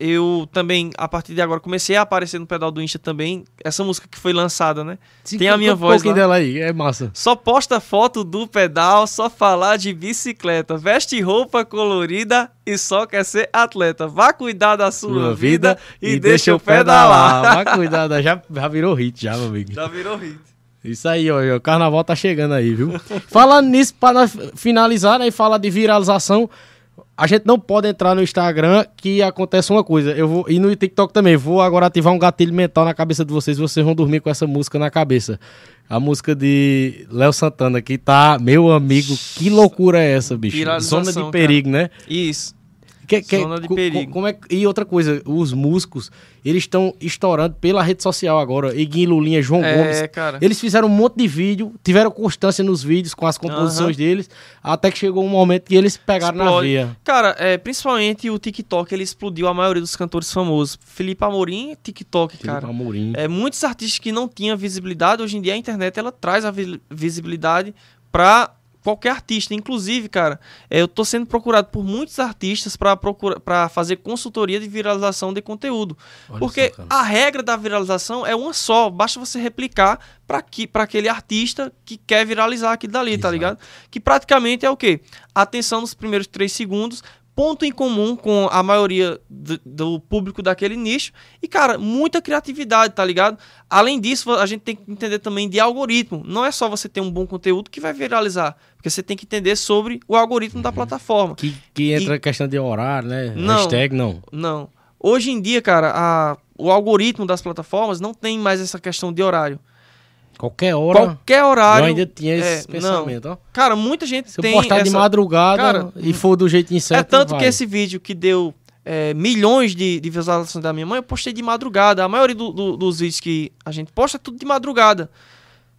eu também, a partir de agora, comecei a aparecer no pedal do Insta também. Essa música que foi lançada, né? Sim, tem a minha voz Um pouquinho lá. dela aí, é massa. Só posta foto do pedal, só falar de bicicleta. Veste roupa colorida e só quer ser atleta. Vá cuidar da sua, Sua vida, e, deixa eu pedalar. Vai cuidar, da- já, já virou hit, já, meu amigo. Já virou hit. Isso aí, ó, o carnaval tá chegando aí, viu? Falando nisso, para finalizar, né, e falar de viralização, a gente não pode entrar no Instagram que acontece uma coisa. Eu vou e no TikTok também. Vou agora ativar um gatilho mental na cabeça de vocês. Vocês vão dormir com essa música na cabeça. A música de Léo Santana que tá, meu amigo, que loucura é essa, bicho? Zona de perigo, né? Isso. Que- que- Zona de co- perigo. co- como é, e outra coisa, os músicos, eles estão estourando pela rede social agora. Iguinho Lulinha, João Gomes. É, cara. Eles fizeram um monte de vídeo, tiveram constância nos vídeos com as composições deles, até que chegou um momento que eles pegaram na Explode. veia. Cara, é, principalmente o TikTok, ele explodiu a maioria dos cantores famosos. Felipe Amorim, TikTok, cara. Felipe Amorim. É, muitos artistas que não tinham visibilidade, hoje em dia a internet ela traz a vi- visibilidade pra qualquer artista. Inclusive, cara, é, eu tô sendo procurado por muitos artistas pra fazer consultoria de viralização de conteúdo. Olha Porque só, a regra da viralização é uma só, basta você replicar para para aquele artista que quer viralizar aquilo dali, tá Exato. ligado? Que praticamente é o quê? Atenção nos primeiros três segundos, ponto em comum com a maioria do, do público daquele nicho e, cara, muita criatividade, tá ligado? Além disso, a gente tem que entender também de algoritmo. Não é só você ter um bom conteúdo que vai viralizar, porque você tem que entender sobre o algoritmo da plataforma. Que, que entra a questão de horário, né? Não. Hashtag não. Não. Hoje em dia, cara, a- o algoritmo das plataformas não tem mais essa questão de horário. Qualquer hora. Qualquer eu horário. ainda tinha esse é, pensamento, ó. Cara, muita gente Se eu tem. postar de essa- madrugada Cara, e for do jeitinho certo. É tanto vai. que esse vídeo que deu é, milhões de, de visualizações da minha mãe, eu postei de madrugada. A maioria do- do- dos vídeos que a gente posta é tudo de madrugada.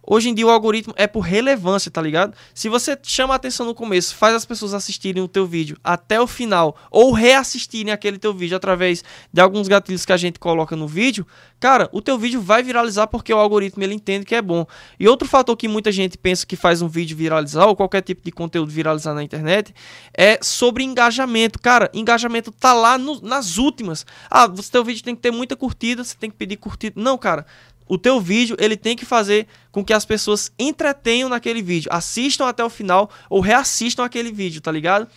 Hoje em dia o algoritmo é por relevância, tá ligado? Se você chama a atenção no começo, faz as pessoas assistirem o teu vídeo até o final, ou reassistirem aquele teu vídeo através de alguns gatilhos que a gente coloca no vídeo, cara, o teu vídeo vai viralizar porque o algoritmo ele entende que é bom. E outro fator que muita gente pensa que faz um vídeo viralizar, ou qualquer tipo de conteúdo viralizar na internet, é sobre engajamento. Cara, engajamento tá lá no- nas últimas. Ah, o teu vídeo tem que ter muita curtida, você tem que pedir curtida. Não, cara. O teu vídeo, ele tem que fazer com que as pessoas entretenham naquele vídeo, assistam até o final ou reassistam aquele vídeo, tá ligado?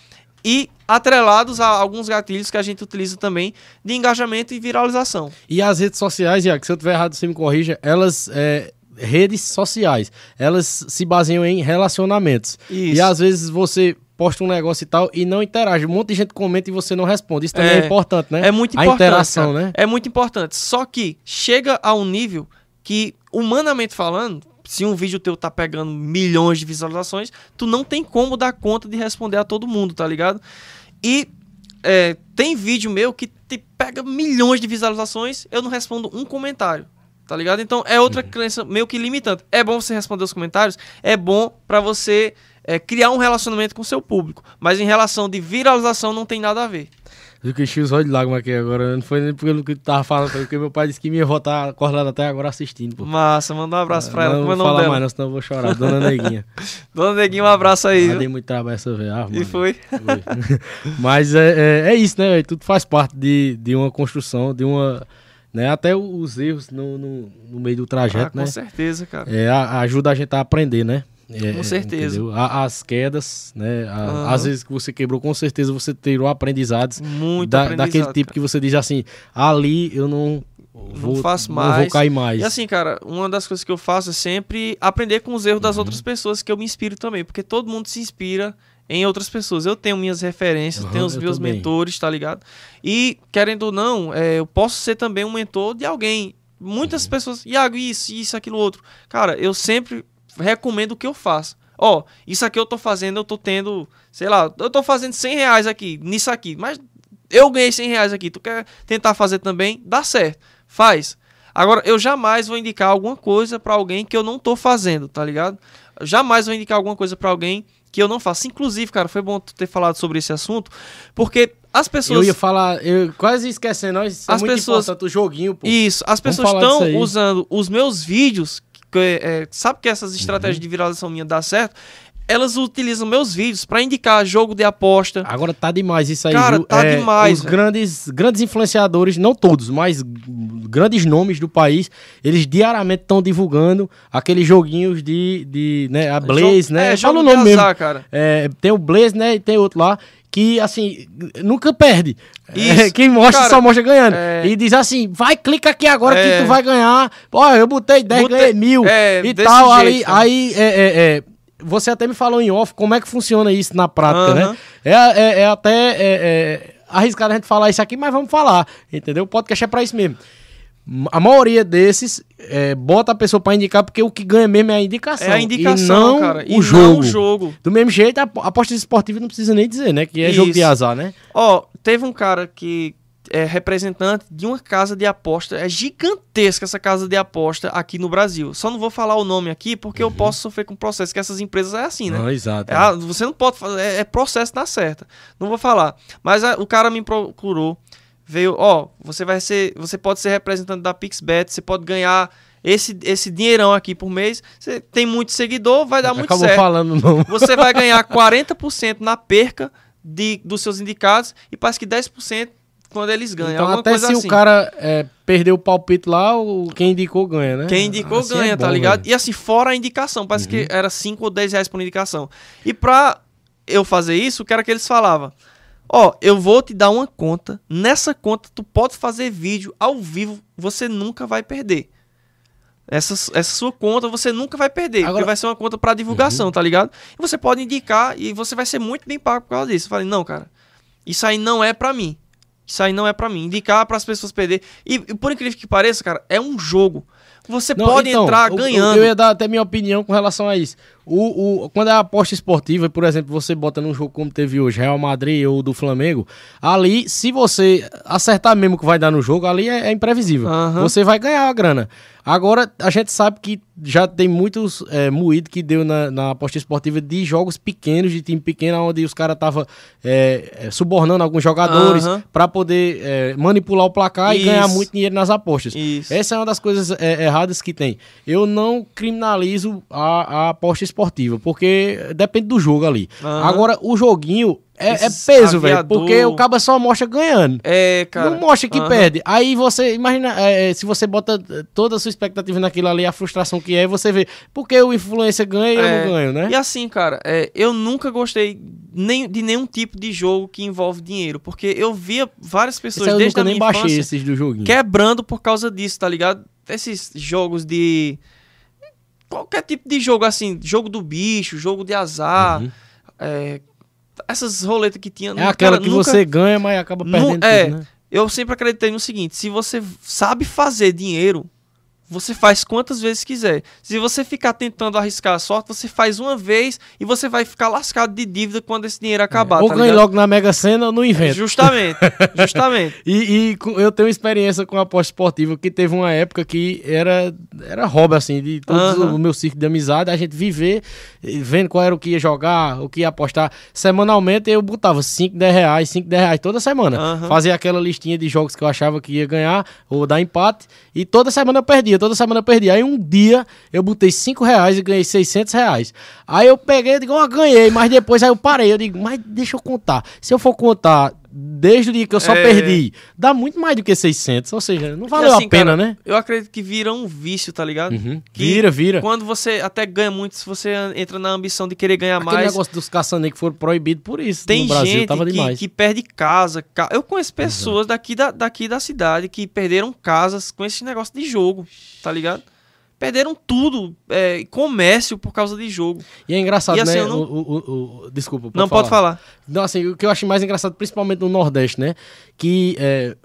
E atrelados a alguns gatilhos que a gente utiliza também de engajamento e viralização. E as redes sociais, Iago, se eu tiver errado, você me corrija, elas. é, redes sociais, elas se baseiam em relacionamentos. Isso. E às vezes você posta um negócio e tal e não interage. Um monte de gente comenta e você não responde. Isso também é, É, importante, né? É muito A importante. interação, cara. né? É muito importante. Só que chega a um nível que, humanamente falando, se um vídeo teu tá pegando milhões de visualizações, tu não tem como dar conta de responder a todo mundo, tá ligado? E é, tem vídeo meu que te pega milhões de visualizações, eu não respondo um comentário. Tá ligado? Então é outra crença meio que limitante. É bom você responder os comentários, é bom pra você é, criar um relacionamento com o seu público. Mas em relação de viralização não tem nada a ver. Eu que enchi os olhos de lágrimas aqui agora. Não foi nem pelo que tu tava falando, foi porque meu pai disse que me ia voltar acordado até agora assistindo, pô. Massa, manda um abraço pra ela. não Como é vou falar dela? mais, não, senão eu vou chorar. Dona Neguinha. Dona Neguinho, um abraço aí. Ah, viu? dei muito trabalho essa vez. Ah, E foi. Foi. Mas é, é, é isso, né? Tudo faz parte de, de uma construção, de uma. Né? Até os erros no, no, no meio do Ah, trajeto, com né? certeza, cara. É, ajuda a gente a aprender, né? É, Com certeza. entendeu? As quedas, né? A-. Às vezes que você quebrou, com certeza você tirou aprendizados Muito da, aprendizado, daquele tipo cara. que você diz assim: ali eu não vou, faço não vou mais. cair mais. E assim, cara, uma das coisas que eu faço é sempre aprender com os erros das Uhum. outras pessoas que eu me inspiro também, porque todo mundo se inspira em outras pessoas. Eu tenho minhas referências, Aham, tenho os eu meus também. mentores, tá ligado? E, querendo ou não, é, eu posso ser também um mentor de alguém. Uhum. Muitas pessoas, Iago, isso, isso, aquilo, outro. Cara, eu sempre recomendo que eu faço. Ó, isso aqui eu tô fazendo, eu tô tendo, sei lá, eu tô fazendo 100 reais aqui, nisso aqui, mas eu ganhei 100 reais aqui, tu quer tentar fazer também? Dá certo, faz. Agora, eu jamais vou indicar alguma coisa para alguém que eu não tô fazendo, tá ligado? Eu jamais vou indicar alguma coisa para alguém que eu não faço. Inclusive, cara, foi bom tu ter falado sobre esse assunto, porque as pessoas. Eu ia falar, eu quase esquecendo, nós as é muito pessoas, importante o joguinho, pô. Isso, as pessoas estão usando os meus vídeos, que, é, sabe que essas estratégias uhum. de viralização minha dá certo? elas utilizam meus vídeos para indicar jogo de aposta. Agora tá demais isso aí, Cara, viu? tá é, demais. Os grandes, grandes influenciadores, não todos, mas grandes nomes do país, eles diariamente estão divulgando aqueles joguinhos de, de né, a Blaze, né? É, Fala o nome azar, mesmo. Cara. É, tem o Blaze, né, e tem outro lá que, assim, nunca perde. É, quem mostra Cara, só mostra ganhando. É... E diz assim, vai, clica aqui agora é... que tu vai ganhar. Ó, eu botei 10, botei... ganhei mil é, e tal. Jeito, aí, aí é, você até me falou em off como é que funciona isso na prática, uhum. né? É, até arriscado a gente falar isso aqui, mas vamos falar, entendeu? O podcast é pra isso mesmo. A maioria desses é, bota a pessoa para indicar porque o que ganha mesmo é a indicação. É a indicação, e não cara. E o jogo. Não o jogo. Do mesmo jeito, a aposta esportiva não precisa nem dizer, né? Que é Isso. jogo de azar, né? Ó, teve um cara que é representante de uma casa de aposta. É gigantesca essa casa de aposta aqui no Brasil. Só não vou falar o nome aqui porque uhum. eu posso sofrer com processo, que essas empresas é assim, né? Não, exato. É, é. você não pode fazer, é, é, processo na certa. Não vou falar. Mas a, o cara me procurou, veio, ó, você vai ser, você pode ser representante da Pixbet, você pode ganhar esse, esse dinheirão aqui por mês, você tem muito seguidor, vai dar Acabou muito certo. falando não. Você vai ganhar 40% na perca de, dos seus indicados e parece que 10% quando eles ganham. Então, até se assim. o cara é, perdeu o palpite lá, o, quem indicou ganha, né? Quem indicou assim é ganha, é bom, tá ligado? E assim, fora a indicação, parece uhum. que era 5 ou 10 reais por indicação. E pra eu fazer isso, o que era que eles falavam? Ó, oh, eu vou te dar uma conta. Nessa conta, tu pode fazer vídeo ao vivo, você nunca vai perder. Essa, essa sua conta você nunca vai perder, Agora... porque vai ser uma conta para divulgação, uhum. tá ligado? E você pode indicar e você vai ser muito bem pago por causa disso. Eu falei, não, cara, isso aí não é para mim. Isso aí não é para mim. Indicar para as pessoas perder. E, por incrível que pareça, cara, é um jogo. Você não, pode então, entrar ganhando. Eu ia dar até minha opinião com relação a isso. O, o, quando é aposta esportiva, por exemplo, você bota num jogo como teve hoje, Real Madrid ou do Flamengo, ali, se você acertar mesmo que vai dar no jogo, ali é, é imprevisível. Uhum. Você vai ganhar a grana. Agora, a gente sabe que já tem muitos é, moídos que deu na, na aposta esportiva de jogos pequenos, de time pequeno, onde os caras estavam é, é, subornando alguns jogadores uhum. para poder é, manipular o placar Isso. e ganhar muito dinheiro nas apostas. Isso. Essa é uma das coisas é, erradas que tem. Eu não criminalizo a, a aposta esportiva, porque depende do jogo ali. Agora, o joguinho é, é, peso, velho. Porque o cabo só mostra ganhando. É, cara. Não mostra que perde. Aí você, imagina, é, é, se você bota toda a sua expectativa naquilo ali, a frustração que é, você vê. Porque o influência ganha e eu não é, ganho, né? E assim, cara, é, eu nunca gostei nem, de nenhum tipo de jogo que envolve dinheiro. Porque eu via várias pessoas Esse desde eu nunca nem baixei esses do joguinho. quebrando por causa disso, tá ligado? Esses jogos de. Qualquer tipo de jogo, assim, jogo do bicho, jogo de azar. Uhum. É, essas roletas que tinha. É aquela que nunca, você ganha, mas acaba perdendo. é, tudo, né? eu sempre acreditei no seguinte: se você sabe fazer dinheiro, você faz quantas vezes quiser. Se você ficar tentando arriscar a sorte, você faz uma vez e você vai ficar lascado de dívida quando esse dinheiro acabar. É. Ou tá ganhe logo na Mega Sena ou no invento. Justamente, justamente. e, e, eu tenho experiência com a aposta esportiva que teve uma época que era, era hobby, assim, de todo o meu ciclo de amizade, a gente viver vendo qual era o que ia jogar, o que ia apostar. Semanalmente eu botava 5, 10 reais, 5, 10 reais toda semana. Fazia aquela listinha de jogos que eu achava que ia ganhar ou dar empate e toda semana eu perdia toda semana eu perdi. Aí um dia eu botei 5 reais e ganhei 600 reais. Aí eu peguei e digo, ó, oh, ganhei, mas depois aí eu parei. Eu digo, mas deixa eu contar. Se eu for contar desde o dia que eu só é... perdi, dá muito mais do que 600. Ou seja, não valeu assim, a pena, cara, né? Eu acredito que vira um vício, tá ligado? Uhum. Vira, vira. Quando você até ganha muito, se você entra na ambição de querer ganhar Aquele mais. negócio dos caçanei que foram proibidos por isso. Tem Brasil, gente que, que, perde casa. Eu conheço pessoas daqui da, daqui da cidade que perderam casas com esse negócio de jogo, tá ligado? Perderam tudo, é, comércio por causa de jogo. E é engraçado, E assim, né? não- O, o- o- desculpa, pode não pode falar. Não, assim, o que eu acho mais engraçado, principalmente no Nordeste, né? Que é,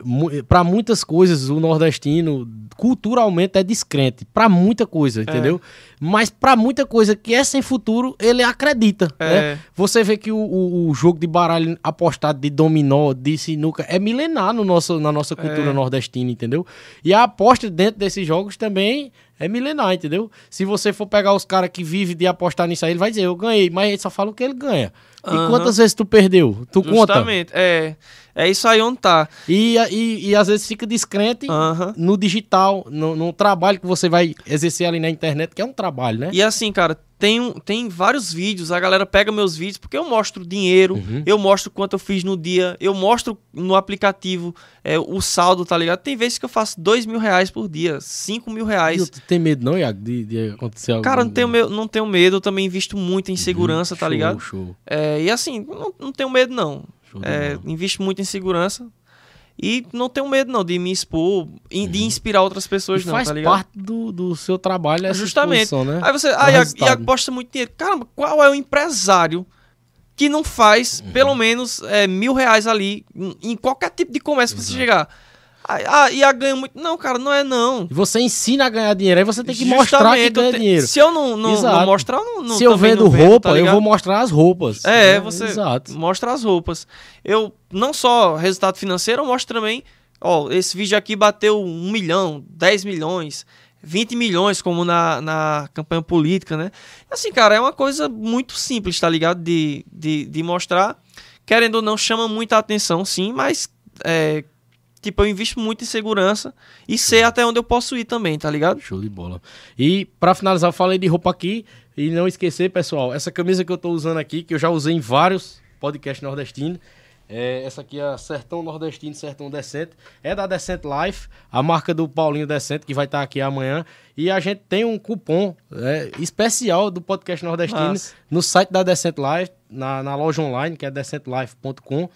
para muitas coisas o nordestino culturalmente é descrente. Pra muita coisa, entendeu? Mas pra muita coisa que é sem futuro, ele acredita. É. Né? Você vê que o, o- o jogo de baralho apostado de dominó, de sinuca, é milenar no nosso, na nossa cultura É. nordestina, entendeu? E a aposta dentro desses jogos também é milenar, entendeu? Se você for pegar os caras que vivem de apostar nisso aí, ele vai dizer, eu ganhei, mas ele só fala o que ele ganha. E Aham. quantas vezes tu perdeu? Tu conta? Justamente, é. É isso aí onde tá. E, e, e às vezes fica descrente no digital, no, no trabalho que você vai exercer ali na internet, que é um trabalho, né? E assim, cara, tem, um- tem vários vídeos, a galera pega meus vídeos, porque eu mostro dinheiro, Uhum. eu mostro quanto eu fiz no dia, eu mostro no aplicativo é, o saldo, tá ligado? Tem vezes que eu faço dois mil reais por dia, cinco mil reais. tu tem medo não, Iago, de, de acontecer algo? Cara, não tenho, medo, não tenho medo, eu também invisto muito em segurança, tá Show, ligado? Show, É, e assim, não, não tenho medo não. É, invisto muito em segurança. E não tenho medo não de me expor, e de inspirar outras pessoas E não, faz tá ligado? parte do, do seu trabalho essa Justamente. exposição, né? Aí você, aí e aposta muito dinheiro. Caramba, qual é o empresário que não faz Uhum. pelo menos é, mil reais ali em, em qualquer tipo de comércio que você Exato. chegar? Ah, e a ganha muito. Não, cara, não é não. Você ensina a ganhar dinheiro, aí você tem que mostrar que Justamente, ganha te- dinheiro. Se eu não, não, não mostrar, não, não Se eu vendo vendo, roupa, tá eu vou mostrar as roupas. É, você Exato. mostra as roupas. Eu, não só resultado financeiro, eu mostro também. Ó, esse vídeo aqui bateu 1 milhão, 10 milhões, 20 milhões, como na, na campanha política, né? Assim, cara, é uma coisa muito simples, tá ligado? De, de, de mostrar. Querendo ou não, chama muita atenção, sim, mas. É, tipo, eu invisto muito em segurança e sei até onde eu posso ir também, tá ligado? Show de bola. E pra finalizar, eu falei de roupa aqui. E não esquecer, pessoal, essa camisa que eu tô usando aqui, que eu já usei em vários podcasts nordestinos. É, essa aqui é a Sertão Nordestino, Sertão Decente. É da Decent Life, a marca do Paulinho Decente, que vai estar aqui amanhã. E a gente tem um cupom é, especial do podcast nordestino Massa. no site da Decent Life, na, na loja online, que é decentlife.com.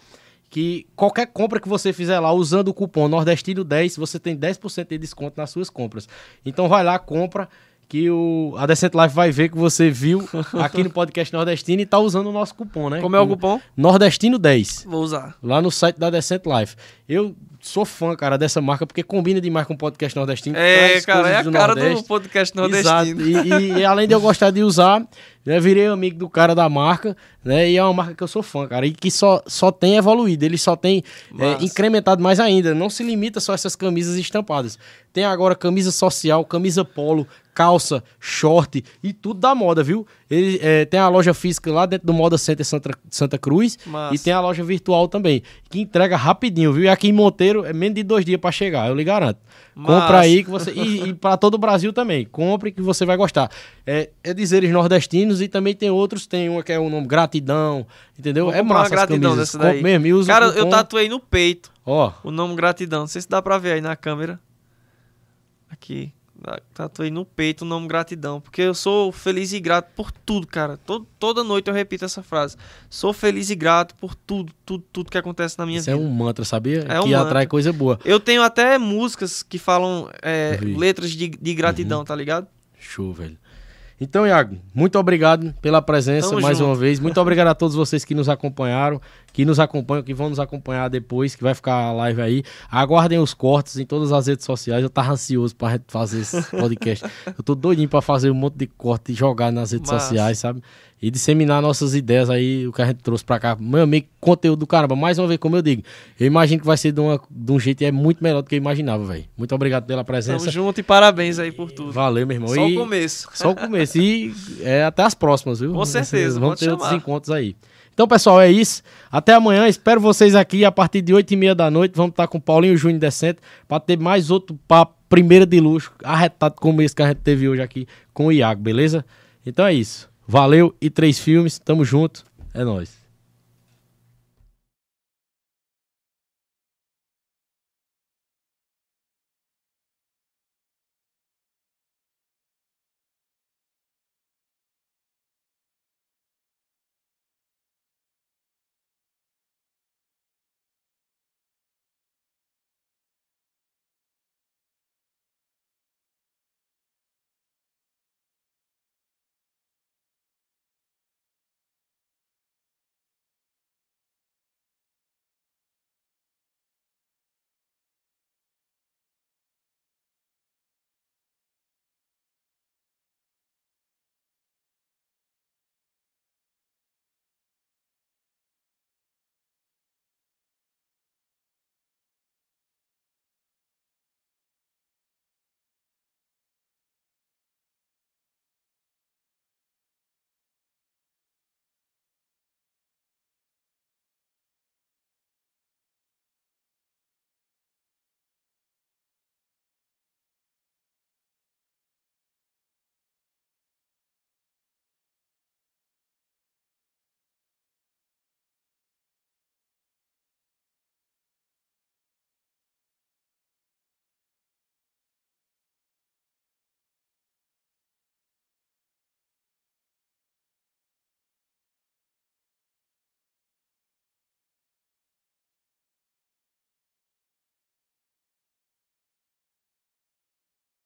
Que qualquer compra que você fizer lá usando o cupom Nordestino10, você tem 10% de desconto nas suas compras. Então vai lá, compra, que o, a Decent Life vai ver que você viu aqui no podcast Nordestino e tá usando o nosso cupom, né? Como é o cupom? Nordestino10, Vou usar. lá no site da Decent Life. Eu sou fã, cara, dessa marca, porque combina demais com o podcast Nordestino. É, cara, é a do cara do Nordeste. podcast Exato. nordestino. E, e- e além de eu gostar de usar, né, virei amigo do cara da marca, né? E é uma marca que eu sou fã, cara. E que só, só tem evoluído, ele só tem é, incrementado mais ainda. Não se limita só a essas camisas estampadas. Tem agora camisa social, camisa polo, calça, short e tudo da moda, viu? Ele é, tem a loja física lá dentro do Moda Center Santa, Santa Cruz Massa. e tem a loja virtual também, que entrega rapidinho, viu? E aqui em Monteiro é menos de dois dias pra chegar, eu lhe garanto. Compra Massa. aí que você. E, e para todo o Brasil também. Compre que você vai gostar. É, é dizeres nordestinos e também tem outros. Tem uma que é o nome Gratidão. Entendeu? Vou é uma massa. as gratidão dessa daí. Compre mesmo. Usa Cara, eu tatuei no peito Ó, o nome gratidão. Não sei se dá pra ver aí na câmera. Aqui. Tatuei no peito o nome gratidão. Porque eu sou feliz e grato por tudo, cara. Todo, toda noite eu repito essa frase. Sou feliz e grato por tudo, tudo, tudo que acontece na minha isso é vida. um mantra, sabia? É um que mantra. atrai coisa boa. Eu tenho até músicas que falam é, letras de, de gratidão, Uhum. tá ligado? Show, velho. Então, Iago, muito obrigado pela presença Tamo mais junto. uma vez. Muito obrigado a todos vocês que nos acompanharam, que nos acompanham, que vão nos acompanhar depois, que vai ficar a live aí. Aguardem os cortes em todas as redes sociais. Eu tava ansioso pra gente fazer esse podcast. Eu tô doidinho pra fazer um monte de corte e jogar nas redes Massa. sociais, sabe? E disseminar nossas ideias aí, o que a gente trouxe pra cá. Meu amigo, conteúdo do caramba. Mais uma vez, como eu digo, eu imagino que vai ser de, uma- de um jeito e é muito melhor do que eu imaginava, velho. Muito obrigado pela presença. Tamo junto e parabéns aí por tudo. Valeu, meu irmão. Só E- o começo. só o começo. E é, até as próximas, viu? Com certeza, Vamos ter outros chamar. encontros aí. Então, pessoal, é isso. Até amanhã. Espero vocês aqui a partir de 8 e meia da noite. Vamos estar com o Paulinho Júnior Decente para ter mais outro papo, primeira de luxo, arretado como esse que a gente teve hoje aqui com o Iago, beleza? Então é isso. Valeu e três filmes. Tamo junto. É nóis.